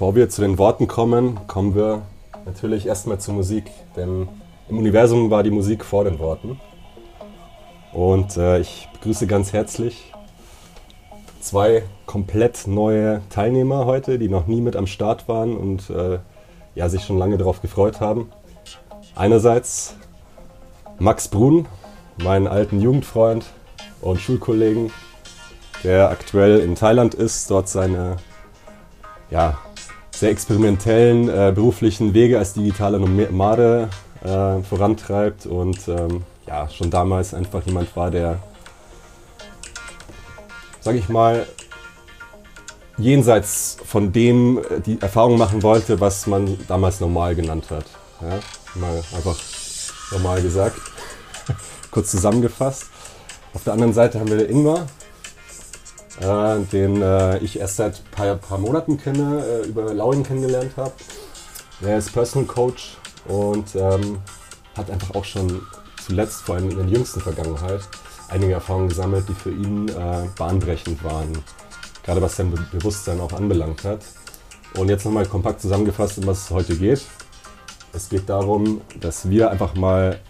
Bevor wir zu den Worten kommen, kommen wir natürlich erstmal zur Musik, denn im Universum war die Musik vor den Worten. Und äh, ich begrüße ganz herzlich zwei komplett neue Teilnehmer heute, die noch nie mit am Start waren und äh, ja, sich schon lange darauf gefreut haben. Einerseits Max Brun, meinen alten Jugendfreund und Schulkollegen, der aktuell in Thailand ist, dort seine ja, sehr experimentellen äh, beruflichen Wege als digitaler Nomade äh, vorantreibt und ähm, ja, schon damals einfach jemand war, der, sag ich mal, jenseits von dem äh, die Erfahrung machen wollte, was man damals normal genannt hat. Ja, mal einfach normal gesagt. Kurz zusammengefasst. Auf der anderen Seite haben wir Ingmar, äh, den äh, ich erst seit ein paar, paar, Monaten kenne, äh, über Lauing kennengelernt habe. Er ist Personal Coach und ähm, hat einfach auch schon zuletzt, vor allem in der jüngsten Vergangenheit, einige Erfahrungen gesammelt, die für ihn äh, bahnbrechend waren. Gerade was sein Be Bewusstsein auch anbelangt hat. Und jetzt nochmal kompakt zusammengefasst, um was es heute geht. Es geht darum, dass wir einfach mal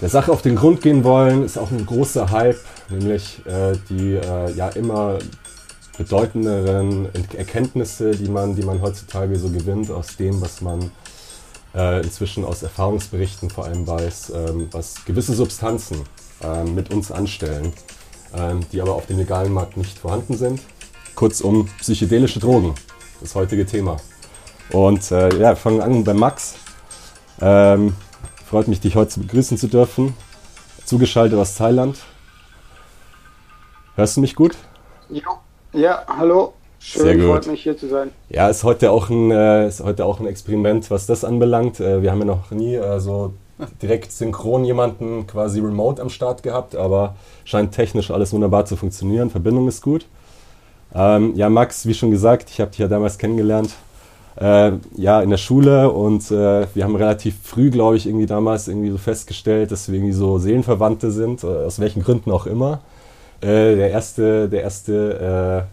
der Sache auf den Grund gehen wollen. Ist auch ein großer Hype, nämlich äh, die äh, ja immer bedeutenderen Erkenntnisse, die man, die man heutzutage so gewinnt aus dem, was man äh, inzwischen aus Erfahrungsberichten vor allem weiß, ähm, was gewisse Substanzen ähm, mit uns anstellen, ähm, die aber auf dem legalen Markt nicht vorhanden sind. Kurzum, psychedelische Drogen, das heutige Thema. Und äh, ja, fangen an bei Max. Ähm, freut mich, dich heute begrüßen zu dürfen. Zugeschaltet aus Thailand. Hörst du mich gut? Ja, hallo. Schön, Sehr gut. freut mich hier zu sein. Ja, ist heute auch ein, äh, ist heute auch ein Experiment, was das anbelangt. Äh, wir haben ja noch nie äh, so direkt synchron jemanden quasi remote am Start gehabt, aber scheint technisch alles wunderbar zu funktionieren. Verbindung ist gut. Ähm, ja, Max, wie schon gesagt, ich habe dich ja damals kennengelernt. Äh, ja, in der Schule und äh, wir haben relativ früh, glaube ich, irgendwie damals irgendwie so festgestellt, dass wir irgendwie so Seelenverwandte sind, äh, aus welchen Gründen auch immer. der erste, der erste,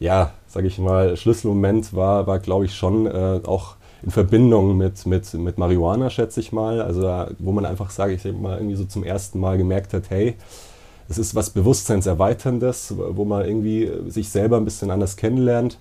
ja, sage ich mal, Schlüsselmoment war, war glaube ich, schon äh, auch in Verbindung mit, mit, mit Marihuana, schätze ich mal. Also wo man einfach, sage ich mal, irgendwie so zum ersten Mal gemerkt hat, hey, es ist was Bewusstseinserweiterndes, wo man irgendwie sich selber ein bisschen anders kennenlernt.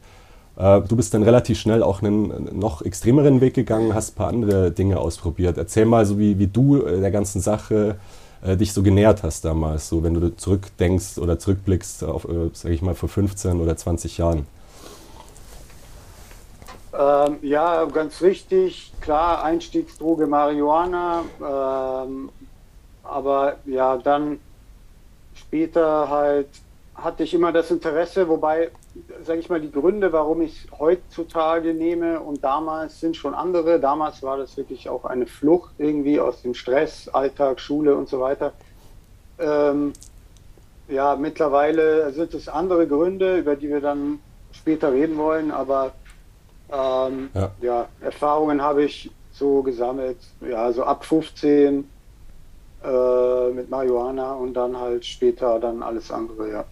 Äh, du bist dann relativ schnell auch einen noch extremeren Weg gegangen, hast ein paar andere Dinge ausprobiert. Erzähl mal so, wie, wie du äh, der ganzen Sache äh, dich so genähert hast damals, so wenn du zurückdenkst oder zurückblickst auf, äh, sage ich mal, vor 15 oder 20 Jahren. Ähm, ja, ganz wichtig. Klar, Einstiegsdroge Marihuana. Ähm, aber ja, dann später halt hatte ich immer das Interesse, wobei, sage ich mal, die Gründe, warum ich es heutzutage nehme und damals sind schon andere. Damals war das wirklich auch eine Flucht irgendwie aus dem Stress, Alltag, Schule und so weiter. Ähm, ja, mittlerweile sind es andere Gründe, über die wir dann später reden wollen, aber ähm, ja. ja. Erfahrungen habe ich so gesammelt, ja, so ab 15 äh, mit Marihuana und dann halt später dann alles andere, ja.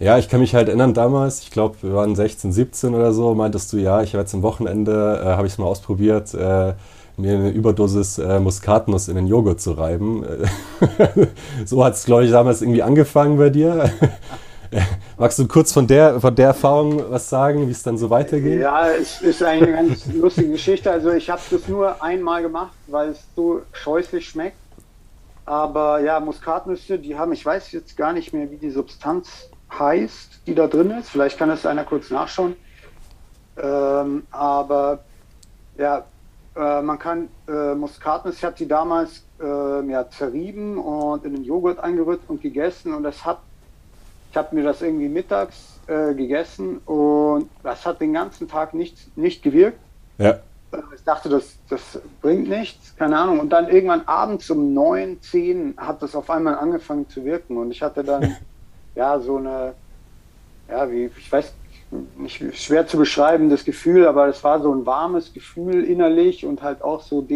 Ja, ich kann mich halt erinnern damals, ich glaube, wir waren 16, 17 oder so, meintest du, ja, ich habe jetzt am Wochenende, äh, habe ich es mal ausprobiert, äh, mir eine Überdosis äh, Muskatnuss in den Joghurt zu reiben. so hat es, glaube ich, damals irgendwie angefangen bei dir. Magst du kurz von der, von der Erfahrung was sagen, wie es dann so weitergeht? Ja, es ist eine ganz lustige Geschichte. Also ich habe das nur einmal gemacht, weil es so scheußlich schmeckt. Aber ja, Muskatnüsse, die haben, ich weiß jetzt gar nicht mehr, wie die Substanz heißt, die da drin ist. Vielleicht kann das einer kurz nachschauen. Ähm, aber ja, äh, man kann äh, Muskatnuss, ich habe die damals äh, ja, zerrieben und in den Joghurt eingerührt und gegessen und das hat ich habe mir das irgendwie mittags äh, gegessen und das hat den ganzen Tag nicht, nicht gewirkt. Ja. Ich dachte, das, das bringt nichts, keine Ahnung. Und dann irgendwann abends um neun, zehn hat das auf einmal angefangen zu wirken. Und ich hatte dann ja so eine, ja, wie, ich weiß nicht, schwer zu beschreiben, das Gefühl, aber es war so ein warmes Gefühl innerlich und halt auch so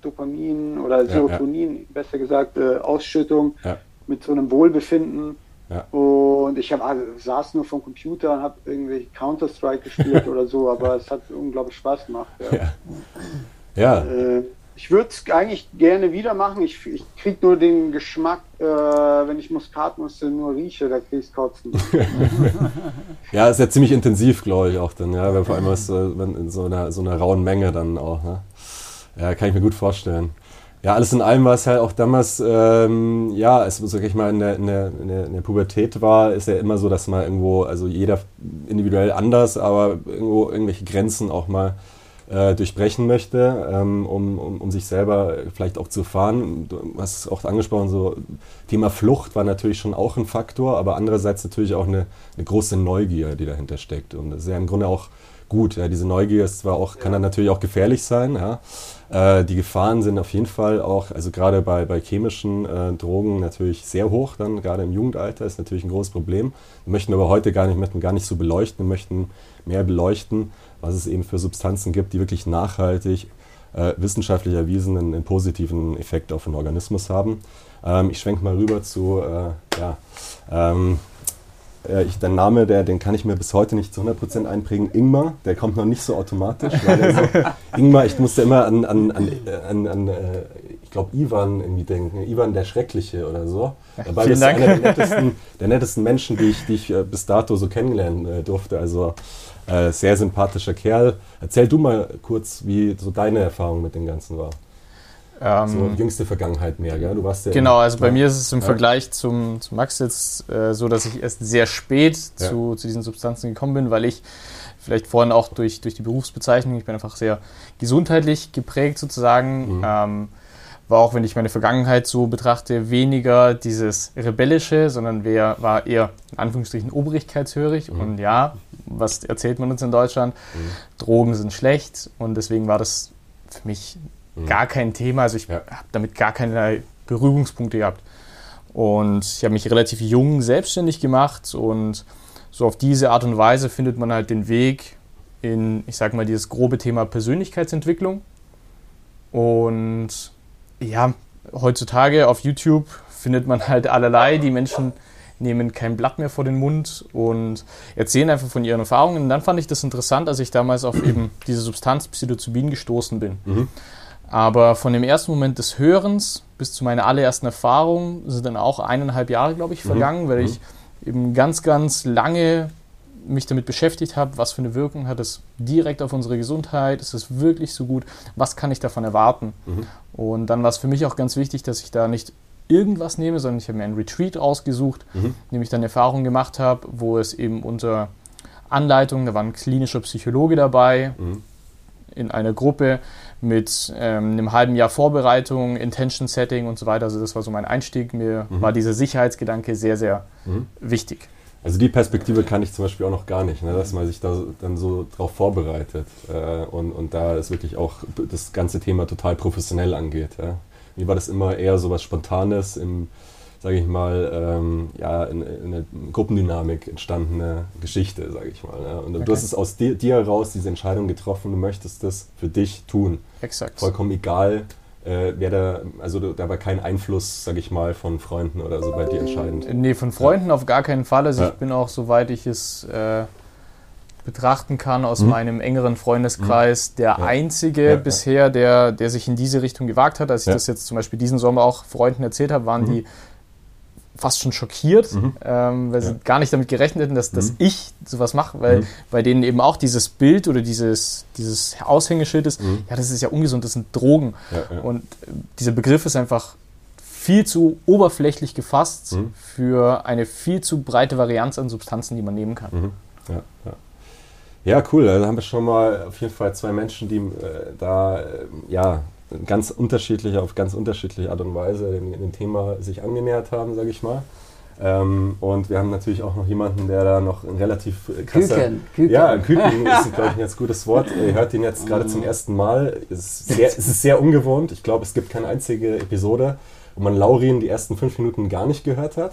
Dopamin oder Serotonin, ja, ja. besser gesagt, äh, Ausschüttung mit so einem Wohlbefinden Ja. Und ich hab, also, saß nur vom Computer und habe irgendwie Counter-Strike gespielt oder so, aber es hat unglaublich Spaß gemacht. Ja. ja. Äh, ich würde es eigentlich gerne wieder machen. Ich, ich kriege nur den Geschmack, äh, wenn ich Muskatnüsse nur rieche, da kriege ich kotzen. ja, ist ja ziemlich intensiv, glaube ich, auch dann, ja, vor allem was, äh, wenn in so einer, so einer rauen Menge dann auch. Ne? Ja, kann ich mir gut vorstellen. Ja, alles in allem war es halt auch damals, ähm, ja, es, sag ich mal, in, der, in, der, in der Pubertät war, ist ja immer so, dass man irgendwo, also jeder individuell anders, aber irgendwo irgendwelche Grenzen auch mal äh, durchbrechen möchte, ähm, um, um, um, sich selber vielleicht auch zu fahren. Du hast es auch angesprochen, so Thema Flucht war natürlich schon auch ein Faktor, aber andererseits natürlich auch eine, eine große Neugier, die dahinter steckt. Und das ist ja im Grunde auch gut. Ja, diese Neugier ist zwar auch, kann dann natürlich auch gefährlich sein, ja. Äh, die Gefahren sind auf jeden Fall auch, also gerade bei, bei chemischen äh, Drogen natürlich sehr hoch, dann gerade im Jugendalter ist natürlich ein großes Problem. Wir möchten aber heute gar nicht, möchten gar nicht so beleuchten, wir möchten mehr beleuchten, was es eben für Substanzen gibt, die wirklich nachhaltig, äh, wissenschaftlich erwiesen einen, einen, positiven Effekt auf den Organismus haben. Ähm, ich schwenke mal rüber zu, äh, ja, ähm, äh, ich, der Name, der, den kann ich mir bis heute nicht zu 100% einprägen. Ingmar, der kommt noch nicht so automatisch. So, Ingmar, ich musste immer an, an, an, an, an äh, ich glaube, Ivan irgendwie denken. Ivan der Schreckliche oder so. Dabei Vielen Dank. einer der nettesten, der nettesten Menschen, die ich, die ich äh, bis dato so kennenlernen durfte. Also äh, sehr sympathischer Kerl. Erzähl du mal kurz, wie so deine Erfahrung mit dem Ganzen war. Ähm, so jüngste Vergangenheit mehr, gell? Du warst ja Genau, also bei mir ist es im ja. Vergleich zum, zum Max jetzt äh, so, dass ich erst sehr spät ja. zu, zu diesen Substanzen gekommen bin, weil ich vielleicht vorhin auch durch, durch die Berufsbezeichnung, ich bin einfach sehr gesundheitlich geprägt sozusagen. Mhm. Ähm, war auch, wenn ich meine Vergangenheit so betrachte, weniger dieses Rebellische, sondern wer war eher in Anführungsstrichen obrigkeitshörig. Mhm. Und ja, was erzählt man uns in Deutschland? Mhm. Drogen sind schlecht und deswegen war das für mich mhm. gar kein Thema. Also ich ja. habe damit gar keine Berührungspunkte gehabt. Und ich habe mich relativ jung selbstständig gemacht und so auf diese Art und Weise findet man halt den Weg in, ich sag mal, dieses grobe Thema Persönlichkeitsentwicklung. Und ja, heutzutage auf YouTube findet man halt allerlei. Die Menschen nehmen kein Blatt mehr vor den Mund und erzählen einfach von ihren Erfahrungen. Und dann fand ich das interessant, als ich damals auf eben diese Substanz Psilocybin gestoßen bin. Mhm. Aber von dem ersten Moment des Hörens bis zu meiner allerersten Erfahrung sind dann auch eineinhalb Jahre, glaube ich, mhm. vergangen, mhm. weil ich eben ganz, ganz lange mich damit beschäftigt habe, was für eine Wirkung hat es direkt auf unsere Gesundheit, ist es wirklich so gut, was kann ich davon erwarten. Mhm. Und dann war es für mich auch ganz wichtig, dass ich da nicht irgendwas nehme, sondern ich habe mir einen Retreat ausgesucht, mhm. in dem ich dann Erfahrungen gemacht habe, wo es eben unter Anleitung, da war ein klinischer Psychologe dabei, mhm. in einer Gruppe mit ähm, einem halben Jahr Vorbereitung, Intention Setting und so weiter. Also das war so mein Einstieg. Mir mhm. war dieser Sicherheitsgedanke sehr, sehr mhm. wichtig. Also die Perspektive kann ich zum Beispiel auch noch gar nicht, ne, dass man sich da dann so drauf vorbereitet äh, und, und da ist wirklich auch das ganze Thema total professionell angeht. Ja. Mir war das immer eher so was Spontanes im, sage ich mal, ähm, ja, in, in einer Gruppendynamik entstandene Geschichte, sage ich mal. Ja. Und okay. du hast es aus dir, dir heraus diese Entscheidung getroffen, du möchtest das für dich tun. Exakt. Vollkommen egal, äh, wäre da, also da war kein Einfluss, sag ich mal, von Freunden oder so bei dir entscheidend? Nee, von Freunden ja. auf gar keinen Fall. Also ja. ich bin auch, soweit ich es äh, betrachten kann, aus mhm. meinem engeren Freundeskreis mhm. der ja. einzige bisher, der, der sich in diese Richtung gewagt hat. Als ich das jetzt zum Beispiel diesen Sommer auch Freunden erzählt habe, waren mhm. die fast schon schockiert, mhm. ähm, weil ja. sie gar nicht damit gerechnet hätten, dass, dass mhm. ich sowas mache, weil mhm. bei denen eben auch dieses Bild oder dieses, dieses Aushängeschild ist, mhm. ja, das ist ja ungesund, das sind Drogen. Ja, ja. Und dieser Begriff ist einfach viel zu oberflächlich gefasst mhm. für eine viel zu breite Varianz an Substanzen, die man nehmen kann. Mhm. Ja, cool. Da haben wir schon mal auf jeden Fall zwei Menschen, die äh, da äh, ja ganz unterschiedliche, auf ganz unterschiedliche Art und Weise dem, dem Thema sich angenähert haben, sage ich mal. Ähm, und wir haben natürlich auch noch jemanden, der da noch ein relativ krasser... Küken. Küken. Ja, Küken ist, glaube ich, ein ganz gutes Wort. Ihr hört ihn jetzt gerade zum ersten Mal. Es ist sehr, es ist sehr ungewohnt. Ich glaube, es gibt keine einzige Episode, wo man Laurin die ersten fünf Minuten gar nicht gehört hat.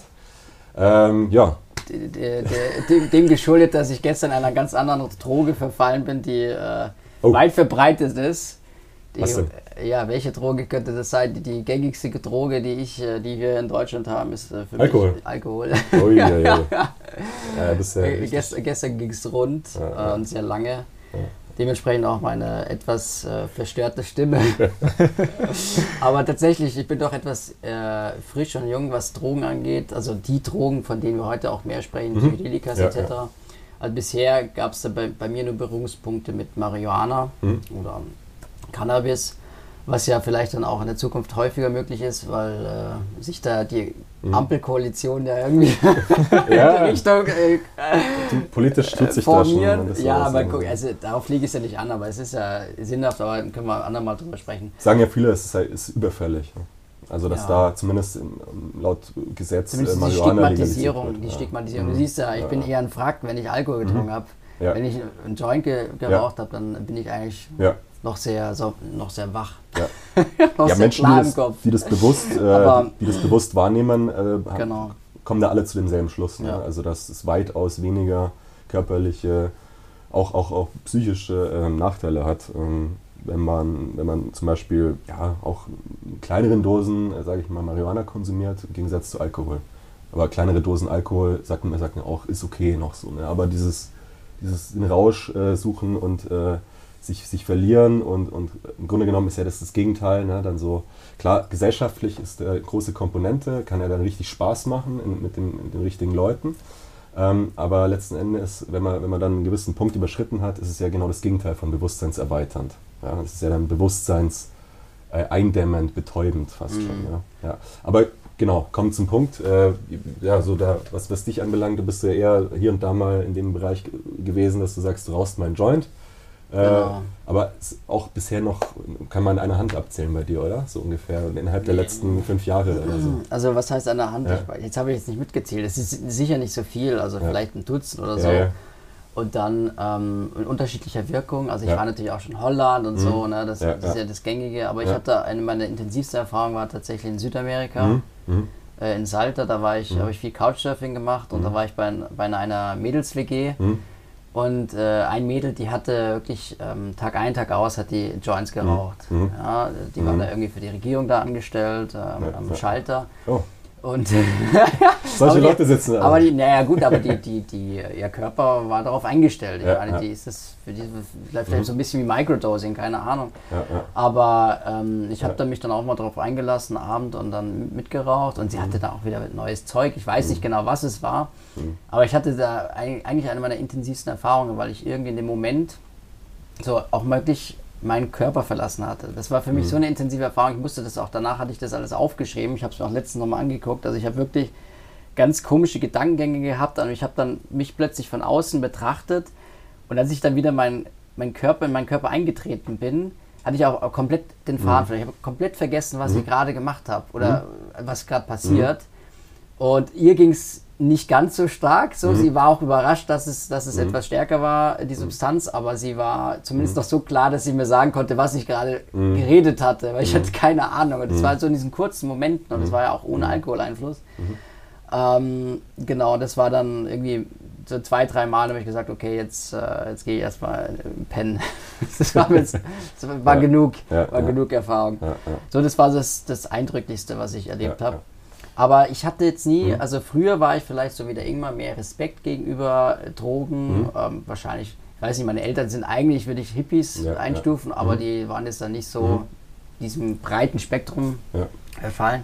Ähm, ja. Dem, dem geschuldet, dass ich gestern einer ganz anderen Droge verfallen bin, die äh, oh. weit verbreitet ist Die, Was denn? Ja, welche Droge könnte das sein? Die, die gängigste Droge, die ich, äh, die wir in Deutschland haben, ist äh, für Alkohol. mich Alkohol. Ui, ja, ja. ja, das ist ja Äh, richtig. gestern ging es rund Ja, ja. äh, und sehr lange. Dementsprechend auch meine etwas äh, verstörte Stimme. Aber tatsächlich, ich bin doch etwas äh, frisch und jung, was Drogen angeht. Also die Drogen, von denen wir heute auch mehr sprechen, Psychedelikas Mhm. Ja, etc. Also bisher gab es bei, bei mir nur Berührungspunkte mit Marihuana Mhm. oder Cannabis, was ja vielleicht dann auch in der Zukunft häufiger möglich ist, weil äh, sich da die Ampelkoalition ja irgendwie in Mhm. Ja. die Richtung äh, Politisch tut sich da schon. formieren. Ja, aber guck, also darauf liege ich ja nicht an, aber es ist ja sinnhaft, aber können wir andermal drüber sprechen. Sagen ja viele, es ist, halt- ist überfällig. Also, dass Ja. da zumindest im, laut Gesetz Zumindest äh, die Marihuana legalisiert Stigmatisierung, wird. die Ja. Stigmatisierung. Mhm. Du siehst ja, ich bin eher ein Frack, wenn ich Alkohol getrunken habe. Ja. Wenn ich einen Joint ge geraucht habe, dann bin ich eigentlich Ja. noch sehr, so, noch sehr wach. Ja. noch ja, Menschen, die das, die das bewusst, äh, die das bewusst wahrnehmen, äh, Genau. kommen da alle zu demselben Schluss. Ne? Ja. Also dass es weitaus weniger körperliche, auch, auch, auch psychische ähm, Nachteile hat, ähm, wenn, man, wenn man zum Beispiel ja, auch in kleineren Dosen, äh, sage ich mal, Marihuana konsumiert, im Gegensatz zu Alkohol. Aber kleinere Dosen Alkohol, sagt man, sagt man auch, ist okay noch so. Ne? Aber dieses, dieses den Rausch äh, suchen und äh, sich, sich verlieren und, und im Grunde genommen ist ja das das Gegenteil. Ne? Dann so, klar, gesellschaftlich ist eine große Komponente, kann ja dann richtig Spaß machen in, mit, den, mit den richtigen Leuten. Ähm, aber letzten Endes, wenn man, wenn man dann einen gewissen Punkt überschritten hat, ist es ja genau das Gegenteil von bewusstseinserweiternd. Ja? Es ist ja dann bewusstseins äh, eindämmend, betäubend fast schon. Ja? Ja. Aber genau, kommen zum Punkt. Äh, ja, so da, was, was dich anbelangt, du bist ja eher hier und da mal in dem Bereich ge- gewesen, dass du sagst, du rauchst meinen Joint. Äh, Genau. Aber auch bisher noch, kann man eine Hand abzählen bei dir, oder? So ungefähr innerhalb der letzten fünf Jahre oder so. Also was heißt an der Hand? Ja. Ich, jetzt habe ich jetzt nicht mitgezählt. Es ist sicher nicht so viel, also Ja. vielleicht ein Dutzend oder so. Ja. Und dann ähm, in unterschiedlicher Wirkung. Also ich war natürlich auch schon in Holland und so, ne? das, das ist ja. das Gängige. Aber ich hatte eine meiner intensivsten Erfahrungen war tatsächlich in Südamerika, Mhm. Mhm. äh, in Salta. Da war ich, habe ich viel Couchsurfing gemacht und da war ich bei, bei einer Mädels-WG. Mhm. Und äh, ein Mädel, die hatte wirklich ähm, Tag ein, Tag aus, hat die Joints geraucht. Mhm. Ja, die war da irgendwie für die Regierung da angestellt, ähm, am ja. Schalter. Oh, Und solche die- Leute sitzen da. aber die, naja gut, aber die, die, die, ihr Körper war darauf eingestellt. Ich Ja, meine, ja. die ist das für die vielleicht so ein bisschen wie Microdosing, keine Ahnung. ja, ja. Aber ähm, ich habe dann mich dann auch mal darauf eingelassen, Abend und dann mitgeraucht und sie hatte da auch wieder neues Zeug. Ich weiß nicht genau, was es war, aber ich hatte da eig- eigentlich eine meiner intensivsten Erfahrungen, weil ich irgendwie in dem Moment so auch wirklich meinen Körper verlassen hatte. Das war für mich so eine intensive Erfahrung. Ich musste das auch, danach hatte ich das alles aufgeschrieben. Ich habe es mir auch letztens nochmal angeguckt. Also ich habe wirklich ganz komische Gedankengänge gehabt und ich habe dann mich plötzlich von außen betrachtet und als ich dann wieder mein, mein Körper in meinen Körper eingetreten bin, hatte ich auch, komplett den Faden verloren. Ich habe komplett vergessen, was ich gerade gemacht habe oder was gerade passiert. Und ihr ging es nicht ganz so stark. So, sie war auch überrascht, dass es, dass es etwas stärker war, die Substanz, aber sie war zumindest noch so klar, dass sie mir sagen konnte, was ich gerade geredet hatte, weil ich hatte keine Ahnung. Und das war so in diesen kurzen Momenten und das war ja auch ohne Alkoholeinfluss. Ähm, genau, das war dann irgendwie so zwei, drei Mal habe ich gesagt, okay, jetzt, äh, jetzt gehe ich erstmal pennen. das war, jetzt, das war Ja. genug, Ja, war ja. genug Erfahrung. So, das war das, das Eindrücklichste, was ich erlebt habe. Ja. Aber ich hatte jetzt nie, Mhm. also früher war ich vielleicht so wie der Ingmar mehr Respekt gegenüber äh, Drogen. Mhm. Ähm, wahrscheinlich, ich weiß nicht, meine Eltern sind eigentlich, würde ich Hippies Ja, ja. einstufen, aber Mhm. die waren jetzt dann nicht so Mhm. diesem breiten Spektrum Ja. erfallen.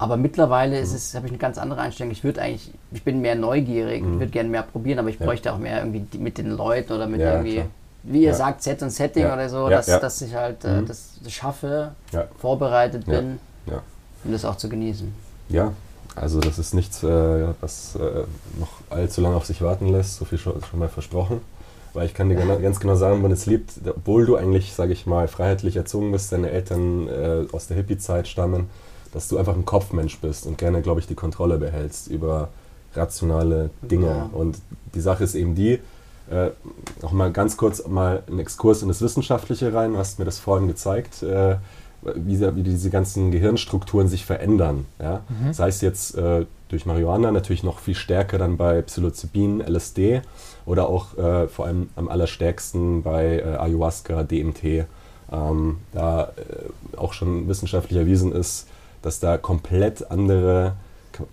Aber mittlerweile ist es, habe ich eine ganz andere Einstellung. Ich würde eigentlich, ich bin mehr neugierig, Mhm. ich würde gerne mehr probieren, aber ich bräuchte auch mehr irgendwie mit den Leuten oder mit Ja, irgendwie, klar. wie ihr Ja. sagt, Set und Setting Ja. oder so, Ja, dass, ja. dass ich halt äh, Mhm. das, das schaffe, Ja. vorbereitet Ja. bin, Ja. um das auch zu genießen. Ja, also das ist nichts, äh, was äh, noch allzu lange auf sich warten lässt, so viel schon, schon mal versprochen. Weil ich kann dir gena- ganz genau sagen, wann es lebt, obwohl du eigentlich, sage ich mal, freiheitlich erzogen bist, deine Eltern äh, aus der Hippie-Zeit stammen, dass du einfach ein Kopfmensch bist und gerne, glaube ich, die Kontrolle behältst über rationale Dinge. Ja. Und die Sache ist eben die, äh, noch mal ganz kurz mal einen Exkurs in das Wissenschaftliche rein, du hast mir das vorhin gezeigt, äh, wie, wie diese ganzen Gehirnstrukturen sich verändern. Ja? Sei es jetzt äh, durch Marihuana, natürlich noch viel stärker dann bei Psilocybin, LSD oder auch äh, vor allem am allerstärksten bei äh, Ayahuasca, DMT, ähm, da äh, auch schon wissenschaftlich erwiesen ist, dass da komplett andere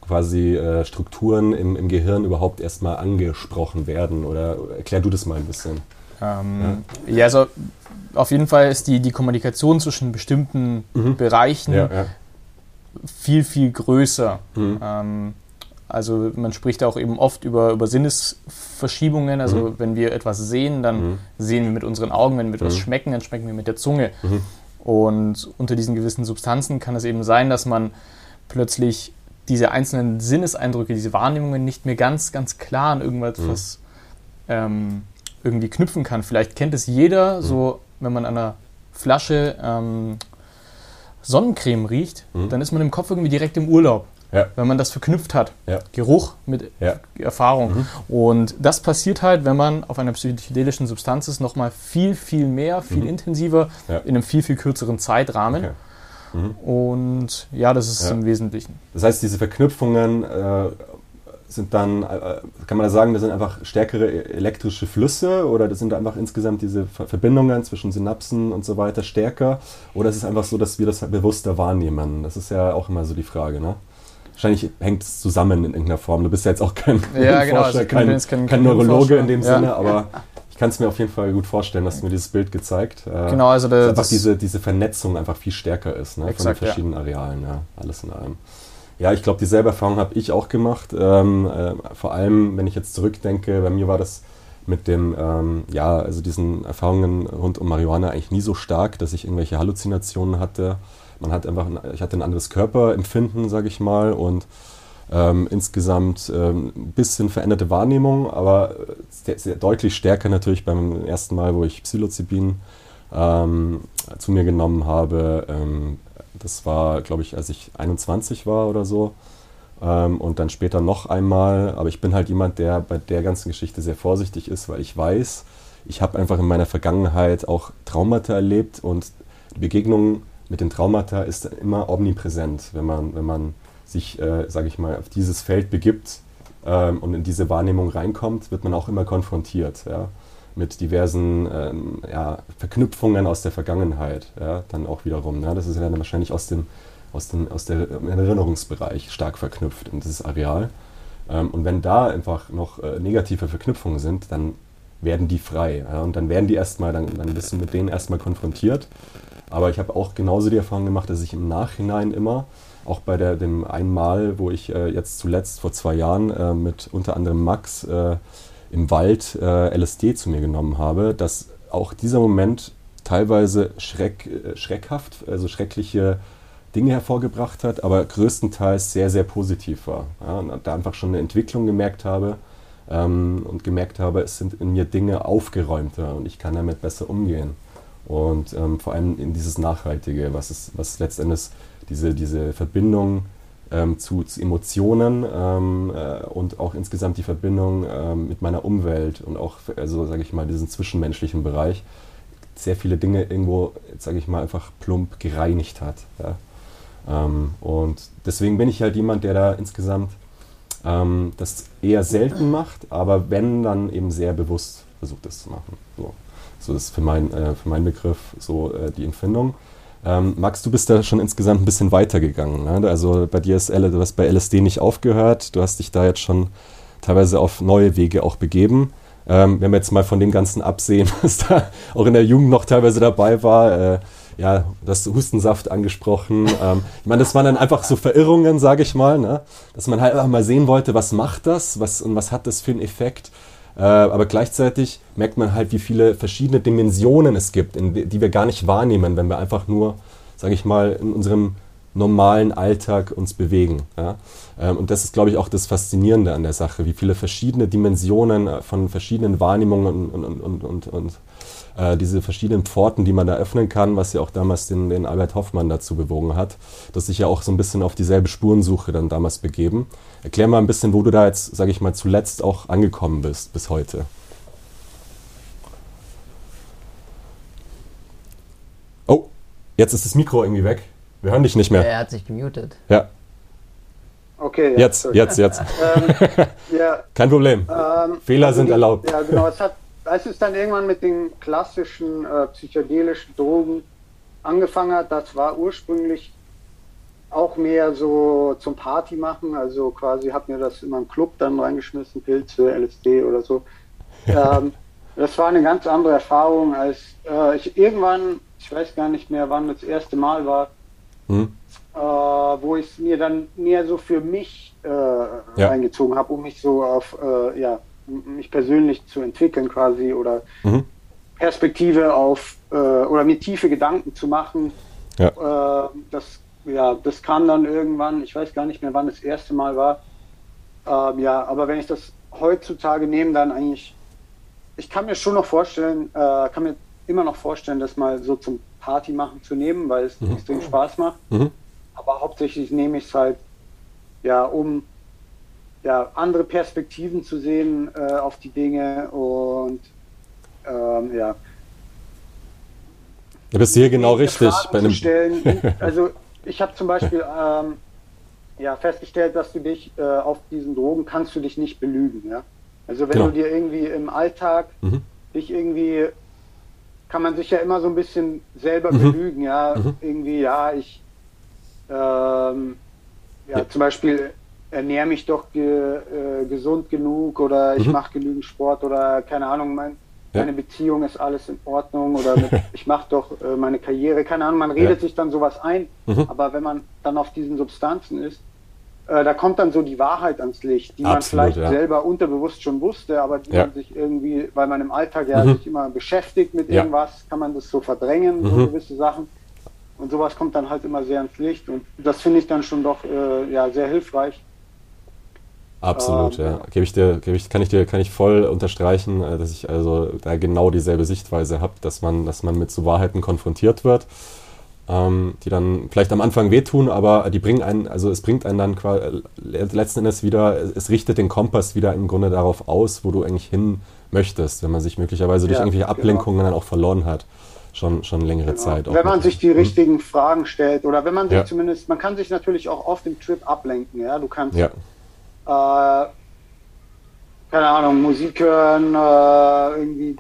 quasi äh, Strukturen im, im Gehirn überhaupt erstmal angesprochen werden. Oder erklär du das mal ein bisschen. Ähm, ja. ja. also auf jeden Fall ist die, die Kommunikation zwischen bestimmten mhm. Bereichen ja, ja. viel, viel größer. Mhm. Ähm, also man spricht auch eben oft über, über Sinnesverschiebungen. Also mhm. wenn wir etwas sehen, dann mhm. sehen wir mit unseren Augen. Wenn wir etwas mhm. schmecken, dann schmecken wir mit der Zunge. Mhm. Und unter diesen gewissen Substanzen kann es eben sein, dass man plötzlich diese einzelnen Sinneseindrücke, diese Wahrnehmungen nicht mehr ganz, ganz klar an irgendwas mhm. ähm, irgendwie knüpfen kann. Vielleicht kennt es jeder, mhm. so wenn man an einer Flasche ähm, Sonnencreme riecht, dann ist man im Kopf irgendwie direkt im Urlaub ja. wenn man das verknüpft hat. Ja. Geruch mit ja. Erfahrung. Mhm. Und das passiert halt, wenn man auf einer psychedelischen Substanz ist, nochmal viel, viel mehr, viel mhm. intensiver, in einem viel, viel kürzeren Zeitrahmen. Okay. Mhm. Und ja, das ist im Wesentlichen. Das heißt, diese Verknüpfungen äh, sind dann, äh, kann man da sagen, das sind einfach stärkere e-, elektrische Flüsse oder das sind einfach insgesamt diese Verbindungen zwischen Synapsen und so weiter stärker? Oder ist es einfach so, dass wir das bewusster wahrnehmen? Das ist ja auch immer so die Frage, ne? Wahrscheinlich hängt es zusammen in irgendeiner Form. Du bist ja jetzt auch kein, ja, genau, Forscher, also kein, kein, kein Neurologe in dem ja. Sinne, aber ich kann es mir auf jeden Fall gut vorstellen, dass du mir dieses Bild gezeigt. Äh, genau, also der, einfach diese, diese Vernetzung einfach viel stärker ist ne, exakt, von den verschiedenen ja. Arealen, ja, alles in allem. Ja, ich glaube, dieselbe Erfahrung habe ich auch gemacht. Ähm, äh, vor allem, wenn ich jetzt zurückdenke, bei mir war das mit dem, ähm, ja, also diesen Erfahrungen rund um Marihuana eigentlich nie so stark, dass ich irgendwelche Halluzinationen hatte man hat einfach, ein, ich hatte ein anderes Körperempfinden, sage ich mal, und ähm, insgesamt ähm, ein bisschen veränderte Wahrnehmung, aber sehr, sehr deutlich stärker natürlich beim ersten Mal, wo ich Psilocybin ähm, zu mir genommen habe. Das war, glaube ich, als ich 21 war oder so. Ähm, und dann später noch einmal. Aber ich bin halt jemand, der bei der ganzen Geschichte sehr vorsichtig ist, weil ich weiß, ich habe einfach in meiner Vergangenheit auch Traumata erlebt und Begegnungen mit den Traumata ist immer omnipräsent, wenn man, wenn man sich, äh, sage ich mal, auf dieses Feld begibt ähm, und in diese Wahrnehmung reinkommt, wird man auch immer konfrontiert ja, mit diversen ähm, ja, Verknüpfungen aus der Vergangenheit, ja, dann auch wiederum. Ja, das ist ja dann wahrscheinlich aus dem, aus dem aus der Erinnerungsbereich stark verknüpft in dieses Areal. Ähm, und wenn da einfach noch äh, negative Verknüpfungen sind, dann werden die frei. Ja, und dann werden die erstmal, dann, dann bist du mit denen erstmal konfrontiert aber ich habe auch genauso die Erfahrung gemacht, dass ich im Nachhinein immer, auch bei der, dem einmal, wo ich äh, jetzt zuletzt vor zwei Jahren äh, mit unter anderem Max äh, im Wald äh, LSD zu mir genommen habe, dass auch dieser Moment teilweise schreck, äh, schreckhaft, also schreckliche Dinge hervorgebracht hat, aber größtenteils sehr, sehr positiv war. Ja, da einfach schon eine Entwicklung gemerkt habe ähm, und gemerkt habe, es sind in mir Dinge aufgeräumter und ich kann damit besser umgehen und ähm, vor allem in dieses Nachhaltige, was, ist, was letztendlich diese, diese Verbindung ähm, zu, zu, Emotionen ähm, äh, und auch insgesamt die Verbindung ähm, mit meiner Umwelt und auch, also sage ich mal, diesen zwischenmenschlichen Bereich sehr viele Dinge irgendwo, sage ich mal, einfach plump gereinigt hat. Ja? Ähm, und deswegen bin ich halt jemand, der da insgesamt ähm, das eher selten macht, aber wenn, dann eben sehr bewusst versucht, das zu machen. So. So ist für, mein, äh, für meinen Begriff so äh, die Empfindung. Ähm, Max, du bist da schon insgesamt ein bisschen weitergegangen. Ne? Also bei dir ist L du hast bei LSD nicht aufgehört, du hast dich da jetzt schon teilweise auf neue Wege auch begeben. Ähm, wenn wir jetzt mal von dem Ganzen absehen, was da auch in der Jugend noch teilweise dabei war, äh, ja, das Hustensaft angesprochen. Ähm, ich meine, das waren dann einfach so Verirrungen, sage ich mal, ne? dass man halt einfach mal sehen wollte, was macht das was, und was hat das für einen Effekt. Äh, aber gleichzeitig merkt man halt, wie viele verschiedene Dimensionen es gibt, die wir gar nicht wahrnehmen, wenn wir einfach nur, sage ich mal, in unserem normalen Alltag uns bewegen. Ja? Ähm, und das ist, glaube ich, auch das Faszinierende an der Sache, wie viele verschiedene Dimensionen äh, von verschiedenen Wahrnehmungen und, und, und, und, und äh, diese verschiedenen Pforten, die man da öffnen kann, was ja auch damals den, den Albert Hoffmann dazu bewogen hat, dass sich ja auch so ein bisschen auf dieselbe Spurensuche dann damals begeben. Erklär mal ein bisschen, wo du da jetzt, sage ich mal, zuletzt auch angekommen bist bis heute. Oh, jetzt ist das Mikro irgendwie weg. Wir hören dich nicht mehr. Er hat sich gemutet. Ja. Okay. Ja, jetzt, jetzt, jetzt. ähm, ja, Kein Problem. Ähm, Fehler also sind die, erlaubt. Ja, genau. Es hat als es dann irgendwann mit den klassischen äh, psychedelischen Drogen angefangen hat, das war ursprünglich auch mehr so zum Party machen. Also quasi habe mir das in meinem Club dann reingeschmissen, Pilze, LSD oder so. ähm, das war eine ganz andere Erfahrung, als äh, ich irgendwann, ich weiß gar nicht mehr, wann das erste Mal war, hm. äh, wo ich es mir dann mehr so für mich äh, ja. eingezogen habe, um mich so auf, äh, ja, mich persönlich zu entwickeln quasi oder mhm. Perspektive auf äh, oder mir tiefe Gedanken zu machen. Ja. Äh, das, ja, das kam dann irgendwann, ich weiß gar nicht mehr, wann das erste Mal war. Ähm, ja, aber wenn ich das heutzutage nehme, dann eigentlich, ich kann mir schon noch vorstellen, äh, kann mir immer noch vorstellen, das mal so zum Party machen zu nehmen, weil es mhm. extrem Spaß macht. Mhm. Aber hauptsächlich nehme ich es halt, ja, um ja, andere Perspektiven zu sehen äh, auf die Dinge und ähm, ja. Du bist hier genau richtig. bei einem stellen. Also ich habe zum Beispiel ähm, ja, festgestellt, dass du dich äh, auf diesen Drogen kannst du dich nicht belügen. Ja? Also wenn genau. du dir irgendwie im Alltag mhm. dich irgendwie kann man sich ja immer so ein bisschen selber mhm. belügen, ja, mhm. irgendwie, ja, ich ähm, ja, ja, zum Beispiel ernähre mich doch ge, äh, gesund genug oder ich mhm. mache genügend Sport oder keine Ahnung, mein, ja. meine Beziehung ist alles in Ordnung oder mit, ich mache doch äh, meine Karriere, keine Ahnung, man redet ja. sich dann sowas ein, mhm. aber wenn man dann auf diesen Substanzen ist, äh, da kommt dann so die Wahrheit ans Licht, die Absolut, man vielleicht ja. selber unterbewusst schon wusste, aber die man sich irgendwie, weil man im Alltag ja mhm. sich immer beschäftigt mit irgendwas, kann man das so verdrängen, so mhm. gewisse Sachen. Und sowas kommt dann halt immer sehr ins Licht und das finde ich dann schon doch äh, ja, sehr hilfreich. Absolut, ähm, ja. Gebe ich dir, gebe ich, kann ich dir, kann ich voll unterstreichen, äh, dass ich also da genau dieselbe Sichtweise habe, dass man, dass man mit so Wahrheiten konfrontiert wird, ähm, die dann vielleicht am Anfang wehtun, aber die bringen einen, also es bringt einen dann quasi, letzten Endes wieder, es richtet den Kompass wieder im Grunde darauf aus, wo du eigentlich hin möchtest, wenn man sich möglicherweise durch ja, irgendwelche genau. Ablenkungen genau. dann auch verlolen hat. Schon, schon längere genau. Zeit. Wenn man sich die hm? richtigen Fragen stellt oder wenn man sich ja. zumindest, man kann sich natürlich auch auf dem Trip ablenken, ja. Du kannst ja äh, keine Ahnung, Musik hören, äh, irgendwie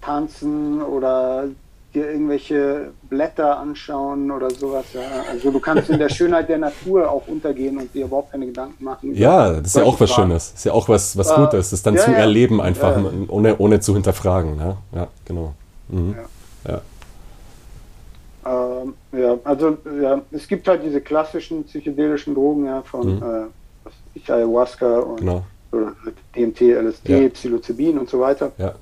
tanzen oder dir irgendwelche Blätter anschauen oder sowas. Ja. Also du kannst in der Schönheit der Natur auch untergehen und dir überhaupt keine Gedanken machen. Ja, das ist ja auch was Fragen. Schönes. Das ist ja auch was, was äh, Gutes. Das dann ja, zu ja. erleben einfach, ohne, ohne zu hinterfragen. Ja, ja genau. Mhm. Ja. Ähm, ja, also ja, es gibt halt diese klassischen psychedelischen Drogen ja, von mhm. äh, ich Ayahuasca und genau. DMT, LSD, ja. Psilocybin und so weiter. Ja.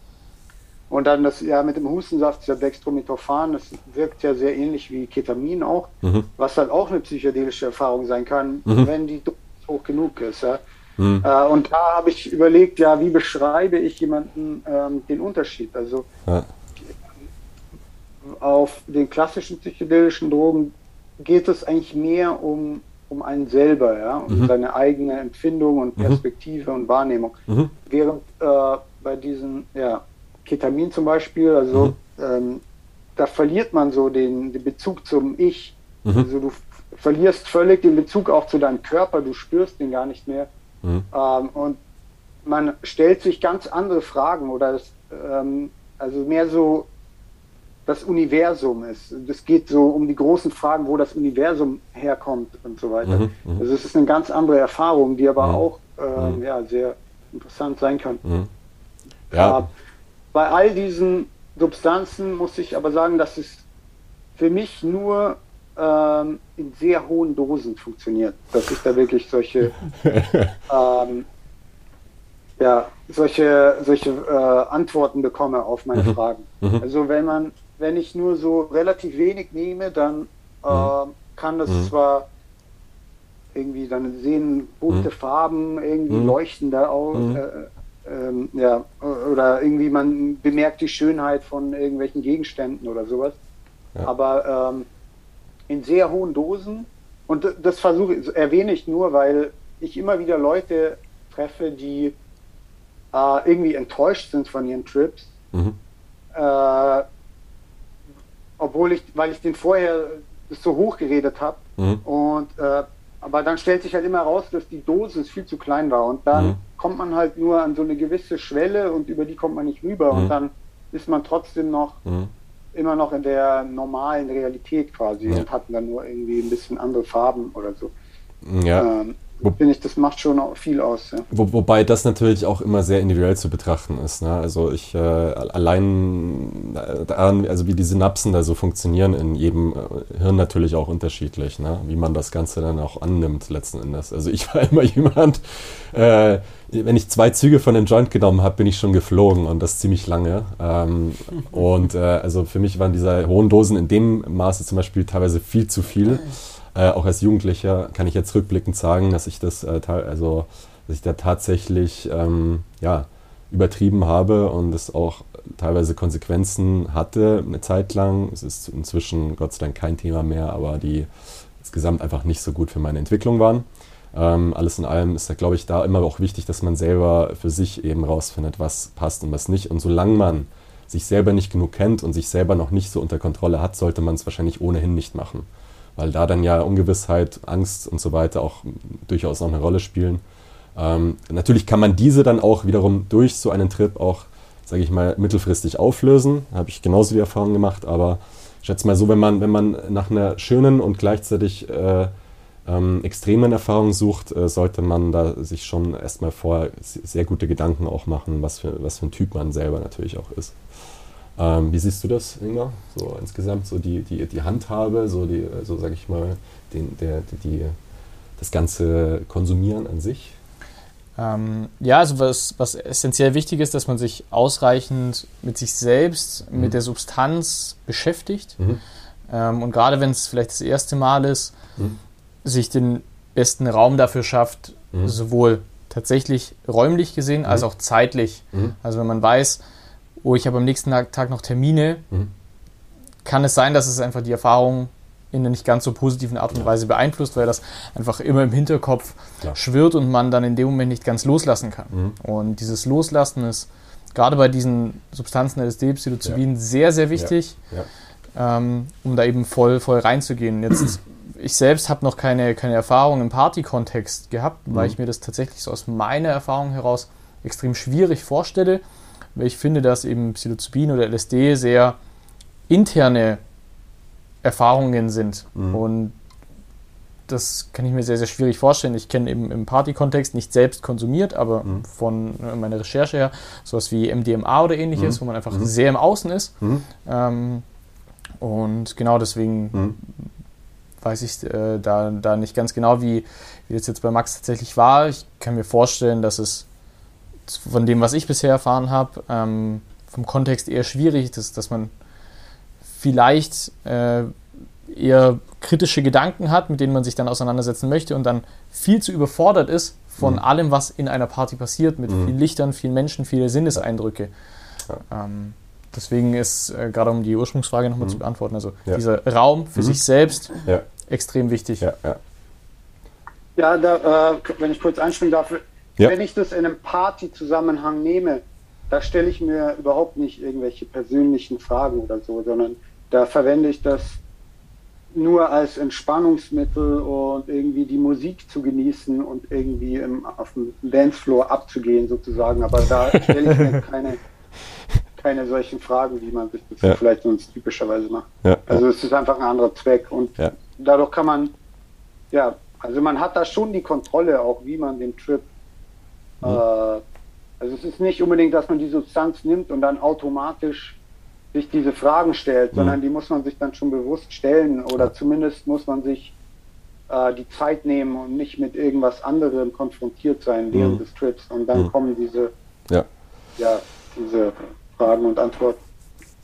Und dann das ja mit dem Hustensaft, dieser Dextrometophan, das wirkt ja sehr ähnlich wie Ketamin auch, mhm. was dann auch eine psychedelische Erfahrung sein kann, mhm. wenn die Dosis hoch genug ist. Ja. Mhm. Äh, und da habe ich überlegt, ja, wie beschreibe ich jemanden ähm, den Unterschied? Also ja. auf den klassischen psychedelischen Drogen geht es eigentlich mehr um um einen selber, ja, um mhm. seine eigene Empfindung und mhm. Perspektive mhm. und Wahrnehmung. Mhm. Während äh, bei diesen, ja, Ketamin zum Beispiel, also mhm. ähm, da verliert man so den, den Bezug zum Ich. Mhm. Also du verlierst völlig den Bezug auch zu deinem Körper, du spürst den gar nicht mehr. Ähm, und man stellt sich ganz andere Fragen oder das, ähm, also mehr so das Universum ist. Es geht so um die großen Fragen, wo das Universum herkommt und so weiter. Mhm, mhm. also es ist eine ganz andere Erfahrung, die aber mhm. auch äh, mhm. ja, sehr interessant sein kann. Mhm. Ja. Äh, bei all diesen Substanzen muss ich aber sagen, dass es für mich nur ähm, in sehr hohen Dosen funktioniert, dass ich da wirklich solche ähm, ja, solche, solche äh, Antworten bekomme auf meine. Fragen. Also wenn man wenn ich nur so relativ wenig nehme, dann äh, kann das mhm. zwar irgendwie, dann sehen bunte mhm. Farben irgendwie leuchten da aus. Äh, ähm, ja, oder irgendwie man bemerkt die Schönheit von irgendwelchen Gegenständen oder sowas. Ja. Aber ähm, in sehr hohen Dosen, und das versuche erwähne ich nur, weil ich immer wieder Leute treffe, die äh, irgendwie enttäuscht sind von ihren Trips. Mhm. Äh, obwohl ich, weil ich den vorher so hoch geredet habe. Mhm. Und äh, aber dann stellt sich halt immer raus, dass die Dosis viel zu klein war und dann mhm. kommt man halt nur an so eine gewisse Schwelle und über die kommt man nicht rüber Mhm. und dann ist man trotzdem noch Mhm. immer noch in der normalen Realität quasi Ja. und hat dann nur irgendwie ein bisschen andere Farben oder so. Ja. Ähm, Wo- Finde ich, das macht schon viel aus. Ja. Wo, wobei das natürlich auch immer sehr individuell zu betrachten ist. Ne? Also ich äh, allein äh, daran, also wie die Synapsen da so funktionieren in jedem äh, Hirn natürlich auch unterschiedlich, ne? wie man das Ganze dann auch annimmt letzten Endes. Also ich war immer jemand, äh, wenn ich zwei Züge von dem Joint genommen habe, bin ich schon geflogen und das ziemlich lange. Ähm, und äh, also für mich waren diese hohen Dosen in dem Maße zum Beispiel teilweise viel zu viel. Äh, auch als Jugendlicher kann ich jetzt rückblickend sagen, dass ich das äh, also dass ich da tatsächlich ähm, ja, übertrieben habe und es auch teilweise Konsequenzen hatte eine Zeit lang. Es ist inzwischen Gott sei Dank kein Thema mehr, aber die insgesamt einfach nicht so gut für meine Entwicklung waren. Ähm, alles in allem ist da, glaube ich, da immer auch wichtig, dass man selber für sich eben rausfindet, was passt und was nicht. Und solange man sich selber nicht genug kennt und sich selber noch nicht so unter Kontrolle hat, sollte man es wahrscheinlich ohnehin nicht machen. Weil da dann ja Ungewissheit, Angst und so weiter auch durchaus noch eine Rolle spielen. Ähm, natürlich kann man diese dann auch wiederum durch so einen Trip auch, sage ich mal, mittelfristig auflösen. Habe ich genauso die Erfahrung gemacht, aber ich schätze mal so, wenn man, wenn man nach einer schönen und gleichzeitig äh, ähm, extremen Erfahrung sucht, äh, sollte man da sich schon erstmal vorher se- sehr gute Gedanken auch machen, was für, was für ein Typ man selber natürlich auch ist. Ähm, wie siehst du das, Inga? So insgesamt so die, die, die Handhabe, so die, so sage ich mal, den, der, die, das ganze Konsumieren an sich? Ähm, ja, also was, was essentiell wichtig ist, dass man sich ausreichend mit sich selbst, Mhm. mit der Substanz beschäftigt. Mhm. Ähm, und gerade wenn es vielleicht das erste Mal ist, Mhm. sich den besten Raum dafür schafft, Mhm. sowohl tatsächlich räumlich gesehen als auch zeitlich. Mhm. Also wenn man weiß, oh, ich habe am nächsten Tag noch Termine, Mhm. kann es sein, dass es einfach die Erfahrung in einer nicht ganz so positiven Art und Weise beeinflusst, weil das einfach immer im Hinterkopf Klar. schwirrt und man dann in dem Moment nicht ganz loslassen kann. Mhm. Und dieses Loslassen ist gerade bei diesen Substanzen LSD, Psilocybin sehr, sehr wichtig, Ja. ähm, um da eben voll, voll reinzugehen. Jetzt, ich selbst habe noch keine, keine Erfahrung im Party-Kontext gehabt, weil Mhm. ich mir das tatsächlich so aus meiner Erfahrung heraus extrem schwierig vorstelle, ich finde, dass eben Psilocybin oder LSD sehr interne Erfahrungen sind. Mhm. Und das kann ich mir sehr, sehr schwierig vorstellen. Ich kenne eben im Party-Kontext nicht selbst konsumiert, aber Mhm. von äh, meiner Recherche her sowas wie MDMA oder ähnliches, Mhm. wo man einfach Mhm. sehr im Außen ist. Mhm. Ähm, und genau deswegen Mhm. weiß ich äh, da, da nicht ganz genau, wie, wie das jetzt bei Max tatsächlich war. Ich kann mir vorstellen, dass es von dem, was ich bisher erfahren habe, ähm, vom Kontext eher schwierig ist, dass man vielleicht äh, eher kritische Gedanken hat, mit denen man sich dann auseinandersetzen möchte und dann viel zu überfordert ist von Mhm. allem, was in einer Party passiert, mit Mhm. vielen Lichtern, vielen Menschen, viele Sinneseindrücke. Ähm, deswegen ist, äh, gerade um die Ursprungsfrage nochmal Mhm. zu beantworten, also Ja. dieser Raum für Mhm. sich selbst Ja, extrem wichtig. ja, ja. Ja, da, äh, wenn ich kurz einspringen darf, Ja. wenn ich das in einem Party-Zusammenhang nehme, da stelle ich mir überhaupt nicht irgendwelche persönlichen Fragen oder so, sondern da verwende ich das nur als Entspannungsmittel und irgendwie die Musik zu genießen und irgendwie im, auf dem Dancefloor abzugehen sozusagen. Aber da stelle ich mir keine, keine solchen Fragen, wie man sich das Ja. vielleicht sonst typischerweise macht. ja, ja. Also es ist einfach ein anderer Zweck und Ja. dadurch kann man, ja, also man hat da schon die Kontrolle auch, wie man den Trip, Mhm. äh, also es ist nicht unbedingt, dass man die Substanz nimmt und dann automatisch sich diese Fragen stellt, Mhm. sondern die muss man sich dann schon bewusst stellen oder zumindest muss man sich äh, die Zeit nehmen und nicht mit irgendwas anderem konfrontiert sein während Mhm. des Trips und dann Mhm. kommen diese, ja. ja, diese Fragen und Antworten.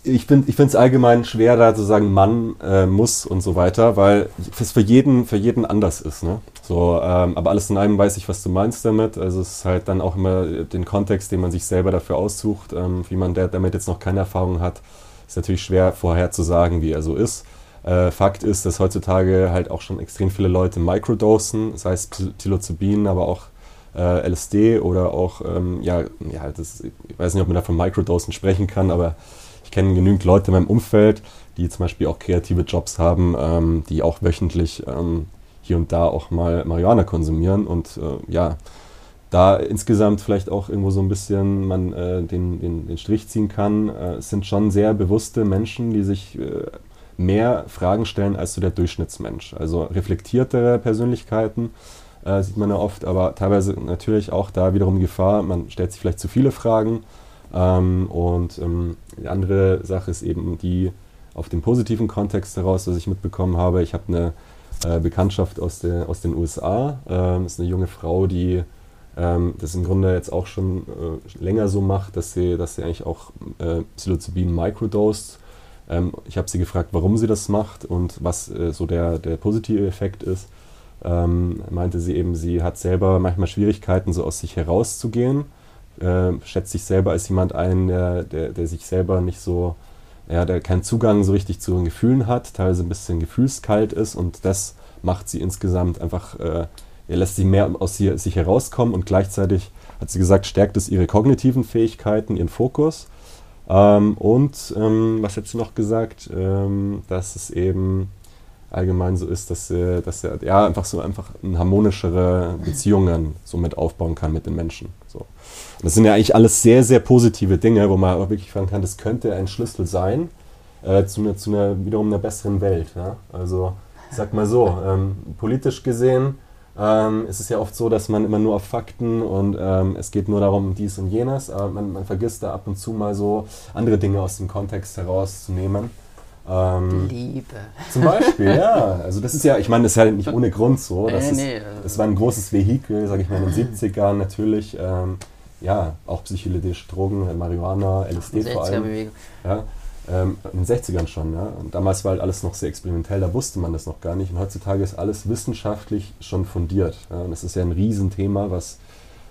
ich finde es allgemein schwer, da zu sagen, Mann äh, muss und so weiter, weil es für jeden, für jeden anders ist. Ne? So, ähm, aber alles in allem weiß ich, was du meinst damit. Also es ist halt dann auch immer den Kontext, den man sich selber dafür aussucht. Ähm, wie man der damit jetzt noch keine Erfahrung hat, ist natürlich schwer vorher zu sagen, wie er so ist. Äh, Fakt ist, dass heutzutage halt auch schon extrem viele Leute microdosen, sei es Psilocybin, aber auch äh, LSD oder auch, ähm, ja, ja das, ich weiß nicht, ob man da von Microdosen sprechen kann, aber ich kenne genügend Leute in meinem Umfeld, die zum Beispiel auch kreative Jobs haben, ähm, die auch wöchentlich ähm, hier und da auch mal Marihuana konsumieren und äh, ja, da insgesamt vielleicht auch irgendwo so ein bisschen man äh, den, den, den Strich ziehen kann, äh, es sind schon sehr bewusste Menschen, die sich äh, mehr Fragen stellen als so der Durchschnittsmensch. Also reflektiertere Persönlichkeiten äh, sieht man ja oft, aber teilweise natürlich auch da wiederum Gefahr, man stellt sich vielleicht zu viele Fragen. Ähm, und ähm, die andere Sache ist eben die auf dem positiven Kontext heraus, was ich mitbekommen habe. Ich habe eine äh, Bekanntschaft aus, der, aus den USA. Ähm, ist eine junge Frau, die ähm, das im Grunde jetzt auch schon äh, länger so macht, dass sie, dass sie eigentlich auch äh, Psilocybin microdosed. Ähm, ich habe sie gefragt, warum sie das macht und was äh, so der, der positive Effekt ist. Ähm, meinte sie eben, sie hat selber manchmal Schwierigkeiten, so aus sich herauszugehen. Äh, schätzt sich selber als jemand ein, der, der, der sich selber nicht so ja, der keinen Zugang so richtig zu den Gefühlen hat, teilweise ein bisschen gefühlskalt ist und das macht sie insgesamt einfach, äh, er lässt sie mehr aus sie, sich herauskommen und gleichzeitig hat sie gesagt, stärkt es ihre kognitiven Fähigkeiten, ihren Fokus. Ähm, und ähm, was hat sie noch gesagt? Ähm, dass es eben allgemein so ist, dass, äh, dass er ja einfach so einfach harmonischere Beziehungen somit aufbauen kann mit den Menschen. So. Das sind ja eigentlich alles sehr, sehr positive Dinge, wo man wirklich fragen kann, das könnte ein Schlüssel sein äh, zu, einer, zu einer wiederum einer besseren Welt. Ja? Also ich sag mal so, ähm, politisch gesehen ähm, ist es ja oft so, dass man immer nur auf Fakten und ähm, es geht nur darum, dies und jenes, aber man, man, vergisst da ab und zu mal so andere Dinge aus dem Kontext herauszunehmen. Ähm, Liebe. Zum Beispiel, ja. Also das ist ja, ich meine, das ist ja nicht ohne Grund so. Das, nee, ist, das war ein großes Vehikel, sage ich mal, in den 70ern natürlich. Ja, auch psychedelische Drogen, äh, Marihuana, LSD vor allem. Ja, ähm, in den 60ern schon. Ja. Und damals war halt alles noch sehr experimentell, da wusste man das noch gar nicht. Und heutzutage ist alles wissenschaftlich schon fundiert. Ja. Und das ist ja ein Riesenthema, was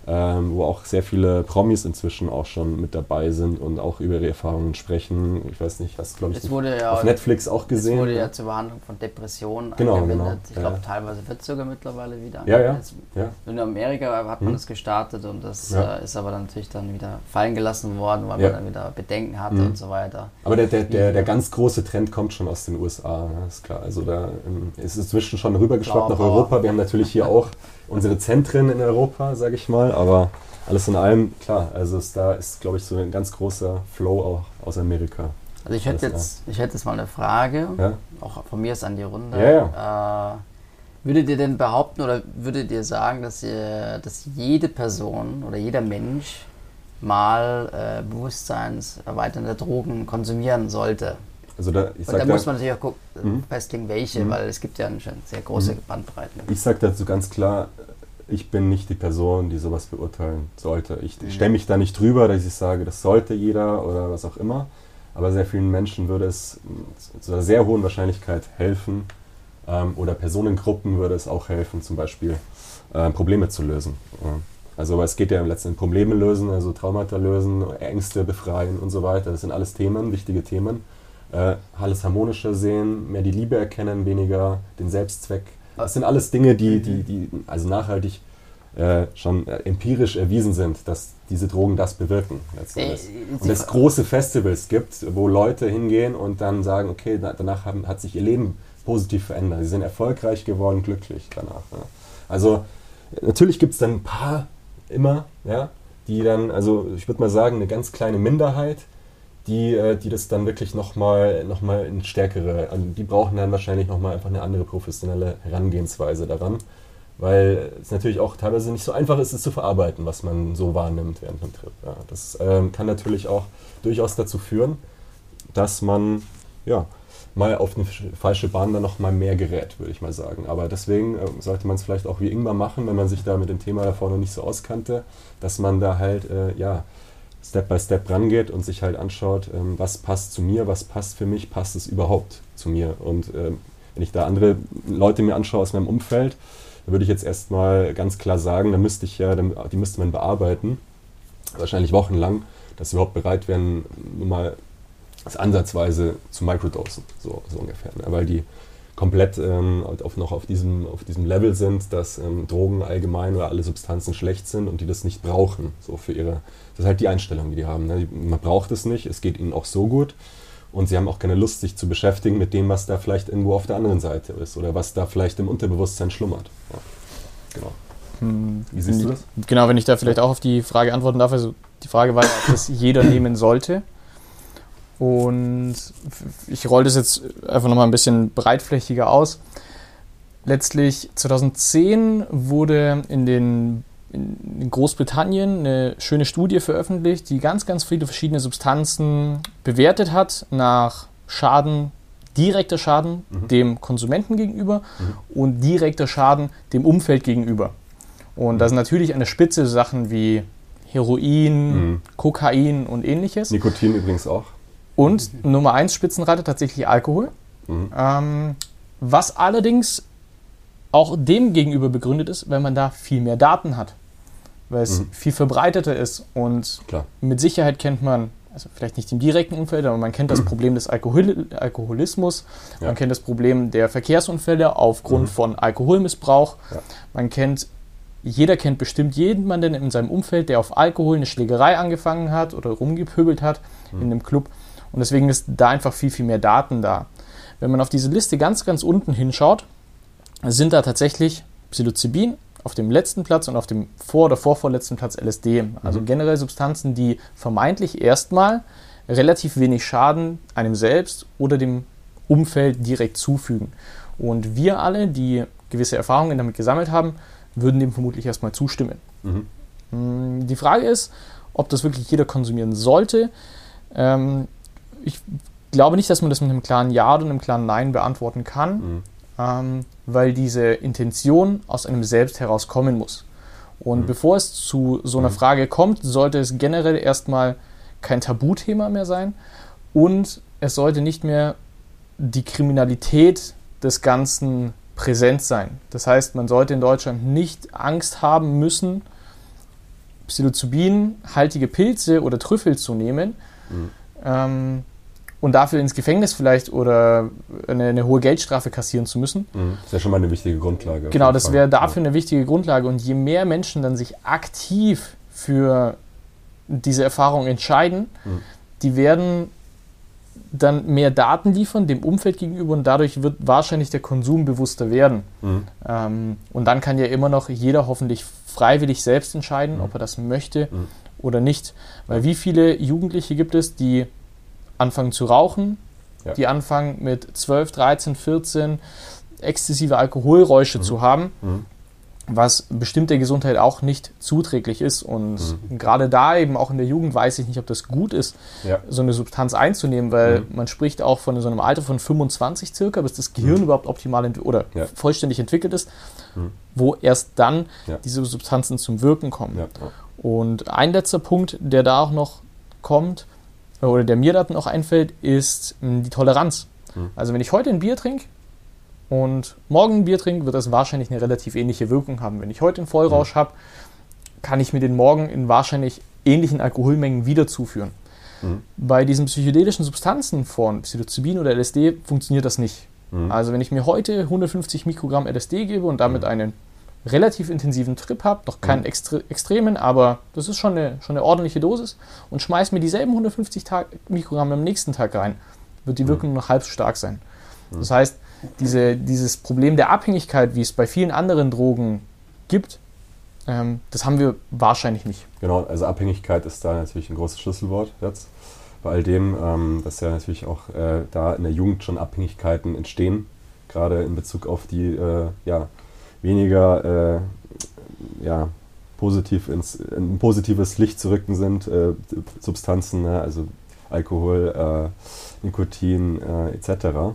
ähm, wo auch sehr viele Promis inzwischen auch schon mit dabei sind und auch über ihre Erfahrungen sprechen. Ich weiß nicht, hast du, glaube ich, ja, auf Netflix auch gesehen. Es wurde ja zur Behandlung von Depressionen genau, angewendet. Genau, ich glaube, ja. teilweise wird es sogar mittlerweile wieder ja, ja, ja. In Amerika hat man hm. das gestartet und das äh, ist aber dann natürlich dann wieder fallen gelassen worden, weil man dann wieder Bedenken hatte hm. und so weiter. Aber der, der, der, der, ganz große Trend kommt schon aus den USA, ist klar. Also da ähm, ist es inzwischen schon rübergeschwappt nach Europa. Wir haben natürlich hier auch unsere Zentren in Europa, sage ich mal. Aber alles in allem, klar, also ist, da ist, glaube ich, so ein ganz großer Flow auch aus Amerika. Also ich hätte, jetzt, ich hätte jetzt mal eine Frage, ja? auch von mir ist an die Runde. Ja, ja. Äh, würdet ihr denn behaupten oder würdet ihr sagen, dass, ihr, dass jede Person oder jeder Mensch mal äh, bewusstseinserweiternde Drogen konsumieren sollte? Also da, ich und da muss man natürlich auch gucken, mhm. festlegen, welche, mhm. weil es gibt ja eine sehr große mhm. Bandbreite. Ich sage dazu ganz klar, ich bin nicht die Person, die sowas beurteilen sollte. Ich mhm. stelle mich da nicht drüber, dass ich sage, das sollte jeder oder was auch immer. Aber sehr vielen Menschen würde es zu einer sehr hohen Wahrscheinlichkeit helfen ähm, oder Personengruppen würde es auch helfen, zum Beispiel äh, Probleme zu lösen. Also es geht ja im letzten Probleme lösen, also Traumata lösen, Ängste befreien und so weiter. Das sind alles Themen, wichtige Themen äh, alles harmonischer sehen, mehr die Liebe erkennen, weniger den Selbstzweck. Das sind alles Dinge, die, die, die also nachhaltig äh, schon äh, empirisch erwiesen sind, dass diese Drogen das bewirken. Äh, und es große Festivals gibt, wo Leute hingehen und dann sagen, okay, danach haben, hat sich ihr Leben positiv verändert. Sie sind erfolgreich geworden, glücklich danach. Ja. Also natürlich gibt es dann ein paar immer, ja, die dann, also ich würde mal sagen, eine ganz kleine Minderheit, die, äh, die das dann wirklich nochmal noch mal in stärkere, also die brauchen dann wahrscheinlich nochmal einfach eine andere professionelle Herangehensweise daran, weil es natürlich auch teilweise nicht so einfach ist, es zu verarbeiten, was man so wahrnimmt während dem Trip. Ja, das ähm, kann natürlich auch durchaus dazu führen, dass man ja, mal auf eine falsche Bahn dann nochmal mehr gerät, würde ich mal sagen. Aber deswegen äh, sollte man es vielleicht auch wie Ingmar machen, wenn man sich da mit dem Thema davor noch nicht so auskannte, dass man da halt, äh, ja, Step by Step rangeht und sich halt anschaut, ähm, was passt zu mir, was passt für mich, passt es überhaupt zu mir. Und ähm, wenn ich da andere Leute mir anschaue aus meinem Umfeld, dann würde ich jetzt erstmal ganz klar sagen, da müsste ich ja, die müsste man bearbeiten, wahrscheinlich wochenlang, dass sie überhaupt bereit wären, nur mal ansatzweise zu microdosen, so, so ungefähr. Ne? Weil die komplett ähm, auf, noch auf diesem, auf diesem Level sind, dass ähm, Drogen allgemein oder alle Substanzen schlecht sind und die das nicht brauchen, so für ihre das ist halt die Einstellung, die die haben. Ne? Man braucht es nicht, es geht ihnen auch so gut. Und sie haben auch keine Lust, sich zu beschäftigen mit dem, was da vielleicht irgendwo auf der anderen Seite ist oder was da vielleicht im Unterbewusstsein schlummert. Ja, genau. Hm, Wie siehst du ich- das? Genau, wenn ich da vielleicht auch auf die Frage antworten darf. Also die Frage war, ob das jeder nehmen sollte. Und ich roll das jetzt einfach nochmal ein bisschen breitflächiger aus. Letztlich 2010 wurde in, den, in Großbritannien eine schöne Studie veröffentlicht, die ganz, ganz viele verschiedene Substanzen bewertet hat nach Schaden, direkter Schaden dem Konsumenten gegenüber und direkter Schaden dem Umfeld gegenüber. Und da sind natürlich an der Spitze Sachen wie Heroin, Mhm. Kokain und ähnliches. Nikotin übrigens auch. Und Nummer 1 Spitzenreiter tatsächlich Alkohol. Mhm. Ähm, was allerdings auch dem gegenüber begründet ist, wenn man da viel mehr Daten hat. Weil es Mhm. viel verbreiteter ist und Klar. mit Sicherheit kennt man, also vielleicht nicht im direkten Umfeld, aber man kennt das Problem des Alkohol Alkoholismus, Ja. man kennt das Problem der Verkehrsunfälle aufgrund Mhm. von Alkoholmissbrauch, Ja. man kennt, jeder kennt bestimmt jemanden in seinem Umfeld, der auf Alkohol eine Schlägerei angefangen hat oder rumgepöbelt hat Mhm. in einem Club und deswegen ist da einfach viel, viel mehr Daten da. Wenn man auf diese Liste ganz, ganz unten hinschaut, sind da tatsächlich Psilocybin auf dem letzten Platz und auf dem vor- oder vorvorletzten Platz LSD. Also generell Substanzen, die vermeintlich erstmal relativ wenig Schaden einem selbst oder dem Umfeld direkt zufügen. Und wir alle, die gewisse Erfahrungen damit gesammelt haben, würden dem vermutlich erstmal zustimmen. Mhm. Mm, Die Frage ist, ob das wirklich jeder konsumieren sollte. Ähm, ich glaube nicht, dass man das mit einem klaren Ja oder einem klaren Nein beantworten kann, Mhm. ähm, weil diese Intention aus einem selbst herauskommen muss. Und Mhm. bevor es zu so einer Mhm. Frage kommt, sollte es generell erstmal kein Tabuthema mehr sein und es sollte nicht mehr die Kriminalität des Ganzen präsent sein. Das heißt, man sollte in Deutschland nicht Angst haben müssen, Psilocybin-haltige Pilze oder Trüffel zu nehmen Mhm. ähm, und dafür ins Gefängnis vielleicht oder eine, eine hohe Geldstrafe kassieren zu müssen. Mhm. Das ist ja schon mal eine wichtige Grundlage. Genau, das wäre dafür eine wichtige Grundlage. Und je mehr Menschen dann sich aktiv für diese Erfahrung entscheiden, Mhm. die werden dann mehr Daten liefern dem Umfeld gegenüber und dadurch wird wahrscheinlich der Konsum bewusster werden. Mhm. Ähm, und dann kann ja immer noch jeder hoffentlich freiwillig selbst entscheiden, Mhm. ob er das möchte Mhm. oder nicht. Weil wie viele Jugendliche gibt es, die anfangen zu rauchen, Ja. die anfangen mit 12, 13, 14 exzessive Alkoholräusche zu haben, Mhm. was bestimmt der Gesundheit auch nicht zuträglich ist. Und Mhm. gerade da eben auch in der Jugend weiß ich nicht, ob das gut ist, Ja. so eine Substanz einzunehmen, weil Mhm. man spricht auch von so einem Alter von 25 circa, bis das Gehirn überhaupt optimal oder Ja. vollständig entwickelt ist, Mhm. wo erst dann diese Substanzen zum Wirken kommen. Und ein letzter Punkt, der da auch noch kommt, oder der mir da noch einfällt, ist mh, die Toleranz. Mhm. Also wenn ich heute ein Bier trinke und morgen ein Bier trinke, wird das wahrscheinlich eine relativ ähnliche Wirkung haben. Wenn ich heute einen Vollrausch habe, kann ich mir den morgen in wahrscheinlich ähnlichen Alkoholmengen wieder zuführen. Mhm. Bei diesen psychedelischen Substanzen von Psilocybin oder LSD funktioniert das nicht. Mhm. Also wenn ich mir heute 150 Mikrogramm LSD gebe und damit Mhm. einen relativ intensiven Trip habe, noch keinen extre extremen, aber das ist schon eine, schon eine ordentliche Dosis und schmeiß mir dieselben 150 Tag Mikrogramm am nächsten Tag rein, wird die Wirkung nur noch halb so stark sein. Das heißt, diese, dieses Problem der Abhängigkeit, wie es bei vielen anderen Drogen gibt, ähm, das haben wir wahrscheinlich nicht. Genau, also Abhängigkeit ist da natürlich ein großes Schlüsselwort jetzt. Bei all dem, ähm, dass ja natürlich auch äh, da in der Jugend schon Abhängigkeiten entstehen, gerade in Bezug auf die äh, ja, weniger äh, ja, positiv ins in positives Licht zu rücken sind, äh, Substanzen, ne, also Alkohol, äh, Nikotin äh, etc.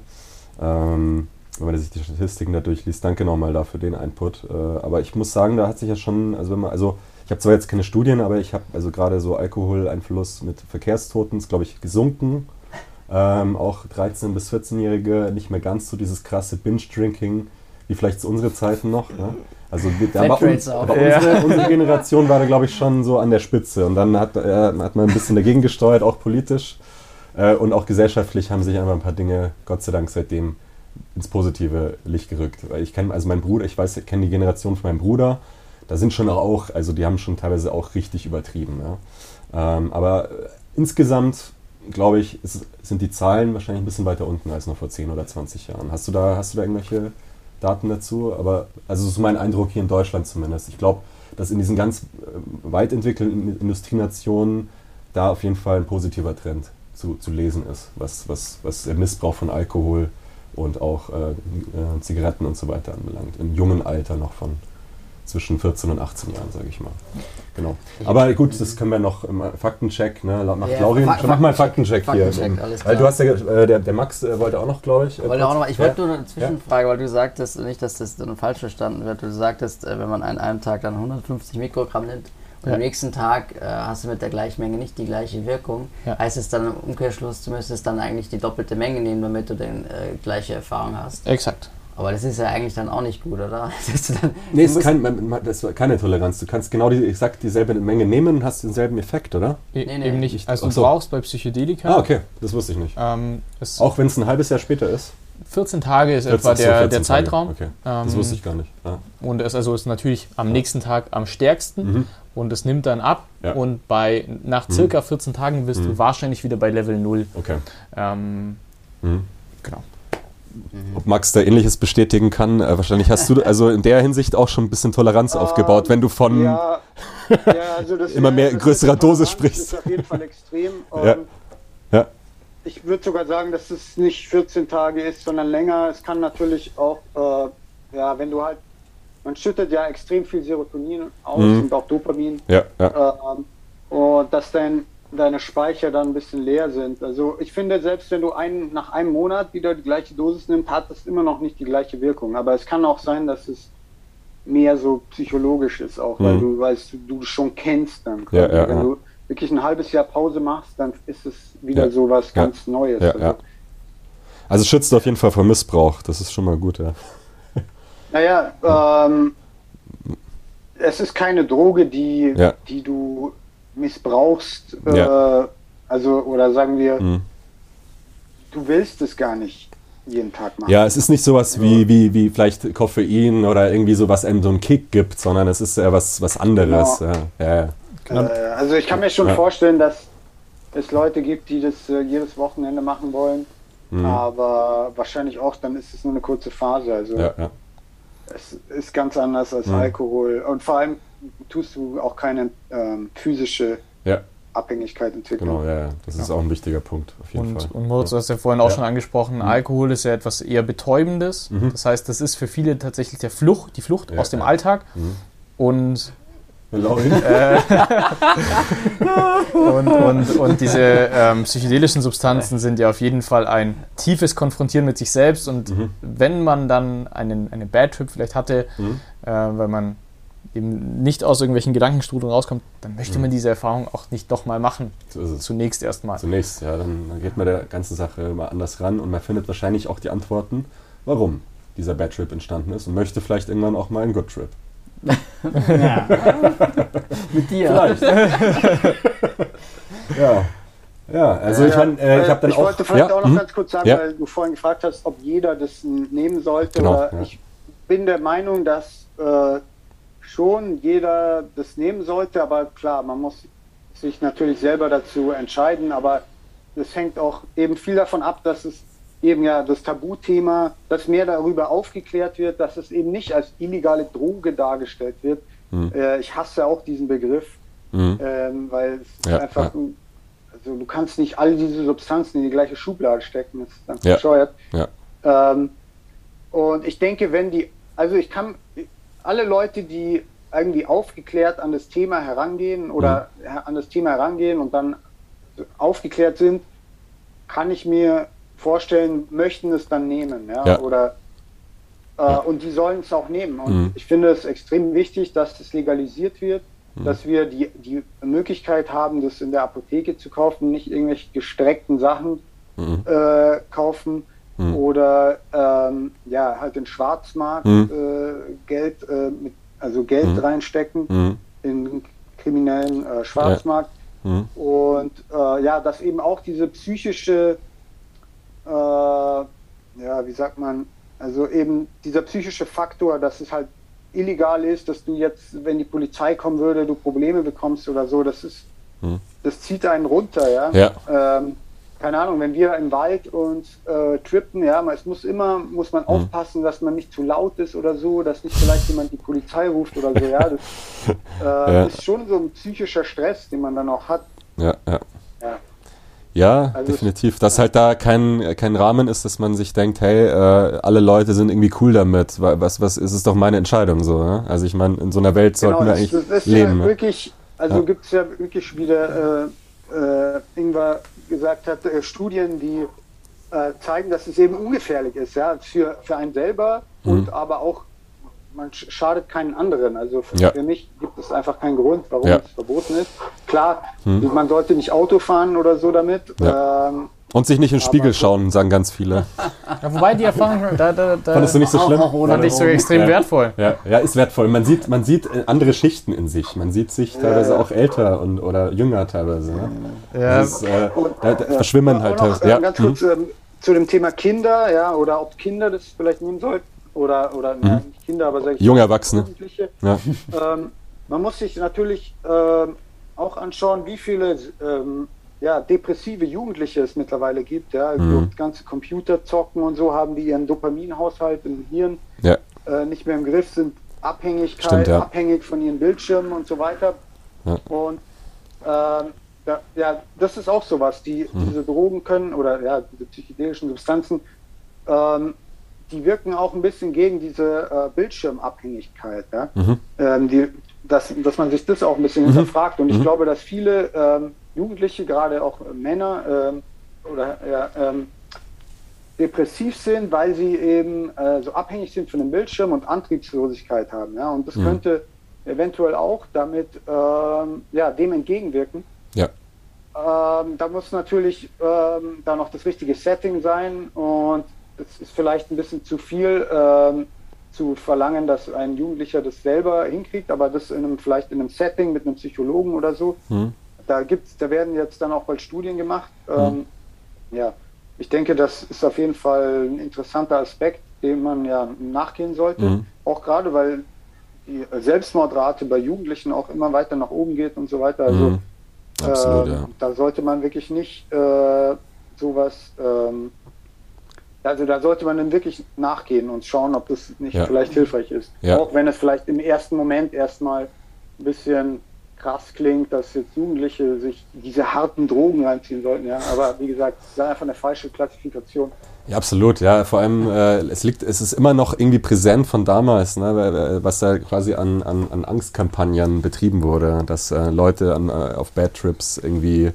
Ähm, wenn man sich die Statistiken da durchliest, danke nochmal dafür den Input. Äh, aber ich muss sagen, da hat sich ja schon, also wenn man, also ich habe zwar jetzt keine Studien, aber ich habe also gerade so Alkoholeinfluss mit Verkehrstoten ist, glaube ich, gesunken. Ähm, auch 13- bis 14-Jährige nicht mehr ganz so dieses krasse Binge-Drinking, wie vielleicht zu unsere Zeiten noch. Ne? Also wir- da war uns, aber unsere, unsere Generation war da, glaube ich, schon so an der Spitze. Und dann hat, äh, hat man ein bisschen dagegen gesteuert, auch politisch. Äh, und auch gesellschaftlich haben sich einfach ein paar Dinge, Gott sei Dank, seitdem ins positive Licht gerückt. Weil ich kenne, also mein Bruder, ich weiß, ich kenne die Generation von meinem Bruder, da sind schon auch, also die haben schon teilweise auch richtig übertrieben. Ja. Ähm, aber insgesamt, glaube ich, ist, sind die Zahlen wahrscheinlich ein bisschen weiter unten als noch vor 10 oder 20 Jahren. Hast du da, hast du da irgendwelche Daten dazu, aber also das ist mein Eindruck hier in Deutschland zumindest. Ich glaube, dass in diesen ganz äh, weit entwickelten Industrienationen da auf jeden Fall ein positiver Trend zu, zu lesen ist, was, was, was der Missbrauch von Alkohol und auch äh, Zigaretten und so weiter anbelangt. Im jungen Alter noch von zwischen 14 und 18 Jahren, sage ich mal. Genau. Aber gut, das können wir noch im Faktencheck, ne? Macht ja, Laurin, Fak mach mal einen Faktencheck, Faktencheck hier. Alles klar. Weil du hast ja, äh, der, der Max äh, wollte auch noch, glaube ich. Äh, wollte auch noch, ich wollte nur eine Zwischenfrage, ja? weil du sagtest, nicht, dass das dann falsch verstanden wird, du sagtest, äh, wenn man an einem Tag dann 150 Mikrogramm nimmt, und ja. am nächsten Tag äh, hast du mit der gleichen Menge nicht die gleiche Wirkung. Ja. Heißt es dann im Umkehrschluss, du müsstest dann eigentlich die doppelte Menge nehmen, damit du die äh, gleiche Erfahrung hast. Exakt. Aber das ist ja eigentlich dann auch nicht gut, oder? dann, nee, ist, kein, das ist keine Toleranz. Du kannst genau die, exakt dieselbe Menge nehmen und hast denselben Effekt, oder? E nee, nee. Eben nicht. Also du brauchst bei Psychedelika. Ah, okay, das wusste ich nicht. Ähm, auch wenn es ein halbes Jahr später ist. 14 Tage ist etwa der, der Zeitraum. Okay. das wusste ich gar nicht. Ah. Und es also ist natürlich am nächsten Tag am stärksten mhm. und es nimmt dann ab. Ja. Und bei nach mhm. circa 14 Tagen bist mhm. du wahrscheinlich wieder bei Level 0. Okay. Ähm, mhm. Genau. Ob Max da ähnliches bestätigen kann. Äh, wahrscheinlich hast du also in der Hinsicht auch schon ein bisschen Toleranz ähm, aufgebaut, wenn du von ja, ja, also immer mehr größerer Dosis sprichst. Das ist auf jeden Fall extrem. ja. Ähm, ja. Ich würde sogar sagen, dass es nicht 14 Tage ist, sondern länger. Es kann natürlich auch, äh, ja, wenn du halt, man schüttet ja extrem viel Serotonin aus mhm. und auch Dopamin. Ja, ja. Äh, und dass dein deine Speicher dann ein bisschen leer sind. Also ich finde, selbst wenn du einen, nach einem Monat wieder die gleiche Dosis nimmst, hat das immer noch nicht die gleiche Wirkung. Aber es kann auch sein, dass es mehr so psychologisch ist, auch weil mhm. du weißt, du, schon kennst dann. Ja, ja, wenn du wirklich ein halbes Jahr Pause machst, dann ist es wieder ja, so was ganz Neues. Also, also schützt auf jeden Fall vor Missbrauch, das ist schon mal gut, ja. Naja, ähm, es ist keine Droge, die, die du missbrauchst, ja. äh, also oder sagen wir, mhm. du willst es gar nicht jeden Tag machen. Ja, es ist nicht sowas wie, wie, wie vielleicht Koffein oder irgendwie so, was einem so einen Kick gibt, sondern es ist ja was, was anderes. Genau. Ja. Ja, äh, also ich kann mir schon vorstellen, dass es Leute gibt, die das äh, jedes Wochenende machen wollen, mhm. aber wahrscheinlich auch, dann ist es nur eine kurze Phase. Also es ist ganz anders als mhm. Alkohol und vor allem tust du auch keine ähm, physische ja. Abhängigkeit entwickeln. Genau, ja, ja. das ist auch ein wichtiger Punkt, auf jeden und, Fall. Und Moritz, du hast ja vorhin auch schon angesprochen, mhm. Alkohol ist ja etwas eher Betäubendes. Mhm. Das heißt, das ist für viele tatsächlich der Flucht, die Flucht aus dem Alltag. Mhm. Und äh, und, und, und diese ähm, psychedelischen Substanzen sind ja auf jeden Fall ein tiefes Konfrontieren mit sich selbst. Und mhm. wenn man dann einen, einen Bad Trip vielleicht hatte, mhm. äh, weil man eben nicht aus irgendwelchen Gedankenstrudeln rauskommt, dann möchte man mhm. diese Erfahrung auch nicht doch mal machen. So Zunächst erstmal. Zunächst, ja, dann geht man der ganzen Sache mal anders ran und man findet wahrscheinlich auch die Antworten, warum dieser Bad Trip entstanden ist und möchte vielleicht irgendwann auch mal einen Good Trip. ja. Mit dir. Vielleicht. ja. Ja, also ja, ich, mein, äh, ich habe dann ich auch. Ich wollte vielleicht ja? auch noch mhm. ganz kurz sagen, ja? weil du vorhin gefragt hast, ob jeder das nehmen sollte. Genau, ich bin der Meinung, dass äh, schon jeder das nehmen sollte, aber klar, man muss sich natürlich selber dazu entscheiden, aber es hängt auch eben viel davon ab, dass es eben ja das Tabuthema, dass mehr darüber aufgeklärt wird, dass es eben nicht als illegale Droge dargestellt wird. Mhm. Äh, ich hasse auch diesen Begriff, mhm. ähm, weil es ja, einfach, ja. also du kannst nicht all diese Substanzen in die gleiche Schublade stecken, das ist dann ja. bescheuert. Ähm, und ich denke, wenn die, also ich kann, alle Leute, die irgendwie aufgeklärt an das Thema herangehen oder mhm. an das Thema herangehen und dann aufgeklärt sind, kann ich mir vorstellen, möchten es dann nehmen. Ja? ja. Oder äh, ja. und die sollen es auch nehmen. Und mhm. ich finde es extrem wichtig, dass das legalisiert wird, mhm. dass wir die, die Möglichkeit haben, das in der Apotheke zu kaufen, nicht irgendwelche gestreckten Sachen mhm. äh, kaufen mhm. oder ähm, ja, halt den Schwarzmarkt mhm. äh, Geld, äh, mit, also Geld mhm. reinstecken mhm. in kriminellen äh, Schwarzmarkt. Ja. Mhm. Und äh, ja, dass eben auch diese psychische, äh, ja, wie sagt man, also eben dieser psychische Faktor, dass es halt illegal ist, dass du jetzt, wenn die Polizei kommen würde, du Probleme bekommst oder so, das ist, mhm. das zieht einen runter, ja. ja. Ähm, keine Ahnung, wenn wir im Wald uns äh, trippen, ja, es muss immer, muss man mhm. aufpassen, dass man nicht zu laut ist oder so, dass nicht vielleicht jemand die Polizei ruft oder so, ja. Das äh, ja. ist schon so ein psychischer Stress, den man dann auch hat. Ja, ja. Ja, ja also definitiv. Dass halt da kein, kein Rahmen ist, dass man sich denkt, hey, äh, alle Leute sind irgendwie cool damit. Was, was ist es doch meine Entscheidung so, ne? Also ich meine, in so einer Welt sollten genau, wir eigentlich das, das leben. Ja ne? wirklich, also ja. gibt es ja wirklich wieder äh, äh, Ingwer gesagt hat, äh, Studien, die äh, zeigen, dass es eben ungefährlich ist, ja, für, für einen selber mhm. und aber auch man schadet keinen anderen. Also für, ja. für, mich gibt es einfach keinen Grund, warum ja. es verboten ist. Klar, mhm. man sollte nicht Auto fahren oder so damit. Ja. Ähm, und sich nicht in den Spiegel schauen, sagen ganz viele. Ja, wobei die Erfahrung, da, da, da fandest du nicht so schlimm? Fand ich so extrem ja. wertvoll. Ja, ja, ist wertvoll. Man sieht, man sieht äh, andere Schichten in sich. Man sieht sich teilweise ja, auch älter und, oder jünger teilweise. Ne? Ja. Ist, äh, da, da verschwimmen halt. Noch, äh, ganz kurz mhm. ähm, zu dem Thema Kinder, ja, oder ob Kinder das vielleicht nehmen sollten. Oder, oder mhm. nicht Kinder, aber sag ich Junge Erwachsene. Ja. Ähm, man muss sich natürlich ähm, auch anschauen, wie viele ähm, ja, depressive Jugendliche es mittlerweile gibt, ja, mhm. ganze Computer zocken und so haben die ihren Dopaminhaushalt im Hirn ja. äh, nicht mehr im Griff, sind Abhängigkeit, Stimmt, ja. abhängig von ihren Bildschirmen und so weiter. Ja. Und ähm, ja, ja, das ist auch sowas. Die, mhm. Diese Drogen können oder ja, diese psychedelischen Substanzen, ähm, die wirken auch ein bisschen gegen diese äh, Bildschirmabhängigkeit. Ja? Mhm. Ähm, die, dass, dass man sich das auch ein bisschen mhm. hinterfragt. Und ich mhm. glaube, dass viele ähm, Jugendliche, gerade auch Männer ähm, oder ja, ähm, depressiv sind, weil sie eben äh, so abhängig sind von dem Bildschirm und Antriebslosigkeit haben. Ja? Und das mhm. könnte eventuell auch damit ähm, ja, dem entgegenwirken. Ja. Ähm, da muss natürlich ähm, da noch das richtige Setting sein und es ist vielleicht ein bisschen zu viel ähm, zu verlangen, dass ein Jugendlicher das selber hinkriegt, aber das in einem, vielleicht in einem Setting mit einem Psychologen oder so. Mhm da gibt's, da werden jetzt dann auch bald Studien gemacht. Mhm. Ähm, ja, ich denke, das ist auf jeden Fall ein interessanter Aspekt, dem man ja nachgehen sollte. Mhm. Auch gerade, weil die Selbstmordrate bei Jugendlichen auch immer weiter nach oben geht und so weiter. Also mhm. Absolut, äh, ja. da sollte man wirklich nicht äh, sowas, ähm, also da sollte man dann wirklich nachgehen und schauen, ob das nicht ja. vielleicht hilfreich ist. Ja. Auch wenn es vielleicht im ersten Moment erstmal ein bisschen krass klingt, dass jetzt Jugendliche sich diese harten Drogen reinziehen sollten. Ja. Aber wie gesagt, das ist einfach eine falsche Klassifikation. Ja, absolut, ja. Vor allem, äh, es liegt, es ist immer noch irgendwie präsent von damals, ne, was da quasi an, an, an Angstkampagnen betrieben wurde, dass äh, Leute an, äh, auf Bad Trips irgendwie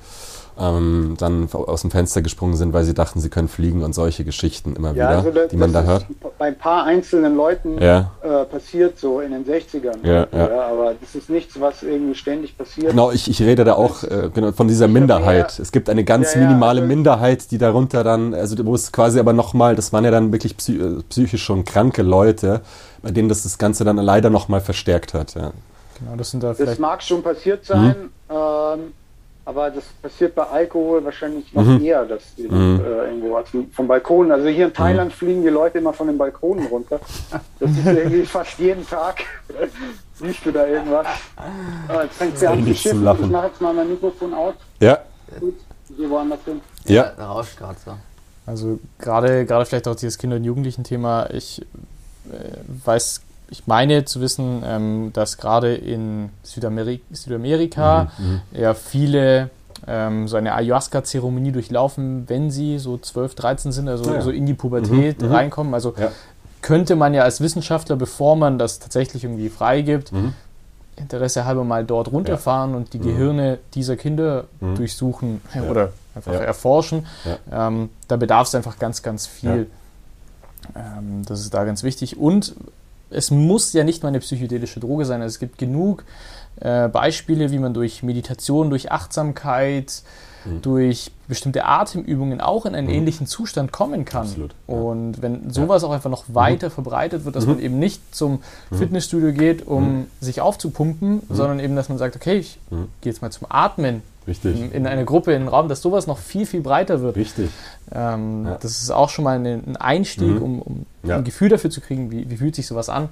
ähm, dann aus dem Fenster gesprungen sind, weil sie dachten, sie können fliegen und solche Geschichten immer ja, wieder, also das, die man da hört. Bei ein paar einzelnen Leuten ja. äh, passiert so in den 60ern. Ja, ja, aber das ist nichts, was irgendwie ständig passiert. Genau, ich, ich rede da auch äh, genau, von dieser Minderheit. es gibt eine ganz minimale also Minderheit, die darunter dann, also wo es quasi aber nochmal, das waren ja dann wirklich äh, psychisch schon kranke Leute, bei denen das das Ganze dann leider nochmal verstärkt hat. Ja. Genau, das sind da vielleicht. Das mag schon passiert sein. Mhm. Ähm, aber das passiert bei Alkohol wahrscheinlich noch mhm. eher, dass die mhm. äh, irgendwo also vom Balkon, also hier in mhm. Thailand mhm. fliegen die Leute immer von den Balkonen runter. Das ist irgendwie fast jeden Tag. Siehst du da irgendwas? Ah, jetzt fängt sie an zu schiffen. Ich mache jetzt mal mein Mikrofon aus. Ja. Gut, geh woanders hin. Ja. Da rauscht gerade so. Also gerade, gerade vielleicht auch dieses Kinder- und Jugendlichen-Thema. Ich äh, weiß ich meine zu wissen, ähm, dass gerade in Südamerik Südamerika mhm, mhm, ja viele ähm, so eine Ayahuasca-Zeremonie durchlaufen, wenn sie so 12, 13 sind, also ja, ja. so in die Pubertät mhm, mhm, reinkommen. Also ja. könnte man ja als Wissenschaftler, bevor man das tatsächlich irgendwie freigibt, mhm. Interesse halber mal dort runterfahren und die mhm. Gehirne dieser Kinder durchsuchen oder einfach erforschen. Ähm, da bedarf es einfach ganz, ganz viel. Ähm, das ist da ganz wichtig. Und es muss ja nicht mal eine psychedelische Droge sein. Also es gibt genug äh, Beispiele, wie man durch Meditation, durch Achtsamkeit, mhm. durch bestimmte Atemübungen auch in einen mhm. ähnlichen Zustand kommen kann. Absolut, ja. Und wenn sowas ja. auch einfach noch weiter mhm. verbreitet wird, dass mhm. man eben nicht zum mhm. Fitnessstudio geht, um mhm. sich aufzupumpen, sondern eben, dass man sagt, okay, ich gehe jetzt mal zum Atmen Richtig. In, in eine Gruppe, in einen Raum, dass sowas noch viel, viel breiter wird. Richtig. Ähm, ja. Das ist auch schon mal ein Einstieg, um, um ein Gefühl dafür zu kriegen, wie, wie fühlt sich sowas an.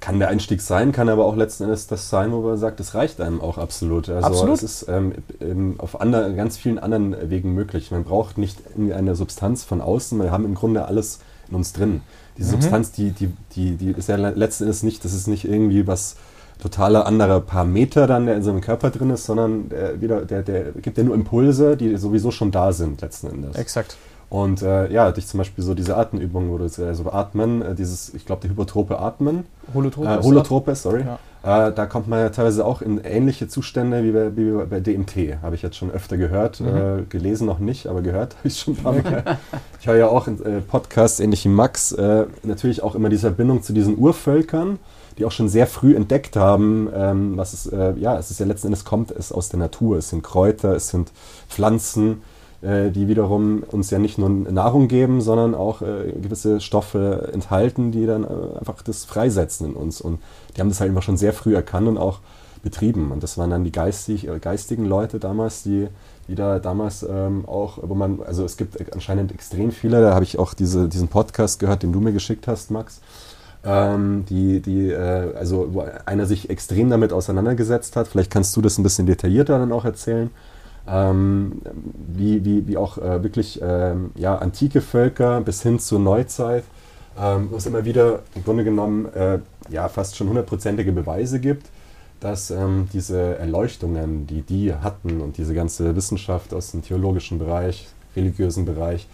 kann der Einstieg sein, kann aber auch letzten Endes das sein, wo man sagt, das reicht einem auch absolut. Also absolut. es ist ähm, auf andere, ganz vielen anderen Wegen möglich. Man braucht nicht eine Substanz von außen, wir haben im Grunde alles in uns drin. Die mhm. Substanz, die, die, die, die ist ja letzten Endes nicht, das ist nicht irgendwie was totaler anderer Parameter dann, der in seinem Körper drin ist, sondern der, wieder, der, der gibt ja nur Impulse, die sowieso schon da sind letzten Endes. Exakt. Und äh, ja, dich zum Beispiel so diese Atemübungen, wo du so also atmen, äh, dieses, ich glaube, die hypertrope Atmen. Holotrope. Äh, Holotrope, sorry. Ja. Äh, da kommt man ja teilweise auch in ähnliche Zustände wie bei, wie bei DMT. Habe ich jetzt schon öfter gehört. Mhm. Äh, gelesen noch nicht, aber gehört habe ich schon ein paar Mal. ich höre ja auch in äh, Podcasts, ähnlich wie Max, natürlich auch immer diese Verbindung zu diesen Urvölkern die auch schon sehr früh entdeckt haben, ähm, was es, ja, es ist ja letzten Endes kommt es aus der Natur. Es sind Kräuter, es sind Pflanzen, äh, die wiederum uns ja nicht nur Nahrung geben, sondern auch äh, gewisse Stoffe enthalten, die dann äh, einfach das freisetzen in uns. Und die haben das halt immer schon sehr früh erkannt und auch betrieben. Und das waren dann die geistig, geistigen Leute damals, die, die da damals ähm, auch, wo man, also es gibt anscheinend extrem viele, da habe ich auch diese, diesen Podcast gehört, den du mir geschickt hast, Max, ähm, die, die, äh, also wo einer sich extrem damit auseinandergesetzt hat. Vielleicht kannst du das ein bisschen detaillierter dann auch erzählen ähm, wie, wie, wie auch äh, wirklich ähm, ja, antike Völker bis hin zur Neuzeit, ähm, wo es immer wieder im Grunde genommen äh, ja, fast schon hundertprozentige Beweise gibt, dass ähm, diese Erleuchtungen, die die hatten und diese ganze Wissenschaft aus dem theologischen Bereich, religiösen Bereich,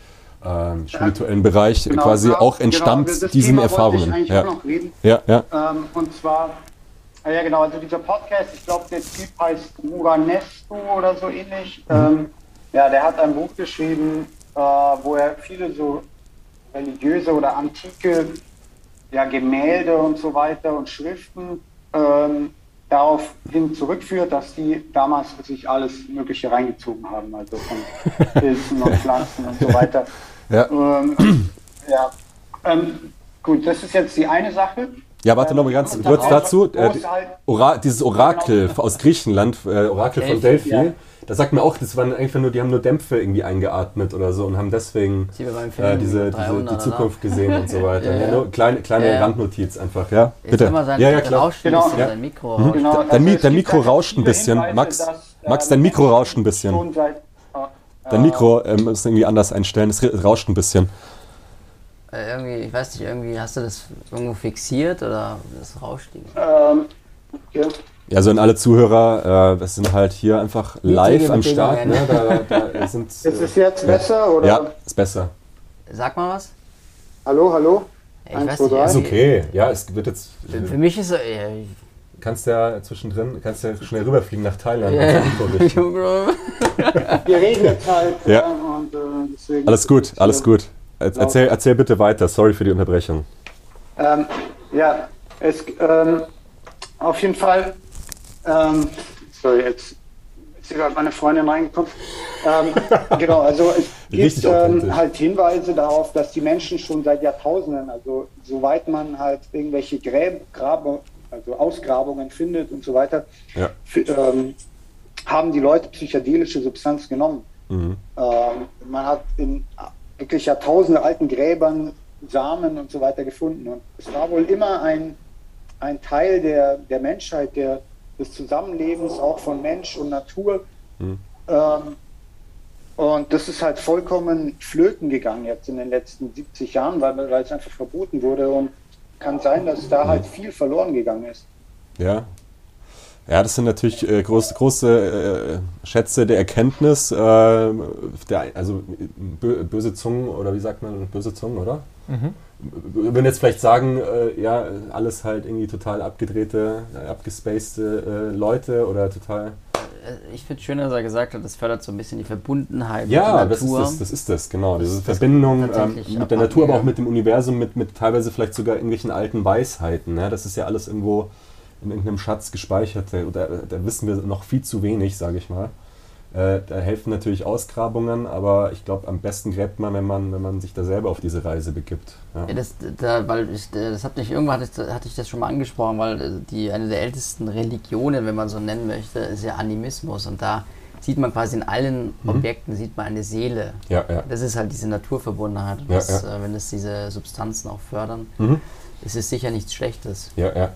ähm, spirituellen Bereich genau, quasi genau, auch entstammt genau, diesen Thema Erfahrungen. ja. ja, ja. Ähm, und zwar Ah ja, genau, also dieser Podcast, ich glaube, der Typ heißt Uranesto oder so ähnlich. Mhm. Ähm, ja, der hat ein Buch geschrieben, äh, wo er viele so religiöse oder antike ja, Gemälde und so weiter und Schriften ähm, darauf hin zurückführt, dass die damals sich alles Mögliche reingezogen haben, also von Pilzen und Pflanzen und so weiter. Ja. Ähm, ja. Ähm, gut, das ist jetzt die eine Sache. Ja, warte noch mal ganz kurz dazu. Äh, Ora dieses Orakel aus Griechenland, äh, Orakel von Delphi, ja. da sagt man auch, das waren einfach nur, die haben nur Dämpfe irgendwie eingeatmet oder so und haben deswegen äh, diese, diese, die Zukunft gesehen und so weiter. ja, ja. nur kleine, kleine Randnotiz einfach, ja? Bitte. ja, ja, klar. Genau. Ja. Dein Mikro, mhm. genau. dein, also dein Mikro rauscht ein bisschen. Max, dass, Max, dein Mikro rauscht ein bisschen. Dein Mikro ähm, ist irgendwie anders einstellen, es rauscht ein bisschen. Äh, irgendwie, ich weiß nicht, irgendwie hast du das irgendwo fixiert oder das rauscht ähm, ja. Ja, so an alle Zuhörer, äh, wir sind halt hier einfach live am Start. Ne? Da, da sind, ist es jetzt besser? Oder? Ja, ist besser. Sag mal was. Hallo, hallo? Ich Eins, weiß nicht, ist okay. Ja, es wird jetzt. Für, für mich ist es. Kannst ja zwischendrin kannst ja schnell rüberfliegen nach Thailand. Ja. Wir reden jetzt halt. Ja. Und, äh, alles gut, alles gut. Erzähl, erzähl bitte weiter, sorry für die Unterbrechung. Ähm, ja, es, ähm, auf jeden Fall, ähm, sorry, jetzt ist gerade meine Freundin reingekommen. Ähm, genau, also es gibt ähm, halt Hinweise darauf, dass die Menschen schon seit Jahrtausenden, also soweit man halt irgendwelche Gräb, Grab, also Ausgrabungen findet und so weiter, ja. Ähm, haben die Leute psychedelische Substanz genommen. Mhm. man hat in wirklich Jahrtausende alten Gräbern Samen und so weiter gefunden. Und es war wohl immer ein, ein Teil der, der Menschheit, der, des Zusammenlebens auch von Mensch und Natur. Mhm. Ähm, und das ist halt vollkommen flöten gegangen jetzt in den letzten 70 Jahren, weil, weil es einfach verboten wurde. Und kann sein, dass da halt viel verloren gegangen ist. Ja, ja, das sind natürlich äh, groß, große äh, Schätze der Erkenntnis. Äh, der, also böse Zungen, oder wie sagt man, böse Zungen, oder? Mhm. Wir würden jetzt vielleicht sagen, äh, ja, alles halt irgendwie total abgedrehte, abgespacede äh, Leute oder total. Äh, ich finde es schön, dass er gesagt hat, das fördert so ein bisschen die Verbundenheit ja, mit der Natur. Ja, das, das ist das, genau. Diese das Verbindung ähm, mit der Natur, aber auch mit dem Universum, mit, mit teilweise vielleicht sogar irgendwelchen alten Weisheiten. Ne? Das ist ja alles irgendwo in irgendeinem Schatz gespeichert. Da, da wissen wir noch viel zu wenig, sage ich mal. Äh, da helfen natürlich Ausgrabungen, aber ich glaube, am besten gräbt man, wenn man, wenn man sich da selber auf diese Reise begibt. Ja. ja das, da, weil ich, das hat mich, irgendwann hatte ich, hatte ich das schon mal angesprochen, weil die, eine der ältesten Religionen, wenn man so nennen möchte, ist ja Animismus und da sieht man quasi in allen mhm. Objekten sieht man eine Seele. Ja, ja. Das ist halt diese Naturverbundenheit. Und das, ja, äh, wenn es diese Substanzen auch fördern, mhm. ist es sicher nichts Schlechtes. Ja, ja.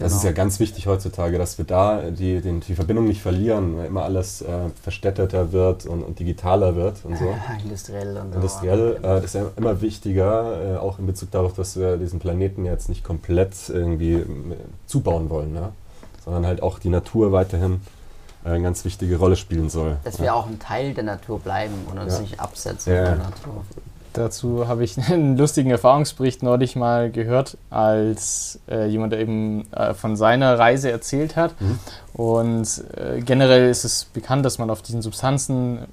Das ist ja genau. ganz wichtig heutzutage, dass wir da die, den, die Verbindung nicht verlieren, weil immer alles äh, verstädterter wird und, und, digitaler wird und so. Industriell und so. Industriell, äh, das ist ja immer wichtiger, äh, auch in Bezug darauf, dass wir diesen Planeten jetzt nicht komplett irgendwie äh, zubauen wollen, ne? sondern halt auch die Natur weiterhin äh, eine ganz wichtige Rolle spielen soll. Dass ja. wir auch ein Teil der Natur bleiben und uns ja. nicht absetzen ja. von der Natur. Dazu habe ich einen lustigen Erfahrungsbericht neulich mal gehört, als äh, jemand eben äh, von seiner Reise erzählt hat. Mhm. Und äh, generell ist es bekannt, dass man auf diesen Substanzen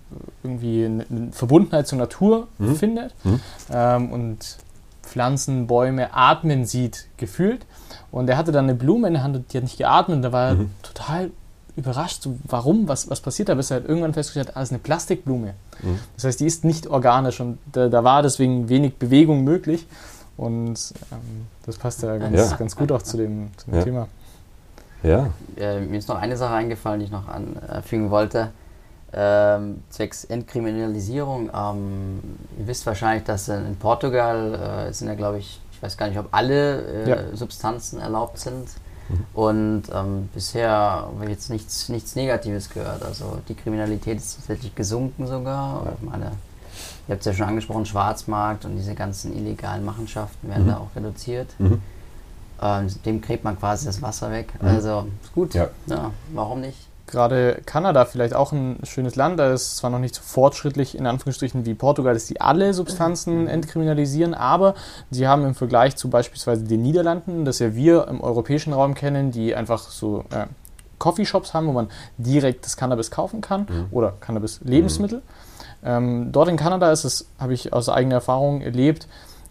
irgendwie eine, eine Verbundenheit zur Natur mhm. findet mhm. Ähm, und Pflanzen, Bäume atmen sieht, gefühlt. Und er hatte dann eine Blume in der Hand, die hat nicht geatmet. Und da war er mhm. total überrascht, so, warum, was, was passiert da, bis er halt irgendwann festgestellt hat, ah, ist eine Plastikblume. Mhm. Das heißt, die ist nicht organisch und da, da war deswegen wenig Bewegung möglich. Und ähm, das passt ja ganz, ja. ganz gut auch zu dem, zu dem ja. Thema. Ja. Äh, mir ist noch eine Sache eingefallen, die ich noch anfügen wollte. Ähm, zwecks Entkriminalisierung. Ähm, ihr wisst wahrscheinlich, dass in, in Portugal äh, sind ja, glaube ich, ich weiß gar nicht, ob alle äh, ja. Substanzen erlaubt sind. Und ähm, bisher habe ich jetzt nichts, nichts Negatives gehört. Also die Kriminalität ist tatsächlich gesunken sogar. Ja. Ich meine, ihr habt es ja schon angesprochen, Schwarzmarkt und diese ganzen illegalen Machenschaften werden mhm. da auch reduziert. Mhm. Ähm, dem gräbt man quasi das Wasser weg. Mhm. Also ist gut. Ja. ja, warum nicht? Gerade Kanada vielleicht auch ein schönes Land. Da ist zwar noch nicht so fortschrittlich in Anführungsstrichen wie Portugal, dass sie alle Substanzen mhm. entkriminalisieren, aber sie haben im Vergleich zu beispielsweise den Niederlanden, das ja wir im europäischen Raum kennen, die einfach so äh, Coffeeshops haben, wo man direkt das Cannabis kaufen kann mhm. oder Cannabis-Lebensmittel. Mhm. Ähm, dort in Kanada ist es, habe ich aus eigener Erfahrung erlebt,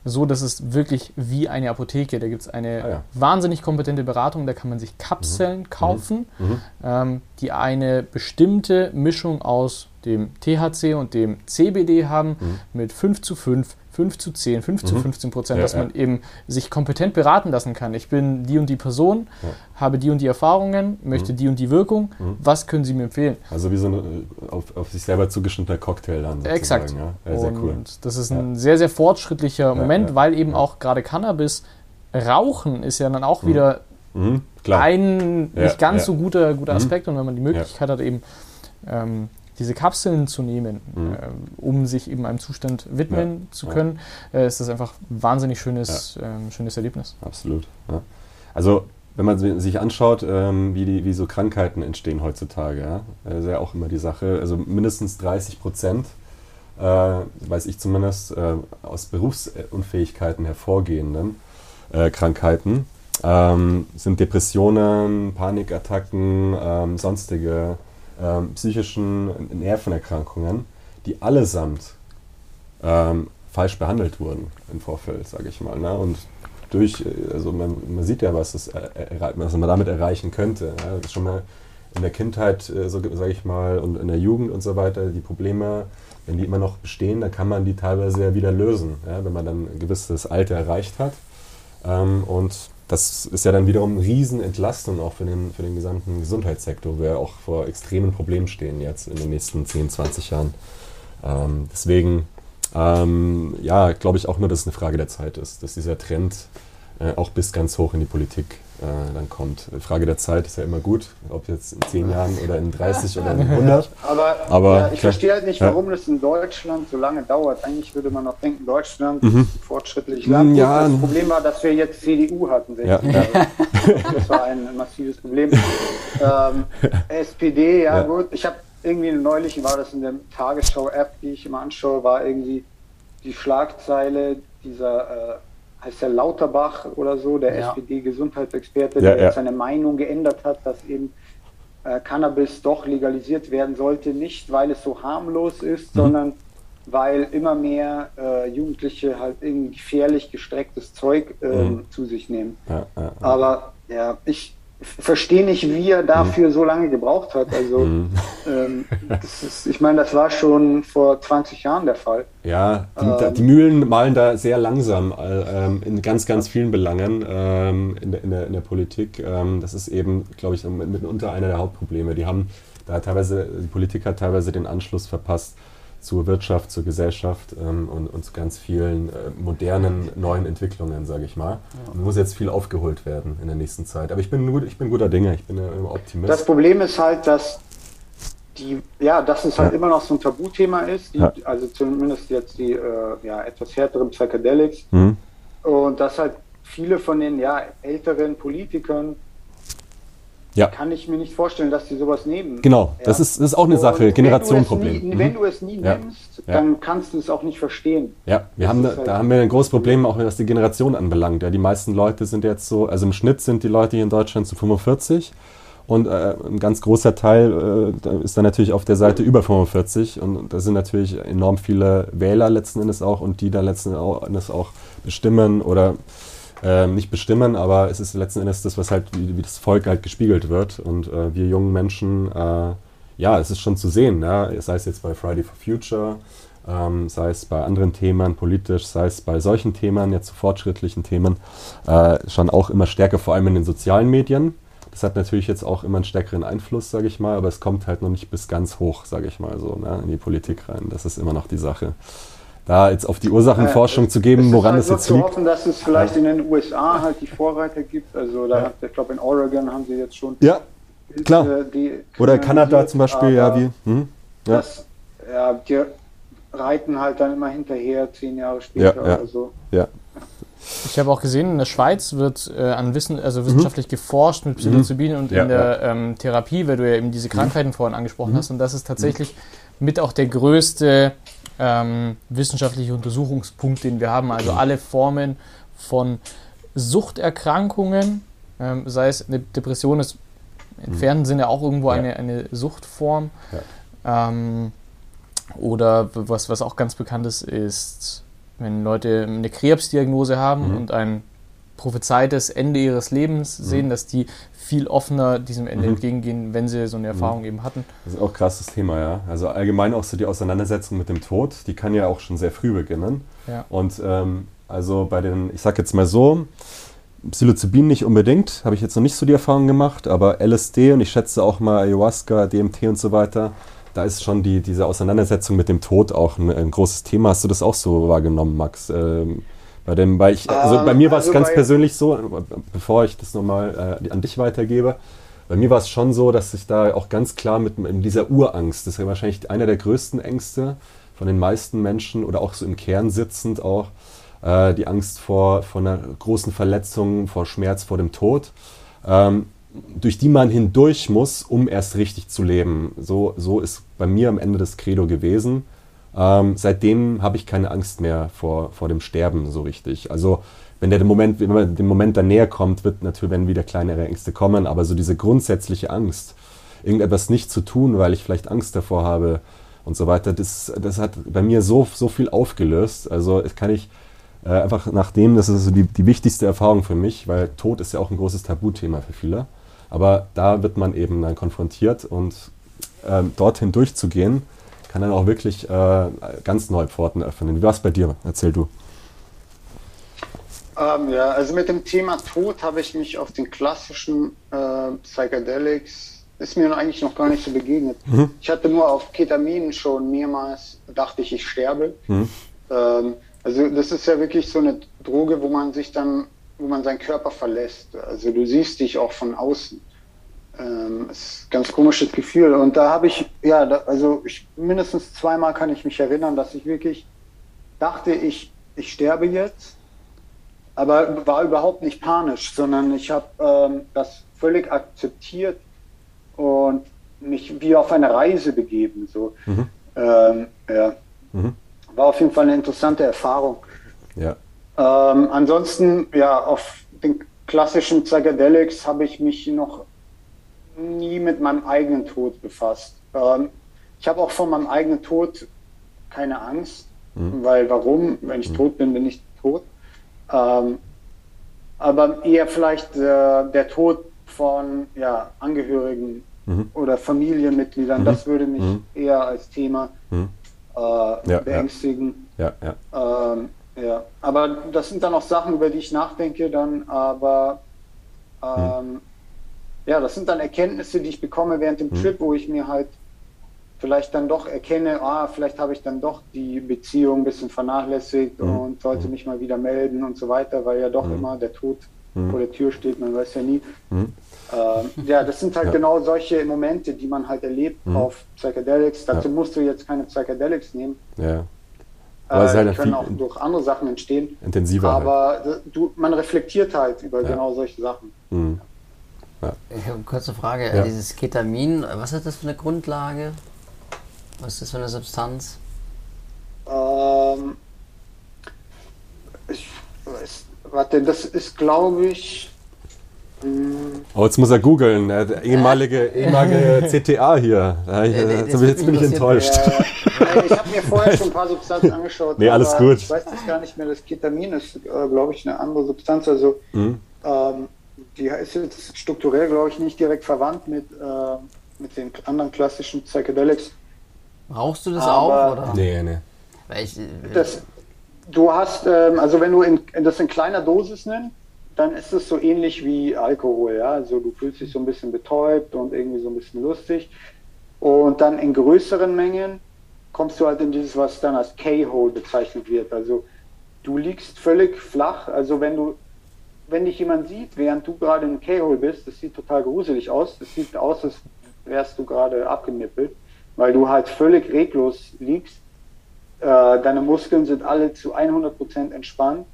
so, dass es wirklich wie eine Apotheke. Da gibt es eine ah, ja. wahnsinnig kompetente Beratung, da kann man sich Kapseln mhm. kaufen, mhm. mhm. ähm, die eine bestimmte Mischung aus dem THC und dem CBD haben mhm. mit 5 zu 5 5 zu 10, 5 mhm. zu 15 Prozent, ja, dass man eben sich kompetent beraten lassen kann. Ich bin die und die Person, ja. habe die und die Erfahrungen, möchte mhm. die und die Wirkung. Mhm. Was können Sie mir empfehlen? Also wie so ein auf, auf sich selber zugeschnittener Cocktail dann. Exakt. Ja. sehr cool. das ist ein sehr, sehr fortschrittlicher Moment, weil eben auch gerade Cannabis, Rauchen ist ja dann auch mhm. wieder mhm, ein nicht ganz so guter, guter mhm. Aspekt. Und wenn man die Möglichkeit hat, eben ähm, diese Kapseln zu nehmen, mhm. äh, um sich eben einem Zustand widmen ja. zu können, ja. äh, ist das einfach ein wahnsinnig schönes, ähm, schönes Erlebnis. Absolut. Also wenn man sich anschaut, ähm, wie, die, wie so Krankheiten entstehen heutzutage, ja, das ist ja auch immer die Sache, also mindestens 30 Prozent, äh, weiß ich zumindest, äh, aus Berufsunfähigkeiten hervorgehenden äh, Krankheiten ähm, sind Depressionen, Panikattacken, ähm, sonstige ähm, psychischen Nervenerkrankungen, die allesamt ähm, falsch behandelt wurden im Vorfeld, sage ich mal. Ne? Und durch, äh, also man, man, sieht ja, was, das, was man damit erreichen könnte. Das ist schon mal in der Kindheit, äh, so, sage ich mal, und in der Jugend und so weiter, die Probleme, wenn die immer noch bestehen, dann kann man die teilweise ja wieder lösen, ja? wenn man dann ein gewisses Alter erreicht hat. Ähm, und das ist ja dann wiederum eine Riesenentlastung auch für den, für den gesamten Gesundheitssektor, wo wir auch vor extremen Problemen stehen jetzt in den nächsten 10, 20 Jahren. Ähm, deswegen, ähm, ja, glaube ich auch nur, dass es eine Frage der Zeit ist, dass dieser Trend äh, auch bis ganz hoch in die Politik dann kommt. Frage der Zeit ist ja immer gut, ob jetzt in 10 Jahren oder in 30 oder in 100. Aber, Aber ja, ich klar, verstehe halt nicht, warum ja. das in Deutschland so lange dauert. Eigentlich würde man auch denken, Deutschland mhm. ist ein fortschrittliches Land. Ja. Das Problem war, dass wir jetzt CDU hatten. Ja. Das war ein massives Problem. ähm, SPD, ja, gut. Ich habe irgendwie neulich, war das in der Tagesschau-App, die ich immer anschaue, war irgendwie die Schlagzeile dieser äh, heißt der Lauterbach oder so, der ja. SPD-Gesundheitsexperte, ja, der ja. seine Meinung geändert hat, dass eben äh, Cannabis doch legalisiert werden sollte, nicht weil es so harmlos ist, mhm. sondern weil immer mehr äh, Jugendliche halt irgendwie gefährlich gestrecktes Zeug äh, mhm. zu sich nehmen. Aber ja, ich, verstehe nicht, wie er dafür mhm. so lange gebraucht hat. Also, mhm. ähm, ist, ich meine, das war schon vor 20 Jahren der Fall. Ja, die, ähm, die Mühlen malen da sehr langsam äh, in ganz, ganz vielen Belangen ähm, in, der, in, der, in der Politik. Ähm, das ist eben, glaube ich, mitunter einer der Hauptprobleme. Die haben da teilweise, die Politik hat teilweise den Anschluss verpasst zur Wirtschaft, zur Gesellschaft ähm, und, und zu ganz vielen äh, modernen neuen Entwicklungen, sage ich mal. Ja. muss jetzt viel aufgeholt werden in der nächsten Zeit. Aber ich bin, gut, ich bin guter Dinge, ich bin immer Optimist. Das Problem ist halt, dass die, ja, dass es halt ja. immer noch so ein Tabuthema ist, die, ja. also zumindest jetzt die äh, ja, etwas härteren Psychedelics. Mhm. Und dass halt viele von den ja, älteren Politikern ja. kann ich mir nicht vorstellen, dass die sowas nehmen. Genau, ja. das, ist, das ist auch eine Sache, Generationenproblem. Mhm. Wenn du es nie ja. nimmst, dann kannst du es auch nicht verstehen. Ja, wir haben, da, halt da haben wir ein großes Problem, auch was die Generation anbelangt. Ja, die meisten Leute sind jetzt so, also im Schnitt sind die Leute hier in Deutschland zu 45 und äh, ein ganz großer Teil äh, ist dann natürlich auf der Seite über 45 und da sind natürlich enorm viele Wähler letzten Endes auch und die da letzten Endes auch bestimmen oder äh, nicht bestimmen, aber es ist letzten Endes das, was halt wie, wie das Volk halt gespiegelt wird und äh, wir jungen Menschen, äh, ja, es ist schon zu sehen, ja? sei es jetzt bei Friday for Future, ähm, sei es bei anderen Themen politisch, sei es bei solchen Themen, jetzt so fortschrittlichen Themen, äh, schon auch immer stärker, vor allem in den sozialen Medien das hat natürlich jetzt auch immer einen stärkeren Einfluss, sage ich mal, aber es kommt halt noch nicht bis ganz hoch, sage ich mal so, ne, in die Politik rein. Das ist immer noch die Sache. Da jetzt auf die Ursachenforschung äh, zu geben, woran halt es jetzt liegt. zu hoffen, dass es vielleicht in den USA halt die Vorreiter gibt. Also da, ja. ich glaube in Oregon haben sie jetzt schon. Ja, klar. Die Oder Kanada zum Beispiel, ja, wie. Hm, ja. Das, ja, die reiten halt dann immer hinterher, zehn Jahre später ja, ja. oder so. Ja. Ich habe auch gesehen, in der Schweiz wird äh, an Wissen, also mhm. wissenschaftlich mhm. geforscht mit Psilocybin mhm. und ja, in der ja. ähm, Therapie, weil du ja eben diese mhm. Krankheiten mhm. vorhin angesprochen hast. Und das ist tatsächlich mit auch der größte ähm, wissenschaftliche Untersuchungspunkt, den wir haben. Also alle Formen von Suchterkrankungen, ähm, sei es eine Depression, ist im entfernten Sinne auch irgendwo ja. eine, eine Suchtform. Ähm, oder was, was auch ganz bekannt ist, ist wenn Leute eine Krebsdiagnose haben mhm. und ein prophezeites Ende ihres Lebens mhm. sehen, dass die viel offener diesem Ende mhm. entgegengehen, wenn sie so eine Erfahrung mhm. eben hatten. Das ist auch ein krasses Thema, ja. Also allgemein auch so die Auseinandersetzung mit dem Tod, die kann ja auch schon sehr früh beginnen. Ja. Und ähm, also bei den, ich sag jetzt mal so, Psilocybin nicht unbedingt, habe ich jetzt noch nicht so die Erfahrung gemacht, aber LSD und ich schätze auch mal Ayahuasca, DMT und so weiter, da ist schon die, diese Auseinandersetzung mit dem Tod auch ein, ein großes Thema. Hast du das auch so wahrgenommen, Max? Ähm, bei, dem, bei, ich, also bei mir war es also ganz persönlich so, bevor ich das nochmal äh, an dich weitergebe, bei mir war es schon so, dass ich da auch ganz klar mit, mit dieser Urangst, das ist ja wahrscheinlich einer der größten Ängste von den meisten Menschen oder auch so im Kern sitzend auch, äh, die Angst vor, vor einer großen Verletzung, vor Schmerz, vor dem Tod. Ähm, durch die man hindurch muss, um erst richtig zu leben. So, so ist bei mir am Ende das Credo gewesen. Ähm, seitdem habe ich keine Angst mehr vor, vor dem Sterben so richtig. Also wenn der Moment, wenn man dem Moment dann näher kommt, wird natürlich wenn wieder kleinere Ängste kommen, aber so diese grundsätzliche Angst, irgendetwas nicht zu tun, weil ich vielleicht Angst davor habe und so weiter, das, das hat bei mir so, so viel aufgelöst. Also das kann ich äh, einfach nachdem, das ist so die, die wichtigste Erfahrung für mich, weil Tod ist ja auch ein großes Tabuthema für viele. Aber da wird man eben dann konfrontiert und äh, dorthin durchzugehen, kann dann auch wirklich äh, ganz neue Pforten öffnen. Wie war es bei dir? Erzähl du. Ähm, ja, also mit dem Thema Tod habe ich mich auf den klassischen äh, Psychedelics, ist mir eigentlich noch gar nicht so begegnet. Mhm. Ich hatte nur auf Ketamin schon mehrmals, dachte ich, ich sterbe. Mhm. Ähm, also das ist ja wirklich so eine Droge, wo man sich dann wo man seinen Körper verlässt. Also du siehst dich auch von außen. Ähm, ist ein ganz komisches Gefühl. Und da habe ich, ja, da, also ich, mindestens zweimal kann ich mich erinnern, dass ich wirklich dachte, ich, ich sterbe jetzt, aber war überhaupt nicht panisch, sondern ich habe ähm, das völlig akzeptiert und mich wie auf eine Reise begeben. So. Mhm. Ähm, ja. Mhm. War auf jeden Fall eine interessante Erfahrung. Ja. Ähm, ansonsten, ja, auf den klassischen Psychedelics habe ich mich noch nie mit meinem eigenen Tod befasst. Ähm, ich habe auch vor meinem eigenen Tod keine Angst, mhm. weil warum? Wenn ich mhm. tot bin, bin ich tot. Ähm, aber eher vielleicht äh, der Tod von ja, Angehörigen mhm. oder Familienmitgliedern, das mhm. würde mich mhm. eher als Thema mhm. äh, ja, beängstigen. Ja, ja. Ähm, ja, aber das sind dann auch Sachen, über die ich nachdenke, dann, aber ähm, hm. Ja, das sind dann Erkenntnisse, die ich bekomme während dem Mhm. Trip, wo ich mir halt vielleicht dann doch erkenne, ah, vielleicht habe ich dann doch die Beziehung ein bisschen vernachlässigt Mhm. und sollte mich mal wieder melden und so weiter, weil ja doch immer der Tod Mhm. vor der Tür steht, man weiß ja nie. Mhm. Ähm, ja, das sind halt Ja. genau solche Momente, die man halt erlebt Mhm. auf Psychedelics. Dazu Ja. musst du jetzt keine Psychedelics nehmen. Ja. Äh, halt die können auch durch andere Sachen entstehen. intensiver. halt. Aber du, man reflektiert halt über Ja. genau solche Sachen. Mhm. Ich habe eine kurze Frage. Ja. Dieses Ketamin, was ist das für eine Grundlage? Was ist das für eine Substanz? Ähm, ich weiß, warte, das ist, glaube ich, mh, Oh, jetzt muss er googeln. äh, Der ehemalige, ehemalige CTA hier. Ja, ich, Nee, nee, jetzt, jetzt bin ich enttäuscht. äh, ich habe mir vorher schon ein paar Substanzen angeschaut. Nee, alles aber gut. Ich weiß das gar nicht mehr. Das Ketamin ist, äh, glaube ich, eine andere Substanz. Also, Mhm. ähm, die ist jetzt strukturell, glaube ich, nicht direkt verwandt mit, äh, mit den anderen klassischen Psychedelics. Rauchst du das Aber- auch? Oder? Nee, nee. Weil ich, Das, du hast, ähm, also wenn du in, das in kleiner Dosis nimmst, dann ist es so ähnlich wie Alkohol, ja. Also du fühlst dich so ein bisschen betäubt und irgendwie so ein bisschen lustig. Und dann in größeren Mengen kommst du halt in dieses, was dann als K-Hole bezeichnet wird. Also du liegst völlig flach. Also wenn du, wenn dich jemand sieht, während du gerade im K-Hole bist, das sieht total gruselig aus. Das sieht aus, als wärst du gerade abgenippelt, weil du halt völlig reglos liegst. Äh, deine Muskeln sind alle zu 100% entspannt.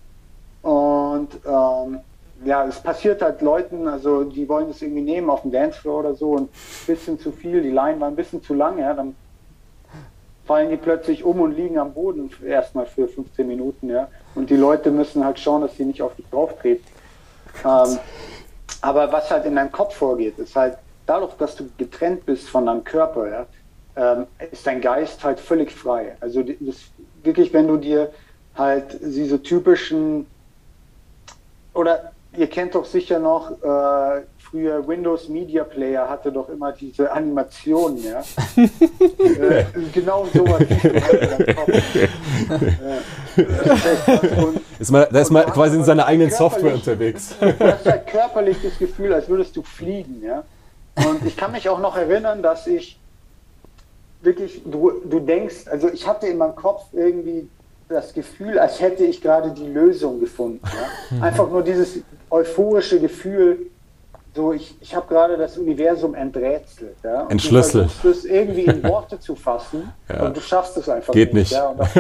Und ähm, ja, es passiert halt Leuten, also die wollen das irgendwie nehmen auf dem Dancefloor oder so und ein bisschen zu viel, die Line war ein bisschen zu lang, ja, dann fallen die plötzlich um und liegen am Boden erstmal für 15 Minuten, ja. Und die Leute müssen halt schauen, dass sie nicht auf dich drauf treten. Ähm, aber was halt in deinem Kopf vorgeht, ist halt dadurch, dass du getrennt bist von deinem Körper, ja, ähm, ist dein Geist halt völlig frei. Also das, wirklich, wenn du dir halt diese typischen oder ihr kennt doch sicher noch, äh, früher Windows Media Player hatte doch immer diese Animationen, ja. äh, genau sowas. Ja. Ist. Und Ist mal, da ist man quasi in seiner eigenen Software unterwegs. du hast halt körperlich das Gefühl, als würdest du fliegen, ja. Und ich kann mich auch noch erinnern, dass ich wirklich, du, du denkst, also ich hatte in meinem Kopf irgendwie das Gefühl, als hätte ich gerade die Lösung gefunden. Ja? Einfach nur dieses euphorische Gefühl, so ich, ich habe gerade das Universum enträtselt. Ja? Und Entschlüsselt. Du versuchst es irgendwie in Worte zu fassen Ja. und du schaffst es einfach Geht nicht. Ja? Und das,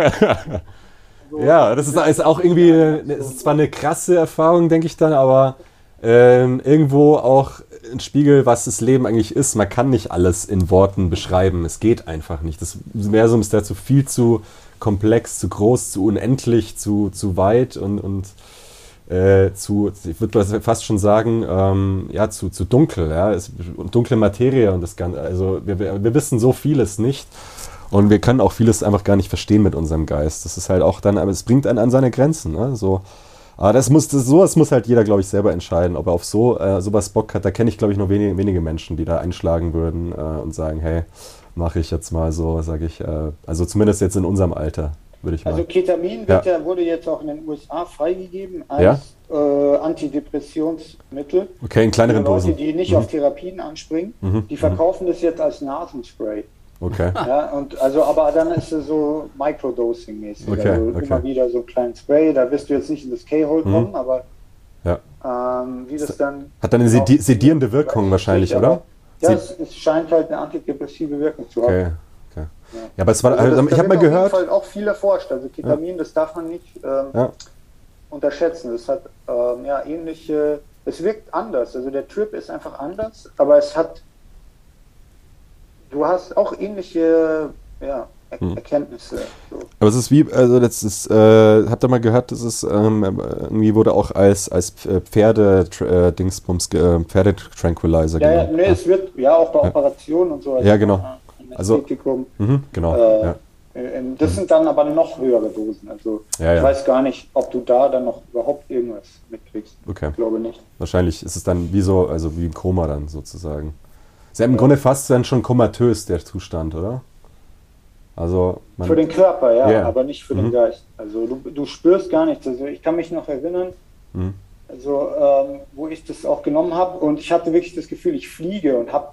so, Ja, das ist, ist auch irgendwie, es ist zwar eine krasse Erfahrung, denke ich dann, aber ähm, irgendwo auch ein Spiegel, was das Leben eigentlich ist. Man kann nicht alles in Worten beschreiben. Es geht einfach nicht. Das Universum ist dazu viel zu komplex, zu groß, zu unendlich, zu, zu weit und, und äh, zu, ich würde fast schon sagen, ähm, ja, zu, zu dunkel, ja, es, dunkle Materie und das Ganze. Also wir, wir wir wissen so vieles nicht. Und wir können auch vieles einfach gar nicht verstehen mit unserem Geist. Das ist halt auch dann, aber es bringt einen an seine Grenzen. Ne? So, aber das muss, das, sowas muss halt jeder, glaube ich, selber entscheiden, ob er auf so äh, sowas Bock hat. Da kenne ich, glaube ich, nur wenige, wenige Menschen, die da einschlagen würden äh, und sagen, hey, mache ich jetzt mal so, sage ich. Äh, also zumindest jetzt in unserem Alter, würde ich mal. Also Ketamin wird ja. wurde jetzt auch in den USA freigegeben als äh, Antidepressionsmittel. okay, in kleineren Leute, Dosen. die nicht Mhm. auf Therapien anspringen, Mhm, die verkaufen das jetzt als Nasenspray. Okay. Ja, und also, aber dann ist es so Microdosing-mäßig. Okay, also okay. immer wieder so ein kleines Spray. Da wirst du jetzt nicht in das K-Hole Mhm. kommen, aber Ja. ähm, wie das dann. Hat dann eine sedi sedierende Wirkung wahrscheinlich, oder? Ja, Sie- es, es scheint halt eine antidepressive Wirkung zu haben. Okay. okay. Ja, aber es war, Also also, das- ich da habe mal gehört. Fall auch viel erforscht. Also Ketamin, das darf man nicht ähm, Ja. unterschätzen. Das hat ähm, ja ähnliche. Es wirkt anders. Also der Trip ist einfach anders, aber es hat. Du hast auch ähnliche ja, er Hm. Erkenntnisse. So. Aber es ist wie, also das ist, äh, habt ihr mal gehört, das ist ähm, irgendwie wurde auch als, als Pferde äh, Dingsbums, äh, Pferdetranquilizer Ja, ja, nee, es wird ja auch bei Ja. Operationen und so. Ja, genau. Also-. Mhm, genau. Äh, ja. Ähm, Das sind dann aber noch höhere Dosen. Also Ja, ich ja. weiß gar nicht, ob du da dann noch überhaupt irgendwas mitkriegst. Okay. Ich glaube nicht. Wahrscheinlich ist es dann wie so, also wie ein Koma dann sozusagen. Ist ja im Grunde fast dann schon komatös der Zustand, oder? Also man, Für den Körper, ja, Ja. aber nicht für den Mhm. Geist. Also du, du spürst gar nichts. Also ich kann mich noch erinnern, Mhm. Also ähm, wo ich das auch genommen habe und ich hatte wirklich das Gefühl, ich fliege und habe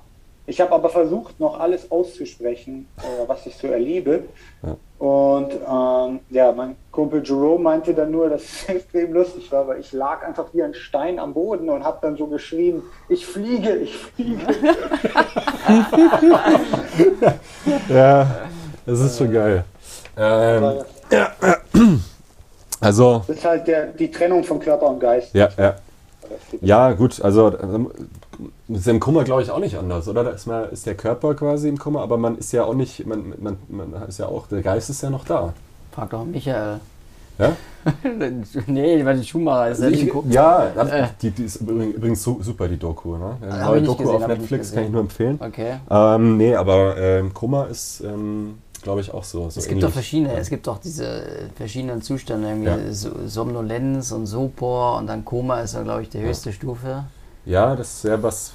ich habe aber versucht, noch alles auszusprechen, äh, was ich so erlebe. Ja. Und ähm, ja, mein Kumpel Jerome meinte dann nur, dass es extrem lustig war, weil ich lag einfach wie ein Stein am Boden und habe dann so geschrien, ich fliege, ich fliege. ja, das ist schon geil. Ähm, ja. Also. Das ist halt der, die Trennung von Körper und Geist. Ja, ja. Ja, gut, also das ist im Kummer, glaube ich, auch nicht anders, oder? Da ist, man, ist der Körper quasi im Kummer, aber man ist ja auch nicht, man, man, man ist ja auch, der Geist ist ja noch da. Frag doch Michael. Ja? nee, weil die Schumacher ist also ich, Ja, äh. die, die, ist übrigens super, die Doku. Ne? Eine neue Doku gesehen, auf Netflix kann ich nur empfehlen. Okay. Ähm, nee, aber ähm, Kummer ist. Ähm, glaube ich, auch so. so es gibt doch verschiedene, es gibt doch diese verschiedenen Zustände, irgendwie ja. Somnolenz und Sopor und dann Koma ist ja, glaube ich, die höchste ja. Stufe. Ja, das ist ja was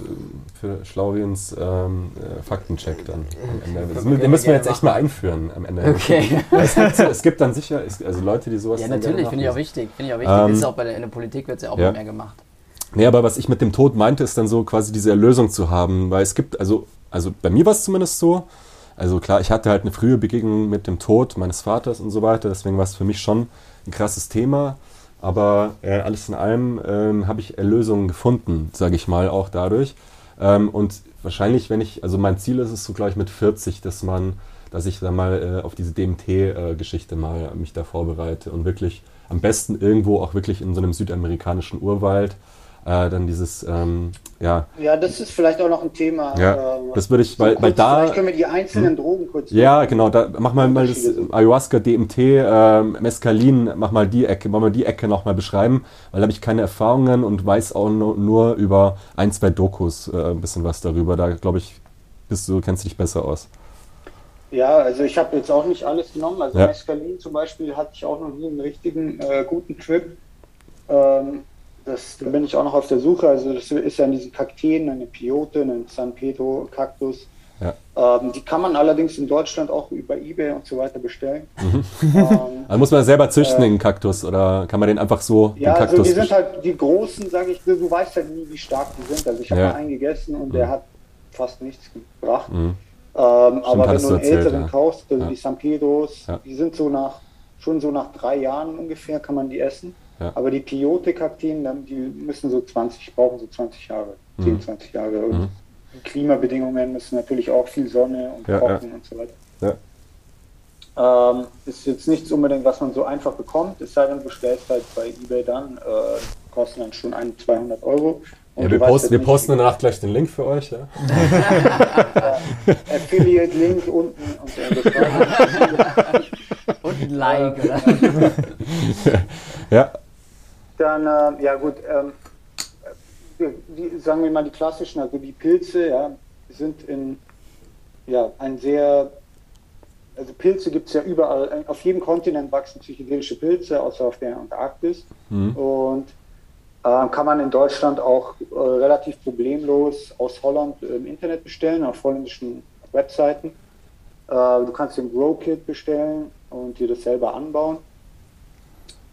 für Schlauriens ähm, äh, Faktencheck dann am Ende. Das, den müssen wir jetzt echt mal einführen am Ende. Okay. Es gibt, es gibt dann sicher, also Leute, die sowas Ja, natürlich, finde ich auch wichtig. Finde ich auch wichtig. Ähm, ist auch bei der, in der Politik wird es ja auch ja. mehr gemacht. Nee, aber was ich mit dem Tod meinte, ist dann so quasi diese Erlösung zu haben, weil es gibt, also, also bei mir war es zumindest so, also klar, ich hatte halt eine frühe Begegnung mit dem Tod meines Vaters und so weiter, deswegen war es für mich schon ein krasses Thema. Aber äh, alles in allem ähm, habe ich Erlösungen gefunden, sage ich mal, auch dadurch. Ähm, und wahrscheinlich, wenn ich, also mein Ziel ist es so, glaube ich, mit 40, dass man, dass ich dann mal äh, auf diese DMT-Geschichte äh, mal mich da vorbereite und wirklich am besten irgendwo auch wirklich in so einem südamerikanischen Urwald äh, dann dieses, ähm, ja. Ja, das ist vielleicht auch noch ein Thema. Ja, äh, das würde ich, weil, weil da. Vielleicht können wir die einzelnen hm? Drogen kurz. Ja, genau, da mach mal, mal das Ayahuasca, DMT, äh, Mescalin, mach mal die Ecke, mach mal die Ecke nochmal beschreiben, weil da habe ich keine Erfahrungen und weiß auch nur, nur über ein, zwei Dokus äh, ein bisschen was darüber. Da glaube ich, bist du, kennst dich besser aus. Ja, also ich habe jetzt auch nicht alles genommen. Also ja. Mescalin zum Beispiel hatte ich auch noch nie einen richtigen äh, guten Trip. Ähm, das, da bin ich auch noch auf der Suche. Also das ist ja in diesen Kakteen, eine Piote, ein San Pedro Kaktus. Ja. Ähm, die kann man allerdings in Deutschland auch über Ebay und so weiter bestellen. Mhm. Ähm, also muss man selber züchten, äh, den Kaktus, oder kann man den einfach so Ja, also die sind halt die großen, sage ich, du weißt halt nie, wie stark die sind. Also ich habe ja. mal einen gegessen und mhm. der hat fast nichts gebracht. Mhm. Ähm, aber wenn du einen erzählt, älteren ja. kaufst, also die San Pedros, die sind so nach, schon so nach drei Jahren ungefähr, kann man die essen. Ja. Aber die Piote-Kakteen, die müssen so 20, brauchen so 20 Jahre, mhm. 10, 20 Jahre. Und mhm. die Klimabedingungen müssen natürlich auch viel Sonne und ja, Trocken ja. und so weiter. Ähm, ist jetzt nichts unbedingt, was man so einfach bekommt, es sei denn, du bestellst halt bei eBay dann, äh, kosten dann schon 1, 200 Euro. Ja, wir, posten, wir posten danach gleich den Link für euch. Ja? Affiliate-Link unten und und ein Like, oder? ja. Dann, äh, ja gut, ähm, die, sagen wir mal die klassischen, also die Pilze, ja, sind in, ja, ein sehr, also Pilze gibt es ja überall, auf jedem Kontinent wachsen psychedelische Pilze, außer auf der Antarktis. Mhm. Und äh, kann man in Deutschland auch äh, relativ problemlos aus Holland im Internet bestellen, auf holländischen Webseiten. Äh, du kannst den Grow Kit bestellen und dir das selber anbauen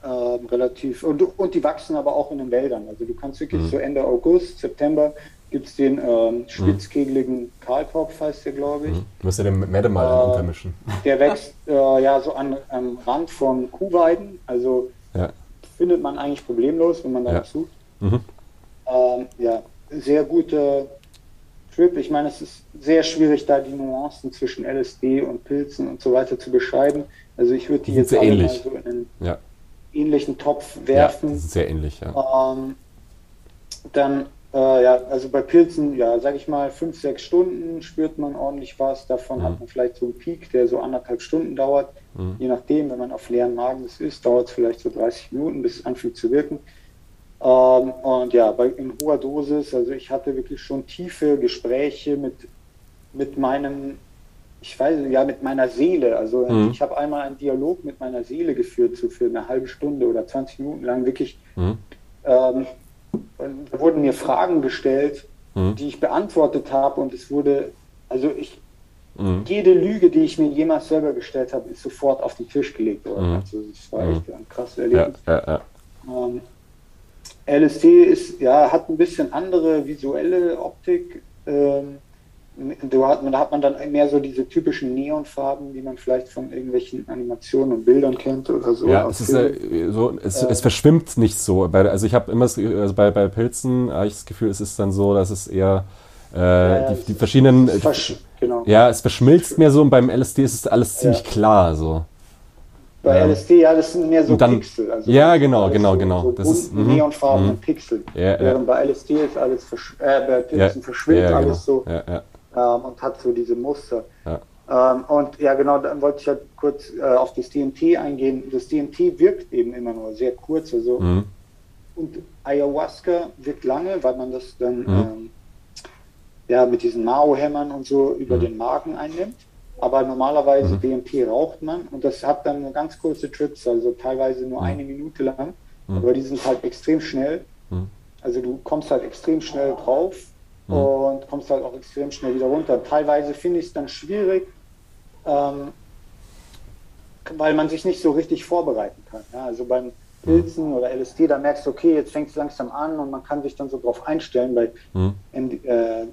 ähm, relativ und, und die wachsen aber auch in den Wäldern. Also du kannst wirklich mhm. so Ende August, September gibt es den ähm, mhm. spitzkegeligen Kahlkopf, heißt der, glaube ich. Mhm. Du musst ja den Mette mal äh, untermischen. Der wächst äh, ja so an, am Rand von Kuhweiden, also ja. findet man eigentlich problemlos, wenn man da ja. sucht. Mhm. Ähm, ja, sehr gute Trip. Ich meine, es ist sehr schwierig, da die Nuancen zwischen LSD und Pilzen und so weiter zu beschreiben. Also ich würde die, die jetzt sehr ähnlich. so in ja ähnlichen Topf werfen. Ja, sehr ähnlich, ja. Ähm, dann, äh, ja, also bei Pilzen, ja, sag ich mal, fünf, sechs Stunden spürt man ordentlich was. Davon mhm. hat man vielleicht so einen Peak, der so anderthalb Stunden dauert. Mhm. Je nachdem, wenn man auf leeren Magen das ist, dauert es vielleicht so 30 Minuten, bis es anfängt zu wirken. Ähm, und ja, bei, in hoher Dosis, also ich hatte wirklich schon tiefe Gespräche mit, mit meinem ich weiß, ja, mit meiner Seele. Also mhm. ich habe einmal einen Dialog mit meiner Seele geführt, so für eine halbe Stunde oder 20 Minuten lang wirklich. Mhm. Ähm, da wurden mir Fragen gestellt, mhm. die ich beantwortet habe und es wurde, also ich, mhm. jede Lüge, die ich mir jemals selber gestellt habe, ist sofort auf den Tisch gelegt worden. Mhm. Also das war echt mhm. ein krasses Erlebnis. Ja, ja, ja. Ähm, LSD ist, ja, hat ein bisschen andere visuelle Optik. Ähm, da hat, man, da hat man dann mehr so diese typischen Neonfarben, die man vielleicht von irgendwelchen Animationen und Bildern kennt oder so. Ja, es, ist, äh, so, es, äh, es, verschwimmt nicht so. also ich habe immer also bei, bei Pilzen habe ich das Gefühl, es ist dann so, dass es eher äh, ja, die, die verschiedenen. Genau. Ja, es verschmilzt mehr so und beim LSD ist es alles ziemlich ja. klar so. Bei ähm, LSD, ja, das sind mehr so dann, Pixel. Also ja, genau, genau, so, genau. So das ist mhm, neonfarbene mhm. Pixel. Ja, Während bei LSD ist alles versch äh, bei Pilzen verschwimmt genau. alles so ähm, und hat so diese Muster. Ähm, und ja, genau, dann wollte ich halt kurz äh, auf das DMT eingehen. Das DMT wirkt eben immer nur sehr kurz. Also, mhm. Und Ayahuasca wirkt lange, weil man das dann mhm. ähm, ja, mit diesen Mao-Hämmern und so über mhm. den Magen einnimmt. Aber normalerweise mhm. DMT raucht man und das hat dann nur ganz kurze Trips, also teilweise nur mhm. eine Minute lang. Mhm. Aber die sind halt extrem schnell. Also du kommst halt extrem schnell drauf mhm. und kommst halt auch extrem schnell wieder runter. Teilweise finde ich es dann schwierig, ähm, weil man sich nicht so richtig vorbereiten kann. Ja? Also beim Pilzen oder LSD, da merkst du, okay, jetzt fängt es langsam an und man kann sich dann so drauf einstellen. Bei mhm. äh,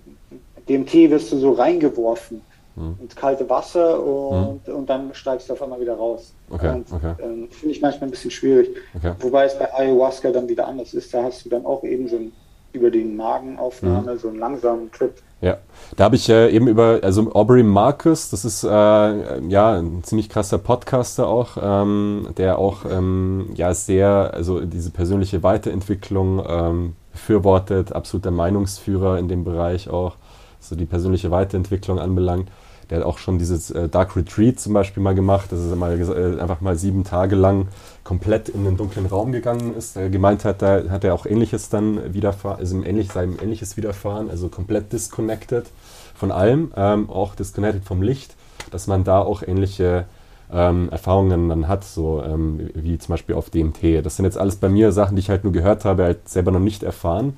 DMT wirst du so reingeworfen mhm. ins kalte Wasser und, mhm. und dann steigst du auf einmal wieder raus. Okay, und, okay. Ähm, Finde ich manchmal ein bisschen schwierig. Okay. Wobei es bei Ayahuasca dann wieder anders ist. Da hast du dann auch eben so ein, über die Magenaufnahme mhm. so einen langsamen Trip. Ja, da habe ich äh, eben über, also Aubrey Marcus, das ist äh, ja ein ziemlich krasser Podcaster auch, ähm, der auch ähm, ja sehr, also diese persönliche Weiterentwicklung ähm, befürwortet, absoluter Meinungsführer in dem Bereich auch, so die persönliche Weiterentwicklung anbelangt. Der hat auch schon dieses äh, Dark Retreat zum Beispiel mal gemacht, dass er mal, äh, einfach mal sieben Tage lang komplett in den dunklen Raum gegangen ist. Er gemeint hat, da hat er auch Ähnliches dann widerfahren, also ähnlich, seinem Ähnliches widerfahren, also komplett disconnected von allem, ähm, auch disconnected vom Licht, dass man da auch ähnliche ähm, Erfahrungen dann hat, so ähm, wie zum Beispiel auf DMT. Das sind jetzt alles bei mir Sachen, die ich halt nur gehört habe, halt selber noch nicht erfahren.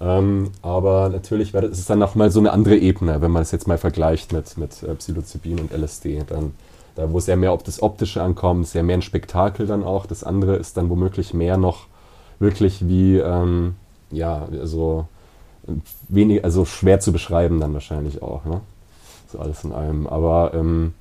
Ähm, aber natürlich das ist dann nochmal so eine andere Ebene, wenn man es jetzt mal vergleicht mit, mit äh, Psilocybin und LSD. Dann, da, wo es ja mehr auf das Optische ankommt, ist ja mehr ein Spektakel dann auch. Das andere ist dann womöglich mehr noch wirklich wie, ähm, ja, so wenig, also schwer zu beschreiben dann wahrscheinlich auch. Ne? So alles in allem. Aber ähm,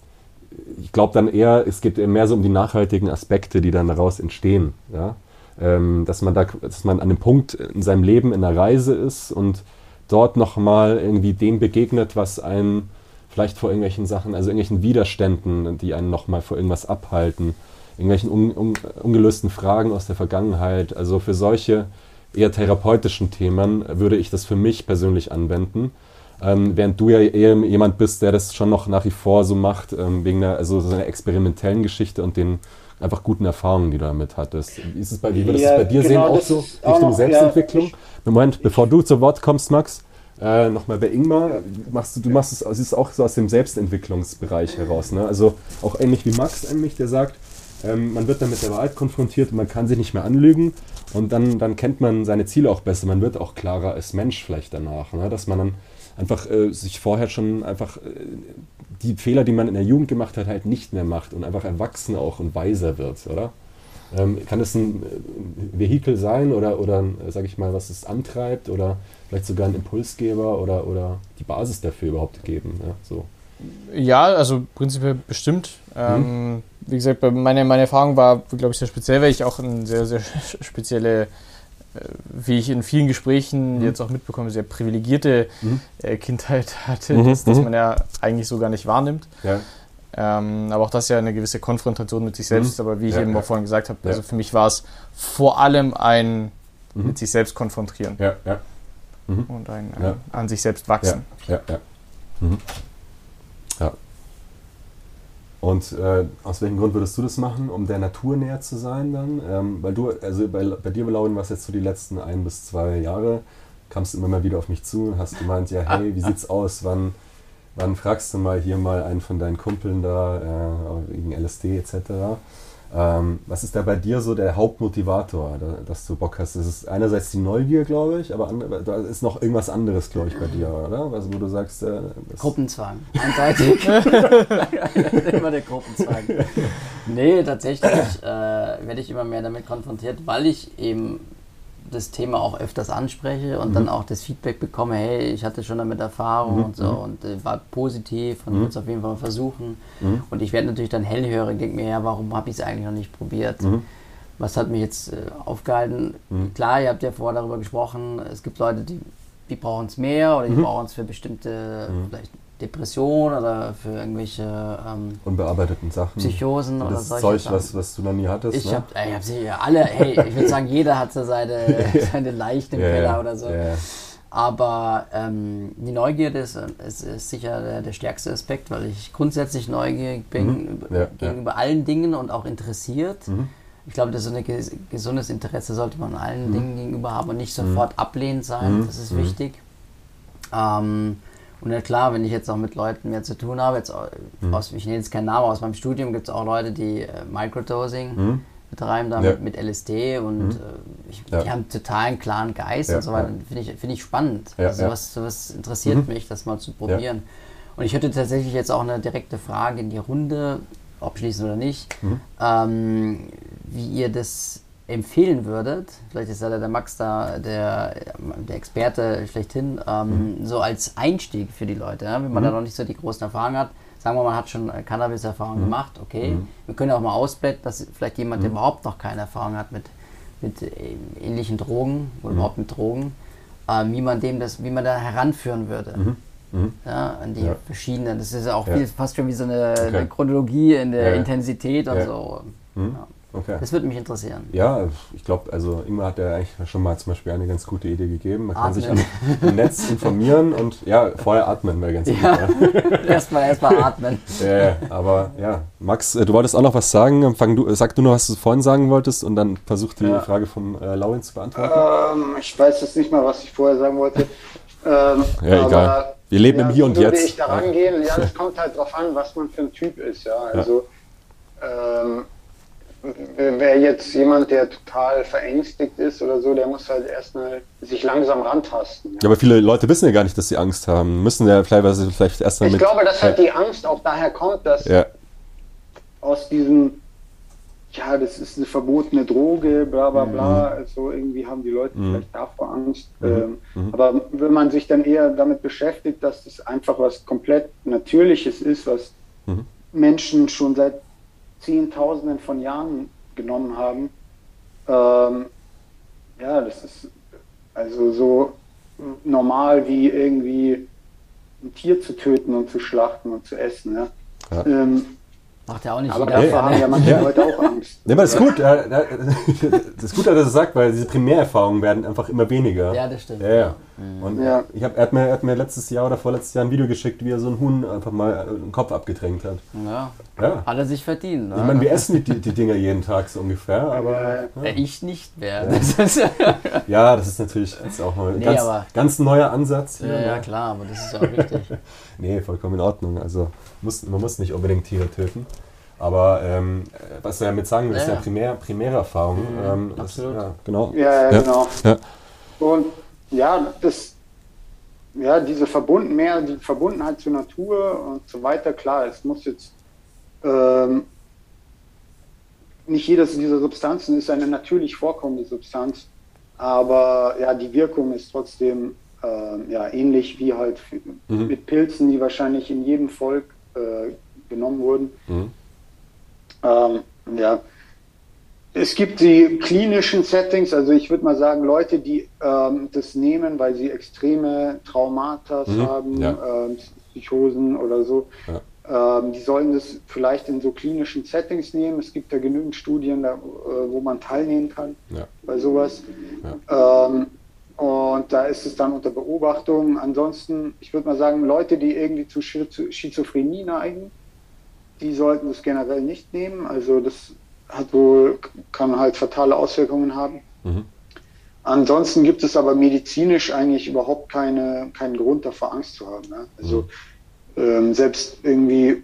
ich glaube dann eher, es geht mehr so um die nachhaltigen Aspekte, die dann daraus entstehen. Ja? ähm, dass, man da, dass man an einem Punkt in seinem Leben in der Reise ist und dort nochmal irgendwie dem begegnet, was einen vielleicht vor irgendwelchen Sachen, also irgendwelchen Widerständen, die einen nochmal vor irgendwas abhalten, irgendwelchen un, un, ungelösten Fragen aus der Vergangenheit. Also für solche eher therapeutischen Themen würde ich das für mich persönlich anwenden. Ähm, während du ja eher jemand bist, der das schon noch nach wie vor so macht, ähm, wegen der, also so einer experimentellen Geschichte und den einfach guten Erfahrungen, die du damit hattest. Wie ist es bei, wie würdest ja, es bei dir genau, sehen, auch so Richtung auch, Selbstentwicklung? Ja, Moment, bevor du zu Wort kommst, Max, äh, nochmal bei Ingmar, machst du, du machst es, es ist auch so aus dem Selbstentwicklungsbereich heraus. Ne? Also auch ähnlich wie Max eigentlich, der sagt, ähm, man wird dann mit der Wahrheit konfrontiert und man kann sich nicht mehr anlügen und dann, dann kennt man seine Ziele auch besser. Man wird auch klarer als Mensch vielleicht danach, ne? dass man dann einfach äh, sich vorher schon einfach äh, die Fehler, die man in der Jugend gemacht hat, halt nicht mehr macht und einfach erwachsen auch und weiser wird, oder? Ähm, kann das ein äh, Vehikel sein oder, oder sage ich mal, was es antreibt oder vielleicht sogar ein Impulsgeber oder, oder die Basis dafür überhaupt geben? Ja, so. ja also prinzipiell bestimmt. Ähm, mhm. Wie gesagt, meine, meine Erfahrung war, glaube ich, sehr speziell, weil ich auch eine sehr, sehr spezielle wie ich in vielen Gesprächen mhm. jetzt auch mitbekomme, sehr privilegierte mhm. äh, Kindheit hatte, mhm. das, das mhm. man ja eigentlich so gar nicht wahrnimmt. Ja. Ähm, aber auch das ist ja eine gewisse Konfrontation mit sich selbst. Mhm. Aber wie ich ja, eben ja. auch vorhin gesagt habe, also für mich war es vor allem ein mhm. mit sich selbst konfrontieren. Und ein, ein an sich selbst wachsen. Ja, ja, ja. Und äh, aus welchem Grund würdest du das machen, um der Natur näher zu sein dann? Ähm, weil du, also bei, bei dir, Lauren, was jetzt so die letzten ein bis zwei Jahre, kamst du immer mal wieder auf mich zu und hast gemeint, ja, hey, wie sieht's aus? Wann, wann fragst du mal hier mal einen von deinen Kumpeln da äh, wegen LSD etc.? Ähm, was ist da bei dir so der Hauptmotivator, dass du Bock hast? Das ist einerseits die Neugier, glaube ich, aber da ist noch irgendwas anderes, glaube ich, bei dir, oder? Also, wo du sagst. Äh, Gruppenzwang, eindeutig. immer der Gruppenzwang. Nee, tatsächlich äh, werde ich immer mehr damit konfrontiert, weil ich eben das Thema auch öfters anspreche und mhm. dann auch das Feedback bekomme, hey, ich hatte schon damit Erfahrung mhm. und so und äh, war positiv und mhm. würde es auf jeden Fall versuchen. Mhm. Und ich werde natürlich dann hellhörig, denke mir, ja, warum habe ich es eigentlich noch nicht probiert? Mhm. Was hat mich jetzt äh, aufgehalten? Mhm. Klar, ihr habt ja vorher darüber gesprochen, es gibt Leute, die, die brauchen es mehr oder die brauchen es für bestimmte, vielleicht Depression oder für irgendwelche ähm, unbearbeiteten Sachen. Psychosen das oder solche Zeug, Sachen. Was, was du noch nie hattest. Ich ne? habe hab sie alle, hey, ich würde sagen, jeder hat so seine, seine Leichen im yeah, Keller oder so. Yeah. Aber ähm, die Neugierde ist, ist, ist sicher der, der, stärkste Aspekt, weil ich grundsätzlich neugierig bin mhm. ja, gegenüber ja. allen Dingen und auch interessiert. Mhm. Ich glaube, das ist ein gesundes Interesse sollte man allen mhm. Dingen gegenüber haben und nicht mhm. sofort ablehnend sein. Mhm. Das ist mhm. wichtig. Ähm, und ja klar, wenn ich jetzt auch mit Leuten mehr zu tun habe, jetzt mhm. aus, ich nenne jetzt keinen Namen, aus meinem Studium gibt es auch Leute, die äh, Microdosing mhm. betreiben, da ja. mit, mit, LSD und mhm. äh, ich, ja. die haben total einen klaren Geist ja. und so weiter. Finde ich, find ich spannend. also sowas, sowas interessiert mhm. mich, das mal zu probieren. Und ich hätte tatsächlich jetzt auch eine direkte Frage in die Runde, abschließen oder nicht, mhm. ähm, wie ihr das empfehlen würdet, vielleicht ist ja der Max da der, der Experte schlechthin, ähm, mhm. so als Einstieg für die Leute, ja? wenn man mhm. da noch nicht so die großen Erfahrungen hat. Sagen wir mal, man hat schon Cannabis-Erfahrung mhm. gemacht, okay. Mhm. Wir können auch mal ausblenden, dass vielleicht jemand, der mhm. überhaupt noch keine Erfahrung hat mit, mit äh, ähnlichen Drogen oder mhm. überhaupt mit Drogen, äh, wie man dem das, wie man da heranführen würde. Ja, an die ja. verschiedenen. Das ist ja auch ja. Viel, fast schon wie so eine, okay. eine Chronologie in der Intensität und so. Ja. Okay. Das würde mich interessieren. Ja, ich glaube, also Ingmar hat ja eigentlich schon mal zum Beispiel eine ganz gute Idee gegeben. Man atmen. kann sich im Netz informieren und ja, vorher atmen wäre ganz ja. gut. Ja. erstmal erstmal atmen. Ja, aber ja, Max, äh, du wolltest auch noch was sagen. Fang du, sag du noch, was du vorhin sagen wolltest und dann versuch die ja. Frage vom äh, Laurin zu beantworten. Ähm, ich weiß jetzt nicht mal, was ich vorher sagen wollte. Ähm, ja, egal. Wir leben ja, im Hier und Jetzt. Wie ich da rangehen? Ja, das kommt halt drauf an, was man für ein Typ ist. Ja, also ähm, wäre jetzt jemand, der total verängstigt ist oder so, der muss halt erstmal sich langsam rantasten. Ja. ja. aber viele Leute wissen ja gar nicht, dass sie Angst haben. Müssen ja teilweise vielleicht erstmal Ich glaube, dass halt die Angst auch daher kommt, dass ja. aus diesem, ja, das ist eine verbotene Droge, bla bla bla, mhm. also irgendwie haben die Leute mhm. vielleicht davor Angst. Mhm. Ähm, mhm. aber wenn man sich dann eher damit beschäftigt, dass das einfach was komplett Natürliches ist, was mhm. Menschen schon seit Zehntausenden von Jahren genommen haben. Ähm, ja, das ist also so normal wie irgendwie ein Tier zu töten und zu schlachten und zu essen. Ja. ja. Ähm, Macht ja auch nicht aber jeder. davor haben ja manche ja. Leute auch Angst. Ja, aber das ist gut. Das ist gut, dass er das sagt, weil diese Primärerfahrungen werden einfach immer weniger. Ja, das stimmt. Ja, ja. Und ja. Ich hab, er, hat mir, er hat mir letztes Jahr oder vorletztes Jahr ein Video geschickt, wie er so einen Huhn einfach mal den Kopf abgedrängt hat. Ja. ja. Hat er sich verdient. Ne? Ich meine, wir essen die, die Dinger jeden Tag so ungefähr, aber. Ja. Ich nicht mehr. ja, das ist natürlich das ist auch ein nee, ganz, ganz neuer Ansatz. Hier, ja, klar, aber das ist auch richtig. nee, vollkommen in Ordnung. Also muss, man muss nicht unbedingt Tiere töten. Aber ähm, was du damit sagen willst, ja, ja. Primär, primäre Erfahrung. Mhm, ähm, absolut. Das, ja, genau. Ja, ja, genau. Ja. Und ja, das, ja, diese Verbunden mehr, die Verbundenheit zur Natur und so weiter, klar, es muss jetzt ähm, nicht jedes dieser Substanzen ist eine natürlich vorkommende Substanz, aber ja, die Wirkung ist trotzdem äh, ja, ähnlich wie halt mhm. mit Pilzen, die wahrscheinlich in jedem Volk äh, genommen wurden. Mhm. Ähm, ja, es gibt die klinischen Settings, also ich würde mal sagen, Leute, die ähm, das nehmen, weil sie extreme Traumata mhm, haben, ja. ähm, Psychosen oder so, ja. ähm, die sollen das vielleicht in so klinischen Settings nehmen. Es gibt da genügend Studien, da, äh, wo man teilnehmen kann ja. bei sowas. Und da ist es dann unter Beobachtung. Ansonsten, ich würde mal sagen, Leute, die irgendwie zu Schizophrenie neigen, die sollten das generell nicht nehmen. Also das hat wohl, kann halt fatale Auswirkungen haben. Mhm. Ansonsten gibt es aber medizinisch eigentlich überhaupt keine, keinen Grund davor, Angst zu haben. Ne? Also mhm. ähm, selbst irgendwie,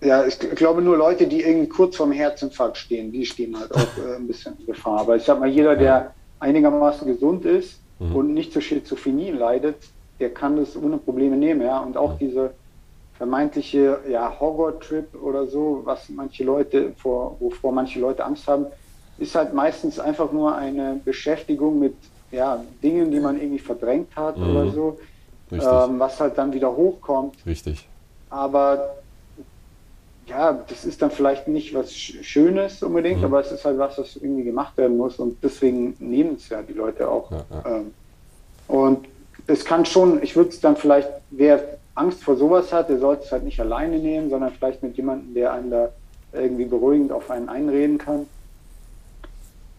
ja, ich glaube nur Leute, die irgendwie kurz vorm Herzinfarkt stehen, die stehen halt auch äh, ein bisschen in Gefahr. Aber ich sag mal, jeder, der einigermaßen gesund ist mhm. und nicht zur Schizophrenie leidet, der kann das ohne Probleme nehmen, ja. Und auch mhm. diese vermeintliche ja, Horror-Trip oder so, was manche Leute vor, wovor manche Leute Angst haben, ist halt meistens einfach nur eine Beschäftigung mit ja, Dingen, die man irgendwie verdrängt hat Mhm. oder so, ähm, was halt dann wieder hochkommt. Richtig. Aber ja, das ist dann vielleicht nicht was Sch- Schönes unbedingt, Mhm. aber es ist halt was, was irgendwie gemacht werden muss und deswegen nehmen es ja die Leute auch. Ja, ja. Ähm, und es kann schon, ich würde es dann vielleicht, wer Angst vor sowas hat, der sollte es halt nicht alleine nehmen, sondern vielleicht mit jemandem, der einen da irgendwie beruhigend auf einen einreden kann.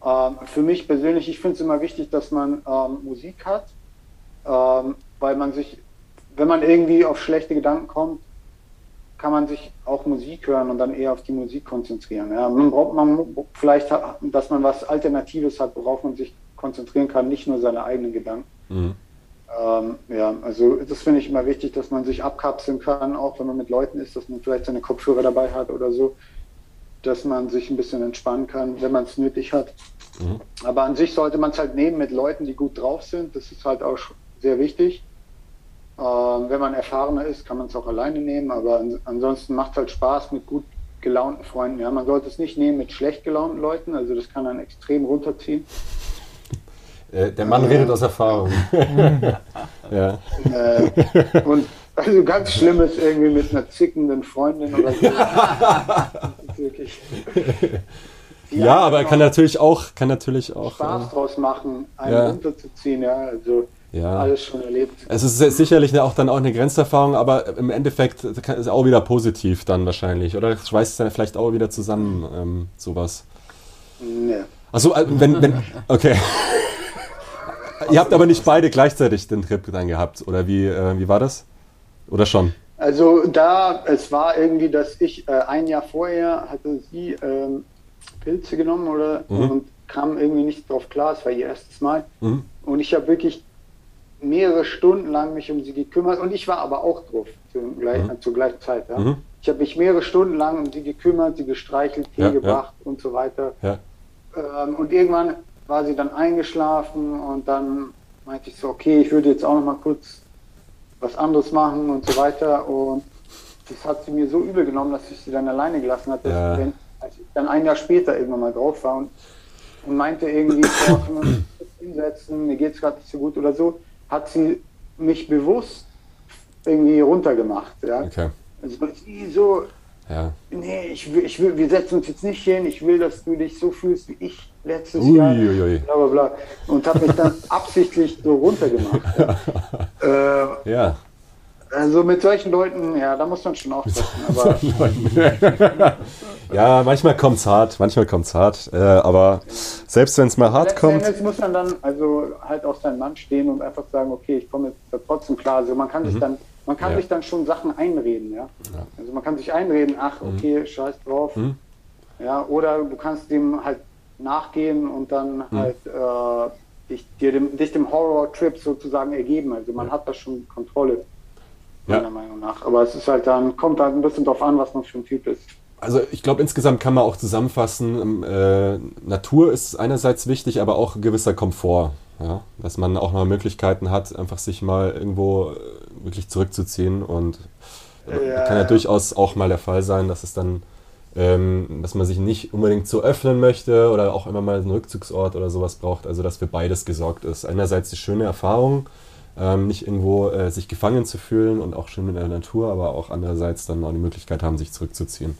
Ähm, für mich persönlich, ich finde es immer wichtig, dass man ähm, Musik hat, weil man sich, wenn man irgendwie auf schlechte Gedanken kommt, kann man sich auch Musik hören und dann eher auf die Musik konzentrieren. Ja, man braucht man vielleicht, dass man was Alternatives hat, worauf man sich konzentrieren kann, nicht nur seine eigenen Gedanken. Mhm. Ähm, ja, also das finde ich immer wichtig, dass man sich abkapseln kann, auch wenn man mit Leuten ist, dass man vielleicht seine Kopfhörer dabei hat oder so, dass man sich ein bisschen entspannen kann, wenn man es nötig hat. Mhm. Aber an sich sollte man es halt nehmen mit Leuten, die gut drauf sind. Das ist halt auch sehr wichtig. Ähm, wenn man erfahrener ist, kann man es auch alleine nehmen, aber an, ansonsten macht halt Spaß mit gut gelaunten Freunden. Ja, man sollte es nicht nehmen mit schlecht gelaunten Leuten, also das kann dann extrem runterziehen. Äh, der Mann redet aus Erfahrung. ja. Äh, und also ganz schlimm ist irgendwie mit einer zickenden Freundin oder so. Wirklich, ja, aber er kann natürlich auch, kann natürlich auch. Spaß draus machen, einen Ja. runterzuziehen, ja. Also Äh, ja. alles schon erlebt. Es ist sicherlich auch dann auch eine Grenzerfahrung, aber im Endeffekt ist auch wieder positiv dann wahrscheinlich, oder? Schweißt es dann vielleicht auch wieder zusammen, ähm, sowas. Nee. Achso, äh, wenn, wenn, okay. Ihr habt aber nicht beide gleichzeitig den Trip dann gehabt, oder wie, äh, wie war das? Oder schon? Also da, es war irgendwie, dass ich äh, ein Jahr vorher hatte sie ähm, Pilze genommen oder Mhm. und kam irgendwie nicht drauf klar, es war ihr erstes Mal. Mhm. Und ich habe wirklich mehrere Stunden lang mich um sie gekümmert und ich war aber auch drauf zur, gleich, Mhm. zur gleichen Zeit. Ja. Mhm. Ich habe mich mehrere Stunden lang um sie gekümmert, sie gestreichelt, Tee Ja, ja. gebracht und so weiter. Ja. Ähm, und irgendwann war sie dann eingeschlafen und dann meinte ich so, okay, ich würde jetzt auch noch mal kurz was anderes machen und so weiter. Und das hat sie mir so übel genommen, dass ich sie dann alleine gelassen dass Ja. Wenn, als ich dann ein Jahr später irgendwann mal drauf war und, und meinte irgendwie, oh, uns kurz hinsetzen, mir geht's gerade nicht so gut oder so, hat sie mich bewusst irgendwie runtergemacht. Ja? Okay. Also sie so, Ja. nee, ich will, ich will, wir setzen uns jetzt nicht hin, ich will, dass du dich so fühlst wie ich letztes Jahr. Uiuiui. Bla bla bla. Und habe mich dann absichtlich so runtergemacht. Ja. äh, Ja. Also mit solchen Leuten, ja, da muss man schon aufpassen. Aber ja, manchmal kommt's hart, manchmal kommt's hart, äh, aber selbst wenn es mal hart letzten kommt, Endes muss man dann also halt auf seinen Mann stehen und einfach sagen, okay, ich komme jetzt trotzdem klar. Also man kann sich dann, man kann Mhm. Ja. sich dann schon Sachen einreden, ja. Ja. Also man kann sich einreden, ach, okay, scheiß drauf. Mhm. Ja, oder du kannst dem halt nachgehen und dann Mhm. halt äh, dich, dir dem, dich dem Horror-Trip sozusagen ergeben. Also man hat da schon Kontrolle, Ja. meiner Meinung nach. Aber es ist halt dann, kommt halt ein bisschen drauf an, was man für ein Typ ist. Also ich glaube, insgesamt kann man auch zusammenfassen, ähm, äh, Natur ist einerseits wichtig, aber auch ein gewisser Komfort. Ja? Dass man auch mal Möglichkeiten hat, einfach sich mal irgendwo äh, wirklich zurückzuziehen. Und äh, Ja. kann ja durchaus auch mal der Fall sein, dass es dann, ähm, dass man sich nicht unbedingt so öffnen möchte oder auch immer mal einen Rückzugsort oder sowas braucht. Also dass für beides gesorgt ist. Einerseits die schöne Erfahrung, ähm, nicht irgendwo äh, sich gefangen zu fühlen und auch schön in der Natur, aber auch andererseits dann auch die Möglichkeit haben, sich zurückzuziehen.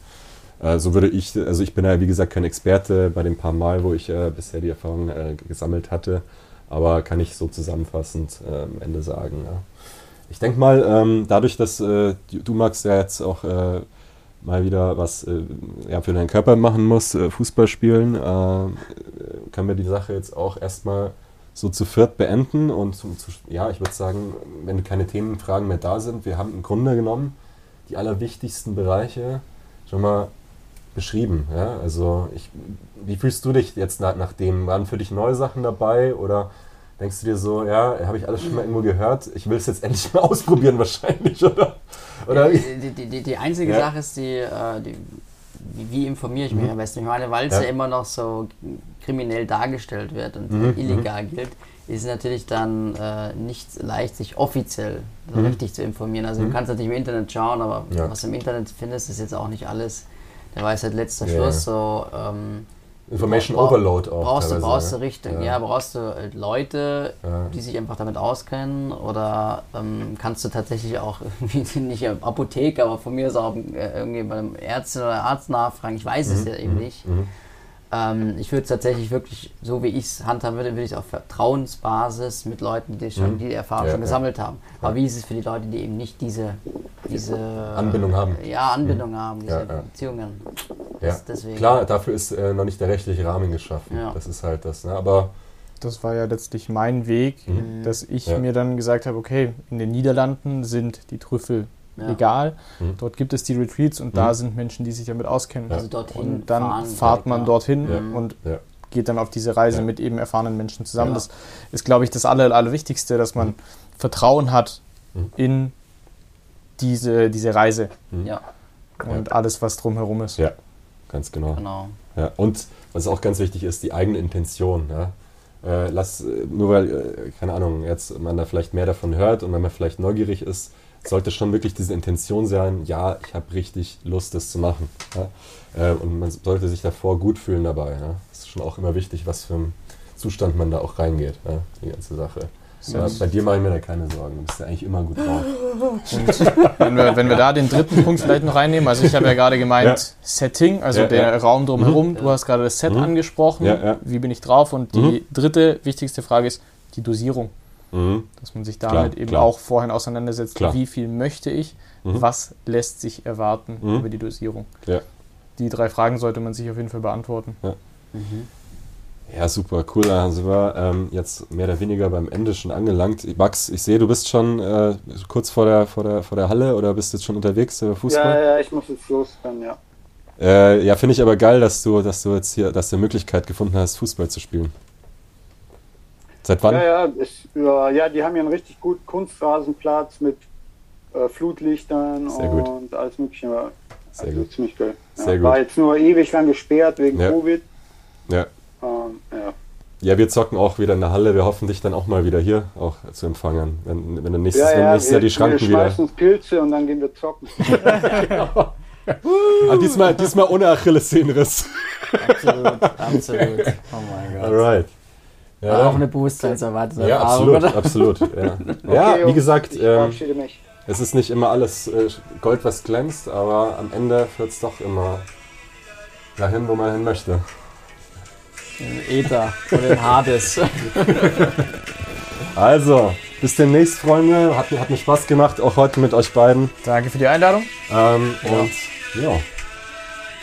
Äh, so würde ich, also ich bin ja wie gesagt kein Experte bei den paar Mal, wo ich äh, bisher die Erfahrung äh, gesammelt hatte, aber kann ich so zusammenfassend äh, am Ende sagen. Ja. Ich denke mal, ähm, dadurch, dass äh, du, du, Max, ja jetzt auch mal wieder was äh, ja, für deinen Körper machen musst, äh, Fußball spielen, äh, können wir die Sache jetzt auch erstmal so zu viert beenden und zu, zu, ja, ich würde sagen, wenn keine Themenfragen mehr da sind, wir haben im Grunde genommen die allerwichtigsten Bereiche schon mal beschrieben. Ja? Also ich, wie fühlst du dich jetzt nach, nach dem? Waren für dich neue Sachen dabei oder denkst du dir so, ja, habe ich alles schon mal irgendwo gehört, ich will es jetzt endlich mal ausprobieren wahrscheinlich, oder? oder die, die, die, die einzige Ja. Sache ist, die, äh, die wie, informiere ich mich am besten? Ich meine, weil es Ja. ja. immer noch so kriminell dargestellt wird und Mhm, illegal gilt, ist es natürlich dann äh, nicht leicht, sich offiziell so Mhm. richtig zu informieren. Also du kannst natürlich im Internet schauen, aber Ja. was du im Internet findest, ist jetzt auch nicht alles der Weisheit letzter Ja. Schluss. So, ähm, Information Bra- Overload auch. Brauchst du, brauchst du richtig, Ja. ja, brauchst du äh, Leute, Ja. die sich einfach damit auskennen oder ähm, kannst du tatsächlich auch irgendwie nicht im Apotheker, aber von mir aus auch äh, irgendwie beim Ärztin oder Arzt nachfragen. Ich weiß Mhm. es ja eben nicht. Ähm, ich würde es tatsächlich wirklich, so wie ich es handhaben würde, würde ich es auf Vertrauensbasis mit Leuten, die schon die Erfahrung Mhm. Ja, schon gesammelt haben. Aber wie ist es für die Leute, die eben nicht diese, diese Anbindung haben. Ja, Anbindung haben, diese. Beziehungen. Ja. Das- deswegen. Klar, dafür ist äh, noch nicht der rechtliche Rahmen geschaffen. Ja. Das ist halt das. Ne? Aber Das war ja letztlich mein Weg, dass ich Mhm. Ja. mir dann gesagt habe, okay, in den Niederlanden sind die Trüffel Ja. legal. Mhm. Dort gibt es die Retreats und da sind Menschen, die sich damit auskennen. Also dorthin Und dann fahren fahrt man ja. dorhin Ja. und ja, geht dann auf diese Reise Ja. mit eben erfahrenen Menschen zusammen. Ja. Das ist, glaube ich, das Aller, Allerwichtigste, dass man Vertrauen hat Mhm. in diese, diese Reise Ja, und alles, was drumherum ist. Ganz genau. genau. Ja. Und was auch ganz wichtig ist, die eigene Intention. Ja? Äh, lass, nur weil, äh, keine Ahnung, jetzt man da vielleicht mehr davon hört und wenn man vielleicht neugierig ist, sollte schon wirklich diese Intention sein, ja, ich habe richtig Lust, das zu machen. Ja? Äh, und man sollte sich davor gut fühlen dabei. Ja? Das ist schon auch immer wichtig, was für ein Zustand man da auch reingeht, ja? die ganze Sache. Ja, bei dir mache ich mir da keine Sorgen, du bist ja eigentlich immer gut drauf. Wenn wir, wenn wir da den dritten Punkt vielleicht noch reinnehmen, also ich habe ja gerade gemeint, Ja. Setting, also Ja, der ja. Raum drumherum, du hast gerade das Set angesprochen, Ja, ja. wie bin ich drauf und die dritte wichtigste Frage ist die Dosierung, Mhm. dass man sich Klar, damit eben klar. auch vorhin auseinandersetzt, Klar. wie viel möchte ich, Mhm. was lässt sich erwarten Mhm. über die Dosierung. Ja. Die drei Fragen sollte man sich auf jeden Fall beantworten. Ja, super, cool. Da sind wir ähm, jetzt mehr oder weniger beim Ende schon angelangt. Max, ich sehe, du bist schon äh, kurz vor der, vor, der, vor der Halle oder bist jetzt schon unterwegs über Ja, Fußball? ja, ich muss jetzt los dann, ja. Äh, ja, finde ich aber geil, dass du, dass du jetzt hier, dass du eine Möglichkeit gefunden hast, Fußball zu spielen. Seit wann? Ja, ja, ist, ja, ja, die haben ja einen richtig guten Kunstrasenplatz mit äh, Flutlichtern Sehr und alles mögliche. Ja, Sehr also gut. Ziemlich geil. Sehr ja, gut. War jetzt nur ewig lang gesperrt wegen Ja. Covid. Ja. Ähm, ja. ja, wir zocken auch wieder in der Halle. Wir hoffen, dich dann auch mal wieder hier auch zu empfangen. Wenn, wenn du nächstes, Ja, wenn ja, nächstes Jahr die Schranken wir wieder. schmeißen uns Pilze und dann gehen wir zocken. Ah, diesmal, diesmal ohne Achillessehnenriss. Absolut, absolut. Oh mein Gott. Alright. War auch eine bewusstseinserweiterte ja, absolut, absolut. Ja, ja Okay, wie gesagt, Ich ähm. Es ist nicht immer alles äh, Gold, was glänzt, aber am Ende führt es doch immer dahin, wo man hin möchte. Den Äther und den Hades. Also, bis demnächst, Freunde. Hat, hat mir Spaß gemacht, auch heute mit euch beiden. Danke für die Einladung. Ähm, Und ja.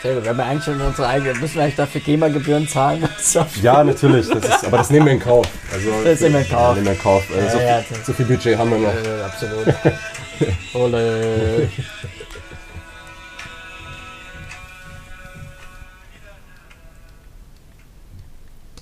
Sehr gut, wir haben ja eigentlich schon unsere eigene, müssen wir eigentlich dafür GEMA-Gebühren zahlen? Ja, natürlich, das ist, aber das nehmen wir in Kauf. Also, Das nehmen wir in Kauf. Ja, nehmen wir in Kauf. Äh, Ja, so, ja, viel, so viel Budget haben wir noch. Äh, absolut. Ole.